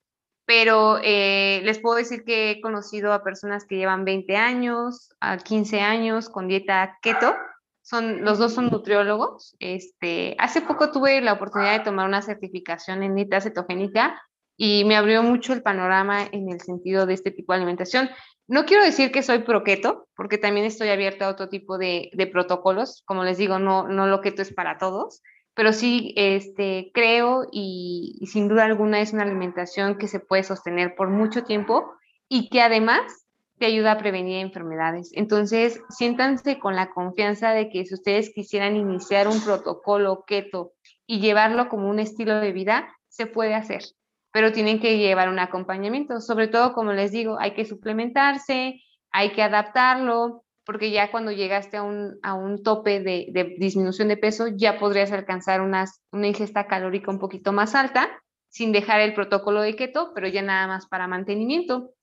Pero eh, les puedo decir que he conocido a personas que llevan 20 años, a 15 años con dieta keto. Son, los dos son nutriólogos. Este, hace poco tuve la oportunidad de tomar una certificación en dieta cetogénica y me abrió mucho el panorama en el sentido de este tipo de alimentación. No quiero decir que soy proqueto, porque también estoy abierta a otro tipo de, protocolos. Como les digo, no, no lo keto es para todos, pero sí este, creo y, sin duda alguna es una alimentación que se puede sostener por mucho tiempo y que además te ayuda a prevenir enfermedades. Entonces, siéntanse con la confianza de que si ustedes quisieran iniciar un protocolo keto y llevarlo como un estilo de vida, se puede hacer pero tienen que llevar un acompañamiento. Sobre todo, como les digo, hay que suplementarse, hay que adaptarlo, porque ya cuando llegaste a un, a un tope de, disminución de peso, ya podrías alcanzar unas, una ingesta calórica un poquito más alta, sin dejar el protocolo de keto, pero ya nada más para mantenimiento.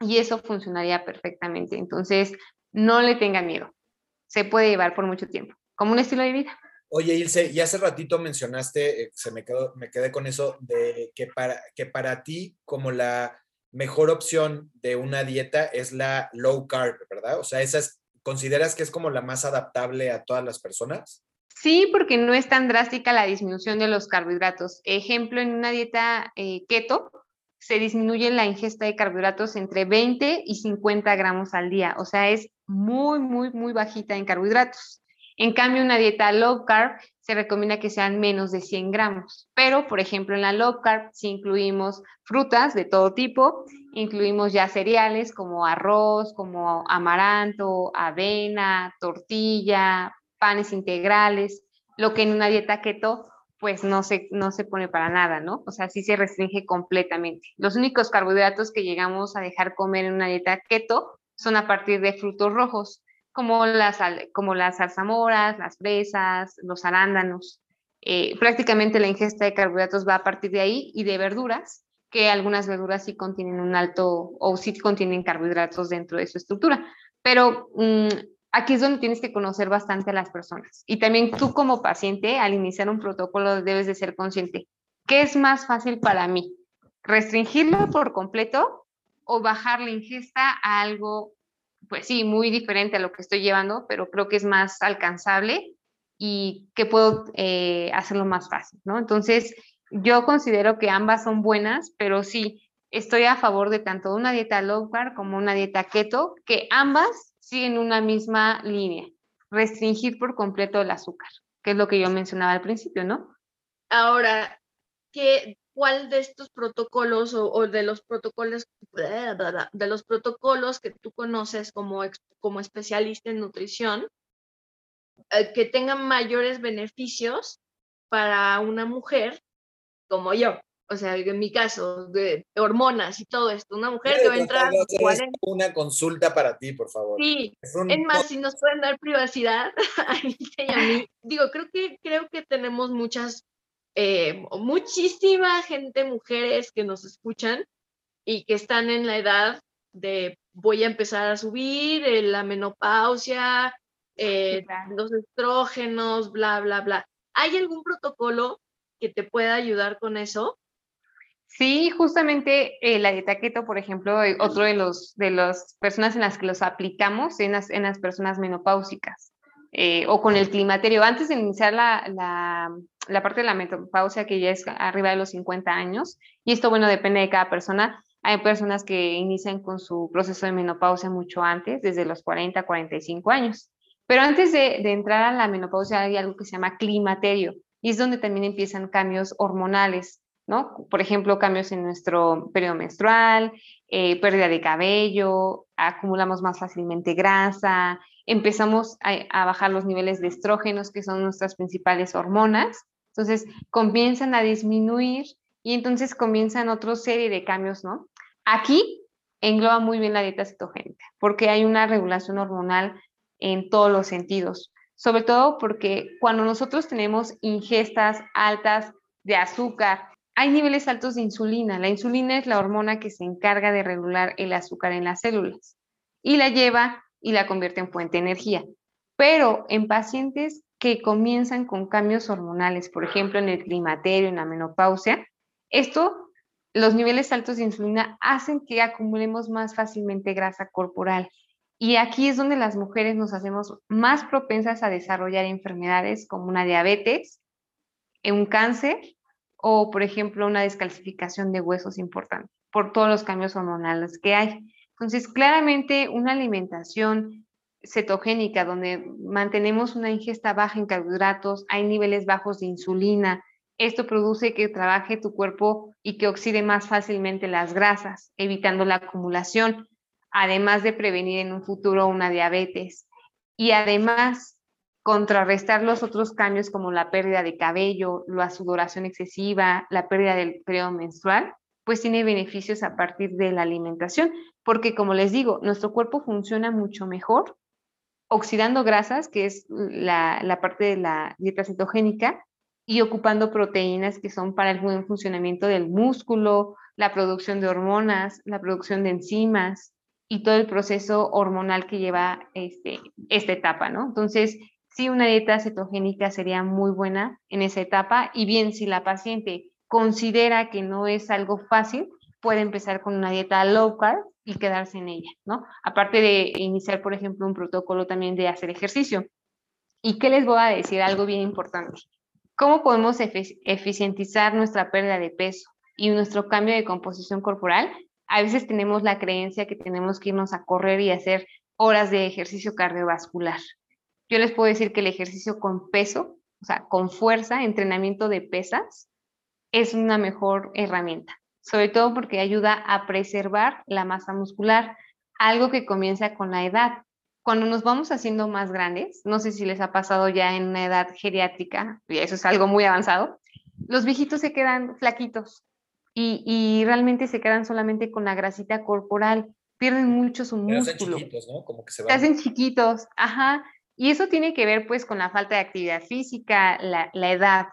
Y eso funcionaría perfectamente. Entonces, no le tengan miedo. Se puede llevar por mucho tiempo, como un estilo de vida. Oye, Ilse, y hace ratito mencionaste, eh, se me, quedó, me quedé con eso, de que para, que para ti como la mejor opción de una dieta es la low carb, ¿verdad? O sea, esas, ¿consideras que es como la más adaptable a todas las personas? Sí, porque no es tan drástica la disminución de los carbohidratos. Ejemplo, en una dieta eh, keto se disminuye la ingesta de carbohidratos entre 20 y 50 gramos al día. O sea, es muy, muy, muy bajita en carbohidratos. En cambio, una dieta low carb se recomienda que sean menos de 100 gramos. Pero, por ejemplo, en la low carb si incluimos frutas de todo tipo, incluimos ya cereales como arroz, como amaranto, avena, tortilla, panes integrales, lo que en una dieta keto pues no se, no se pone para nada, ¿no? O sea, sí se restringe completamente. Los únicos carbohidratos que llegamos a dejar comer en una dieta keto son a partir de frutos rojos como las, como las zarzamoras, las fresas, los arándanos. Eh, prácticamente la ingesta de carbohidratos va a partir de ahí y de verduras, que algunas verduras sí contienen un alto o sí contienen carbohidratos dentro de su estructura. Pero mm, aquí es donde tienes que conocer bastante a las personas. Y también tú como paciente, al iniciar un protocolo, debes de ser consciente. ¿Qué es más fácil para mí? ¿Restringirlo por completo o bajar la ingesta a algo pues sí, muy diferente a lo que estoy llevando, pero creo que es más alcanzable y que puedo eh, hacerlo más fácil, ¿no? Entonces, yo considero que ambas son buenas, pero sí, estoy a favor de tanto una dieta low carb como una dieta keto, que ambas siguen una misma línea, restringir por completo el azúcar, que es lo que yo mencionaba al principio, ¿no? Ahora, ¿qué, cuál de estos protocolos o, de los protocolos de los protocolos que tú conoces como, como especialista en nutrición eh, que tengan mayores beneficios para una mujer como yo. o sea, en mi caso, de hormonas y todo esto, una mujer que va a entrar... Una consulta para ti, por favor. Sí, es, más, si nos pueden dar privacidad a y a mí. Digo, creo que, creo que tenemos muchas, eh, muchísima gente, mujeres que nos escuchan y que están en la edad de voy a empezar a subir, eh, la menopausia, eh, los estrógenos, bla, bla, bla. ¿Hay algún protocolo que te pueda ayudar con eso? Sí, justamente eh, la dieta keto, por ejemplo, otro de los de las personas en las que los aplicamos en las, en las personas menopáusicas eh, o con el climaterio. Antes de iniciar la, la, parte de la menopausia, que ya es arriba de los 50 años, y esto, bueno, depende de cada persona. Hay personas que inician con su proceso de menopausia mucho antes, desde los 40 a 45 años. Pero antes de, de entrar a la menopausia hay algo que se llama climaterio, y es donde también empiezan cambios hormonales, ¿no? Por ejemplo, cambios en nuestro periodo menstrual, eh, pérdida de cabello, acumulamos más fácilmente grasa, empezamos a, bajar los niveles de estrógenos, que son nuestras principales hormonas, entonces comienzan a disminuir y entonces comienzan otra serie de cambios, ¿no? Aquí engloba muy bien la dieta cetogénica, porque hay una regulación hormonal en todos los sentidos sobre todo porque cuando nosotros tenemos ingestas altas de azúcar, hay niveles altos de insulina. La insulina es la hormona que se encarga de regular el azúcar en las células y la lleva y la convierte en fuente de energía. Pero en pacientes que comienzan con cambios hormonales, por ejemplo en el climaterio, en la menopausia, esto, los niveles altos de insulina hacen que acumulemos más fácilmente grasa corporal y aquí es donde las mujeres nos hacemos más propensas a desarrollar enfermedades como una diabetes, un cáncer o, por ejemplo, una descalcificación de huesos importante por todos los cambios hormonales que hay. Entonces, claramente una alimentación cetogénica donde mantenemos una ingesta baja en carbohidratos, hay niveles bajos de insulina, esto produce que trabaje tu cuerpo y que oxide más fácilmente las grasas, evitando la acumulación además de prevenir en un futuro una diabetes. Y además contrarrestar los otros cambios como la pérdida de cabello, la sudoración excesiva, la pérdida del periodo menstrual, pues tiene beneficios a partir de la alimentación, porque como les digo, nuestro cuerpo funciona mucho mejor oxidando grasas, que es la, la parte de la dieta cetogénica, y ocupando proteínas que son para el buen funcionamiento del músculo, la producción de hormonas, la producción de enzimas, y todo el proceso hormonal que lleva este, esta etapa, ¿no? Entonces, sí, una dieta cetogénica sería muy buena en esa etapa y bien, si la paciente considera que no es algo fácil, puede empezar con una dieta low carb y quedarse en ella, ¿no? Aparte de iniciar, por ejemplo, un protocolo también de hacer ejercicio. ¿Y qué les voy a decir? Algo bien importante. ¿Cómo podemos eficientizar nuestra pérdida de peso y nuestro cambio de composición corporal? a veces tenemos la creencia que tenemos que irnos a correr y hacer horas de ejercicio cardiovascular. Yo les puedo decir que el ejercicio con peso, o sea, con fuerza, entrenamiento de pesas, es una mejor herramienta, sobre todo porque ayuda a preservar la masa muscular, algo que comienza con la edad. Cuando nos vamos haciendo más grandes, no sé si les ha pasado ya en una edad geriátrica, y eso es algo muy avanzado, los viejitos se quedan flaquitos, y, realmente se quedan solamente con la grasita corporal, pierden mucho su músculo. Se hacen chiquitos, ¿no? Como que se, van. se hacen chiquitos, ajá. Y eso tiene que ver pues con la falta de actividad física, la, la edad.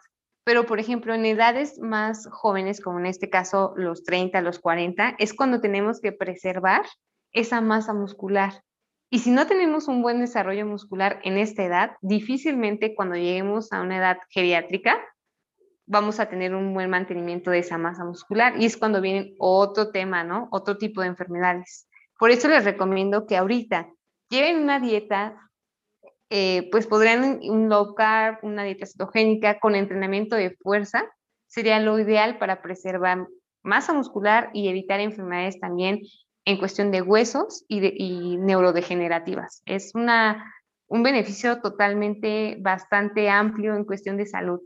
Pero, por ejemplo, en edades más jóvenes, como en este caso los 30, los 40, es cuando tenemos que preservar esa masa muscular. Y si no tenemos un buen desarrollo muscular en esta edad, difícilmente cuando lleguemos a una edad geriátrica vamos a tener un buen mantenimiento de esa masa muscular y es cuando viene otro tema, ¿no? Otro tipo de enfermedades. Por eso les recomiendo que ahorita lleven una dieta, eh, pues podrían un low carb, una dieta cetogénica con entrenamiento de fuerza, sería lo ideal para preservar masa muscular y evitar enfermedades también en cuestión de huesos y, de, y neurodegenerativas. Es una, un beneficio totalmente bastante amplio en cuestión de salud.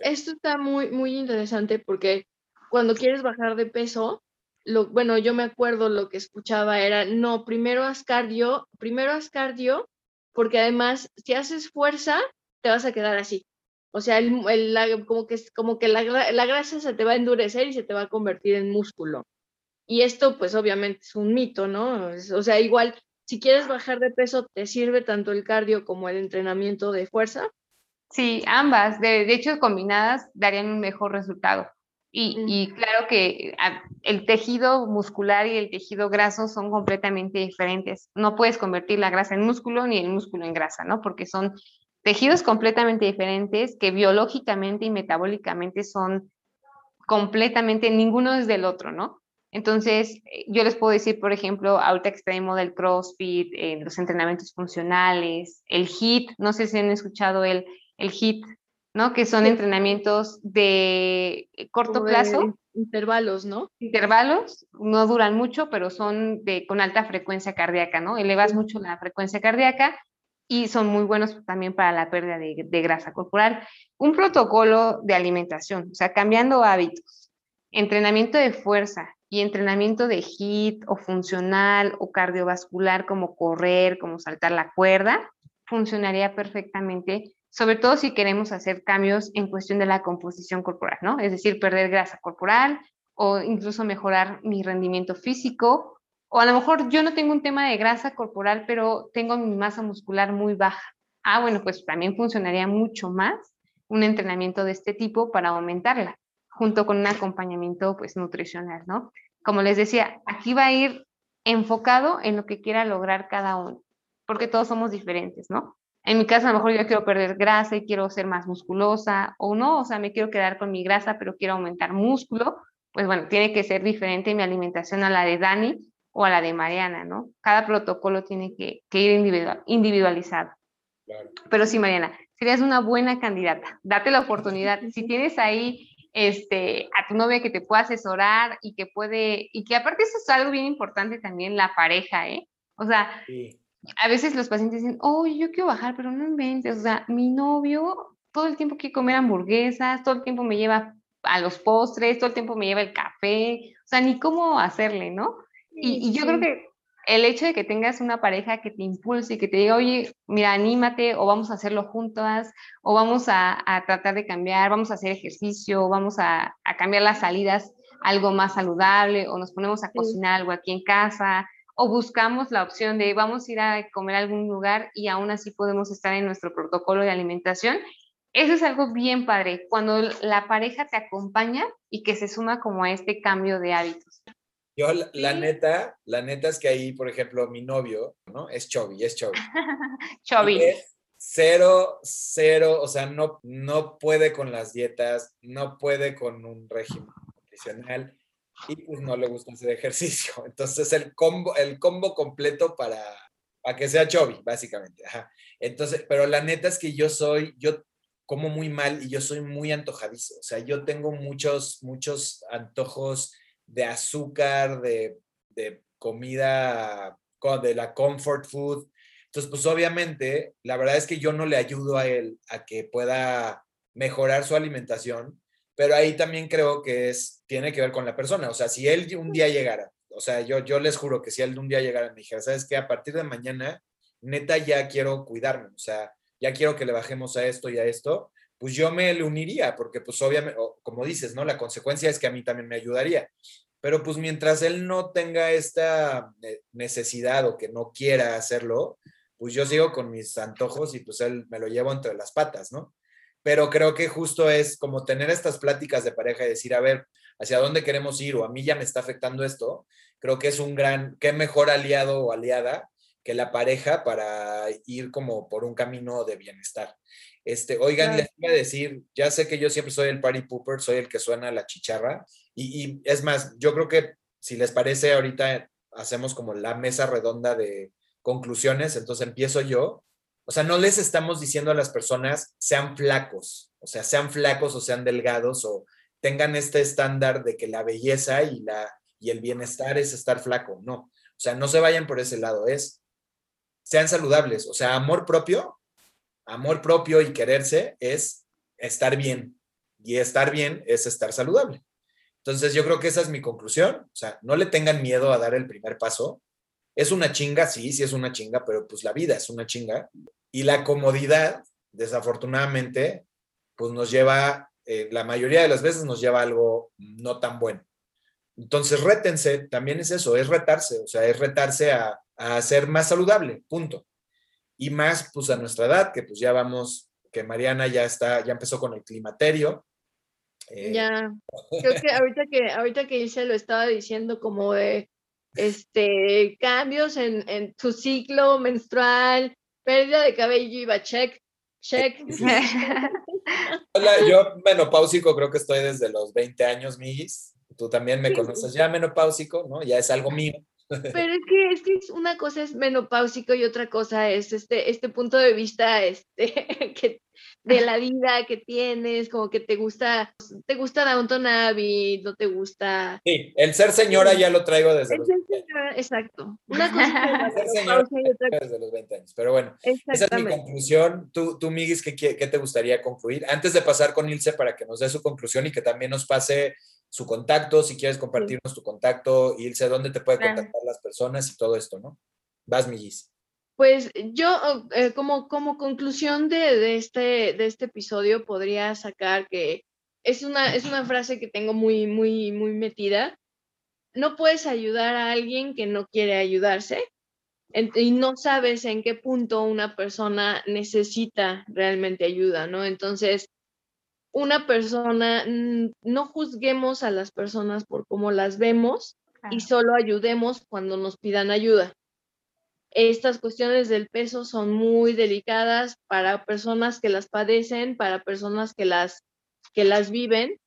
Esto está muy, muy interesante porque cuando quieres bajar de peso, lo, bueno, yo me acuerdo lo que escuchaba era, no, primero haz cardio, primero haz cardio, porque además si haces fuerza, te vas a quedar así. O sea, el, como que, la, grasa se te va a endurecer y se te va a convertir en músculo. Y esto, pues obviamente es un mito, ¿no? o sea, igual, si quieres bajar de peso, ¿te sirve tanto el cardio como el entrenamiento de fuerza? Sí, ambas. De, de hecho, combinadas darían un mejor resultado. Y, y, claro que ah, el tejido muscular y el tejido graso son completamente diferentes. No puedes convertir la grasa en músculo ni el músculo en grasa, ¿no? Porque son tejidos completamente diferentes que biológicamente y metabólicamente son completamente, ninguno es del otro, ¿no? Entonces, eh, yo les puedo decir, por ejemplo, ahorita que está de moda el CrossFit, eh, los entrenamientos funcionales, el HIT, no sé si han escuchado el, el HIT, ¿no? Que son entrenamientos de corto plazo. Intervalos, ¿no? Intervalos, no duran mucho, pero son de, con alta frecuencia cardíaca, ¿no? Elevas mucho la frecuencia cardíaca y son muy buenos también para la pérdida de, de grasa corporal. Un protocolo de alimentación, o sea, cambiando hábitos, entrenamiento de fuerza y entrenamiento de HIT o funcional o cardiovascular como correr, como saltar la cuerda, funcionaría perfectamente sobre todo si queremos hacer cambios en cuestión de la composición corporal, ¿no? Es decir, perder grasa corporal o incluso mejorar mi rendimiento físico. O a lo mejor yo no tengo un tema de grasa corporal, pero tengo mi masa muscular muy baja. Ah, bueno, pues también funcionaría mucho más un entrenamiento de este tipo para aumentarla, junto con un acompañamiento pues nutricional, ¿no? Como les decía, aquí va a ir enfocado en lo que quiera lograr cada uno, porque todos somos diferentes, ¿no? En mi caso, a lo mejor yo quiero perder grasa y quiero ser más musculosa, o no, o sea, me quiero quedar con mi grasa, pero quiero aumentar músculo. Pues bueno, tiene que ser diferente mi alimentación a la de Dani o a la de Mariana, ¿no? Cada protocolo tiene que, ir individualizado. Pero sí, Mariana, serías una buena candidata. Date la oportunidad. Si tienes ahí este, a tu novia que te pueda asesorar y que puede, y que aparte eso es algo bien importante también, la pareja, ¿eh? O sea, a veces los pacientes dicen, oh, yo quiero bajar, pero no inventes, o sea, mi novio todo el tiempo quiere comer hamburguesas, todo el tiempo me lleva a los postres, todo el tiempo me lleva el café, o sea, ni cómo hacerle, ¿no? Y, yo creo que el hecho de que tengas una pareja que te impulse y que te diga, oye, mira, anímate, o vamos a hacerlo juntas, o vamos a, tratar de cambiar, vamos a hacer ejercicio, vamos a, a, cambiar las salidas algo más saludable, o nos ponemos a cocinar algo aquí en casa, o buscamos la opción de vamos a ir a comer a algún lugar y aún así podemos estar en nuestro protocolo de alimentación. Eso es algo bien padre, cuando la pareja te acompaña y que se suma como a este cambio de hábitos. Yo, la, neta, la neta es que ahí, por ejemplo, mi novio, ¿no? Es Chovy, es Chovy. Chovy. Cero, cero, o sea, no, no puede con las dietas, no puede con un régimen nutricional y pues no le gusta hacer ejercicio. Entonces el combo, el combo completo para, para que sea chubby, básicamente. Entonces, pero la neta es que yo soy, yo como muy mal y yo soy muy antojadizo. O sea, yo tengo muchos, muchos antojos de azúcar, de, de comida, de la comfort food. Entonces, pues obviamente, la verdad es que yo no le ayudo a él a que pueda mejorar su alimentación pero ahí también creo que es, tiene que ver con la persona. O sea, si él un día llegara, o sea, yo, yo les juro que si él un día llegara me dijera, ¿sabes qué? A partir de mañana, neta, ya quiero cuidarme, o sea, ya quiero que le bajemos a esto y a esto, pues yo me le uniría, porque pues obviamente, como dices, ¿no? La consecuencia es que a mí también me ayudaría. Pero pues mientras él no tenga esta eh, necesidad o que no quiera hacerlo, pues yo sigo con mis antojos y pues él me lo llevo entre las patas, ¿no? Pero creo que justo es como tener estas pláticas de pareja y decir, a ver, hacia dónde queremos ir o a mí ya me está afectando esto, creo que es un gran, qué mejor aliado o aliada que la pareja para ir como por un camino de bienestar. Este, oigan, les voy a decir, ya sé que yo siempre soy el party pooper, soy el que suena la chicharra y, y es más, yo creo que si les parece ahorita hacemos como la mesa redonda de conclusiones, entonces empiezo yo o sea, no les estamos diciendo a las personas sean flacos, o sea, sean flacos o sean delgados o tengan este estándar de que la belleza y, la, y el bienestar es estar flaco. No, o sea, no se vayan por ese lado, es sean saludables, o sea, amor propio, amor propio y quererse es estar bien y estar bien es estar saludable. Entonces yo creo que esa es mi conclusión, o sea, no le tengan miedo a dar el primer paso. Es una chinga, sí, sí es una chinga, pero pues la vida es una chinga. Y la comodidad, desafortunadamente, pues nos lleva, eh, la mayoría de las veces nos lleva a algo no tan bueno. Entonces, rétense, también es eso, es retarse, o sea, es retarse a, a ser más saludable, punto. Y más, pues a nuestra edad, que pues ya vamos, que Mariana ya está, ya empezó con el climaterio. Eh, ya, creo que ahorita que, ahorita que lo estaba diciendo como de, este, cambios en, en tu ciclo menstrual, pérdida de cabello, iba check, check. Hola, yo menopáusico creo que estoy desde los 20 años, Migis. Tú también me conoces ya menopáusico, ¿no? Ya es algo mío. Pero es que, es que una cosa es menopáusico y otra cosa es este, este punto de vista este, que, de la vida que tienes, como que te gusta, te gusta Downton Abbey, no te gusta. Sí, el ser señora ya lo traigo desde los 20 años. Exacto. Una cosa es señora desde los 20 años. Pero bueno, esa es mi conclusión. Tú, tú Miguis, ¿qué, ¿qué te gustaría concluir? Antes de pasar con Ilse para que nos dé su conclusión y que también nos pase su contacto, si quieres compartirnos tu contacto, Ilse, dónde te puede contactar las personas y todo esto, ¿no? Vas, Miguis. Pues yo eh, como, como conclusión de, este, de este episodio podría sacar que es una, es una frase que tengo muy, muy, muy metida. No puedes ayudar a alguien que no quiere ayudarse y no sabes en qué punto una persona necesita realmente ayuda, ¿no? Entonces, una persona, no juzguemos a las personas por cómo las vemos y solo ayudemos cuando nos pidan ayuda estas cuestiones del peso son muy delicadas para personas que las padecen, para personas que las, que las viven.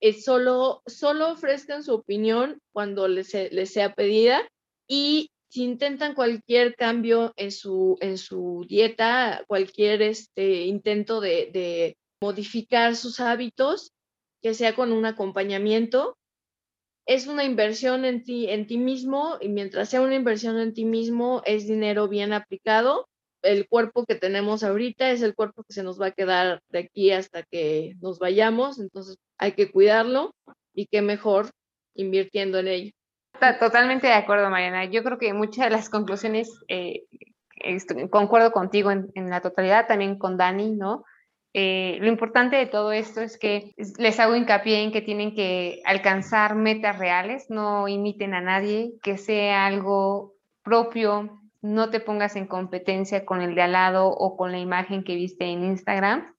Es solo, solo ofrezcan su opinión cuando les, les sea pedida y si intentan cualquier cambio en su, en su dieta, cualquier este, intento de, de modificar sus hábitos, que sea con un acompañamiento, es una inversión en ti, en ti mismo y mientras sea una inversión en ti mismo es dinero bien aplicado. El cuerpo que tenemos ahorita es el cuerpo que se nos va a quedar de aquí hasta que nos vayamos, entonces hay que cuidarlo y qué mejor invirtiendo en ello. Totalmente de acuerdo, Mariana. Yo creo que muchas de las conclusiones, eh, concuerdo contigo en, en, la totalidad, también con Dani, ¿no? Eh, lo importante de todo esto es que les hago hincapié en que tienen que alcanzar metas reales, no imiten a nadie, que sea algo propio, no te pongas en competencia con el de al lado o con la imagen que viste en Instagram.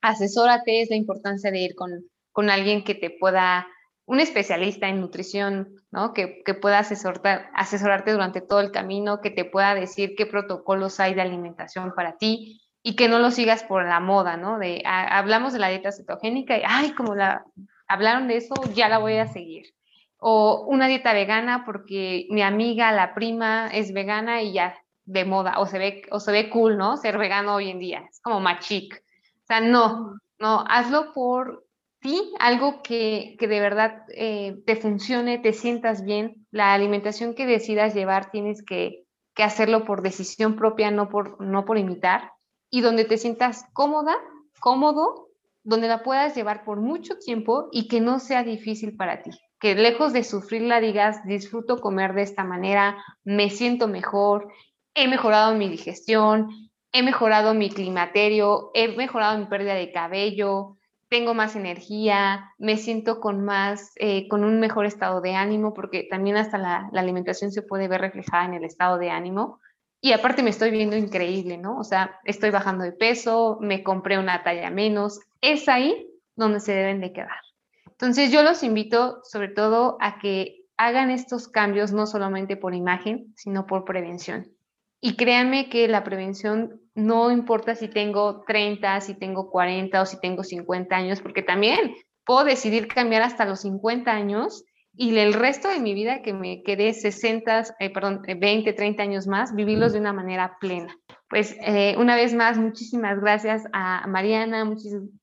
Asesórate, es la importancia de ir con, con alguien que te pueda, un especialista en nutrición, ¿no? que, que pueda asesorarte durante todo el camino, que te pueda decir qué protocolos hay de alimentación para ti, y que no lo sigas por la moda, ¿no? De hablamos de la dieta cetogénica y ay, como la hablaron de eso, ya la voy a seguir. O una dieta vegana porque mi amiga, la prima es vegana y ya de moda o se ve o se ve cool, ¿no? Ser vegano hoy en día, es como machic. O sea, no, no, hazlo por ti, algo que, que de verdad eh, te funcione, te sientas bien. La alimentación que decidas llevar tienes que, que hacerlo por decisión propia, no por, no por imitar y donde te sientas cómoda, cómodo, donde la puedas llevar por mucho tiempo y que no sea difícil para ti. Que lejos de sufrirla digas, disfruto comer de esta manera, me siento mejor, he mejorado mi digestión, he mejorado mi climaterio, he mejorado mi pérdida de cabello, tengo más energía, me siento con más, eh, con un mejor estado de ánimo, porque también hasta la, la alimentación se puede ver reflejada en el estado de ánimo y aparte me estoy viendo increíble, ¿no? O sea, estoy bajando de peso, me compré una talla menos, es ahí donde se deben de quedar. Entonces yo los invito sobre todo a que hagan estos cambios no solamente por imagen, sino por prevención. Y créanme que la prevención no importa si tengo 30, si tengo 40 o si tengo 50 años, porque también puedo decidir cambiar hasta los 50 años y el resto de mi vida, que me quedé 60, eh, perdón, 20, eh, 30 años más, vivirlos de una manera plena. Pues eh, una vez más, muchísimas gracias a Mariana,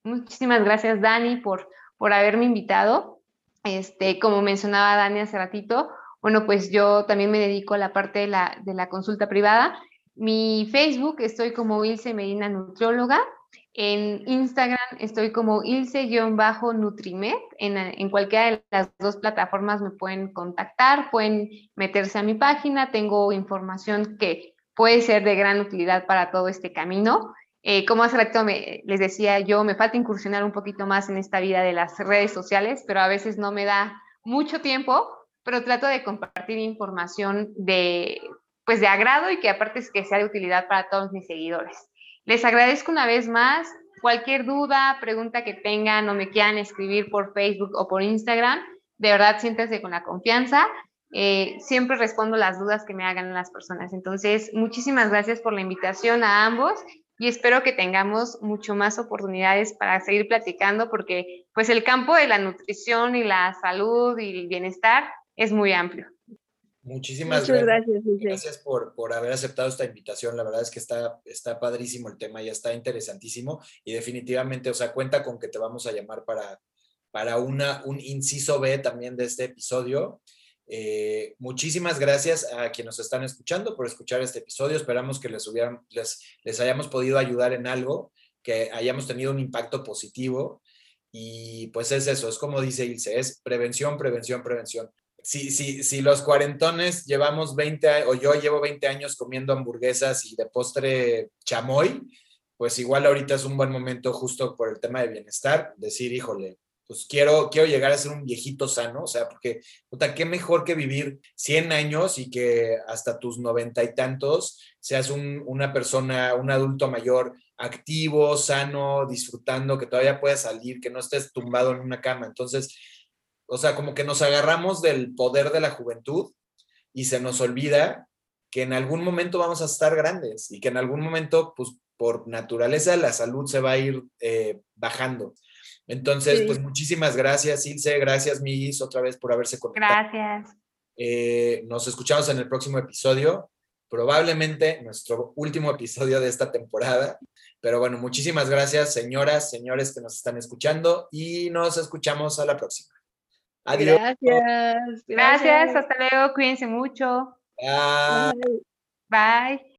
muchísimas gracias Dani por, por haberme invitado. Este, como mencionaba Dani hace ratito, bueno, pues yo también me dedico a la parte de la, de la consulta privada. Mi Facebook estoy como Ilse Medina Nutrióloga en Instagram estoy como ilse-nutrimed. En, en, cualquiera de las dos plataformas me pueden contactar, pueden meterse a mi página. Tengo información que puede ser de gran utilidad para todo este camino. Eh, como hace rato les decía yo, me falta incursionar un poquito más en esta vida de las redes sociales, pero a veces no me da mucho tiempo, pero trato de compartir información de, pues de agrado y que aparte que sea de utilidad para todos mis seguidores. Les agradezco una vez más. Cualquier duda, pregunta que tengan o me quieran escribir por Facebook o por Instagram, de verdad siéntense con la confianza. Eh, siempre respondo las dudas que me hagan las personas. Entonces, muchísimas gracias por la invitación a ambos y espero que tengamos mucho más oportunidades para seguir platicando porque pues el campo de la nutrición y la salud y el bienestar es muy amplio. Muchísimas gracias. Gracias, por, por, haber aceptado esta invitación. La verdad es que está, está padrísimo el tema, ya está interesantísimo y definitivamente, o sea, cuenta con que te vamos a llamar para, para una, un inciso B también de este episodio. Eh, muchísimas gracias a quienes nos están escuchando por escuchar este episodio. Esperamos que les, hubieran, les, les hayamos podido ayudar en algo, que hayamos tenido un impacto positivo. Y pues es eso, es como dice Ilse, es prevención, prevención, prevención si, si, si los cuarentones llevamos 20, o yo llevo 20 años comiendo hamburguesas y de postre chamoy, pues igual ahorita es un buen momento justo por el tema de bienestar, decir, híjole, pues quiero, quiero llegar a ser un viejito sano, o sea, porque, puta, qué mejor que vivir 100 años y que hasta tus noventa y tantos seas una persona, un adulto mayor activo, sano, disfrutando, que todavía puedas salir, que no estés tumbado en una cama. Entonces, o sea, como que nos agarramos del poder de la juventud y se nos olvida que en algún momento vamos a estar grandes y que en algún momento, pues por naturaleza, la salud se va a ir eh, bajando. Entonces, pues muchísimas gracias, Ilse, gracias, Miguis, otra vez por haberse conectado. Gracias. Eh, nos escuchamos en el próximo episodio, probablemente nuestro último episodio de esta temporada. Pero bueno, muchísimas gracias, señoras, señores que nos están escuchando y nos escuchamos a la próxima. Adiós. Gracias. Gracias. Hasta luego. Cuídense mucho. Bye. Bye.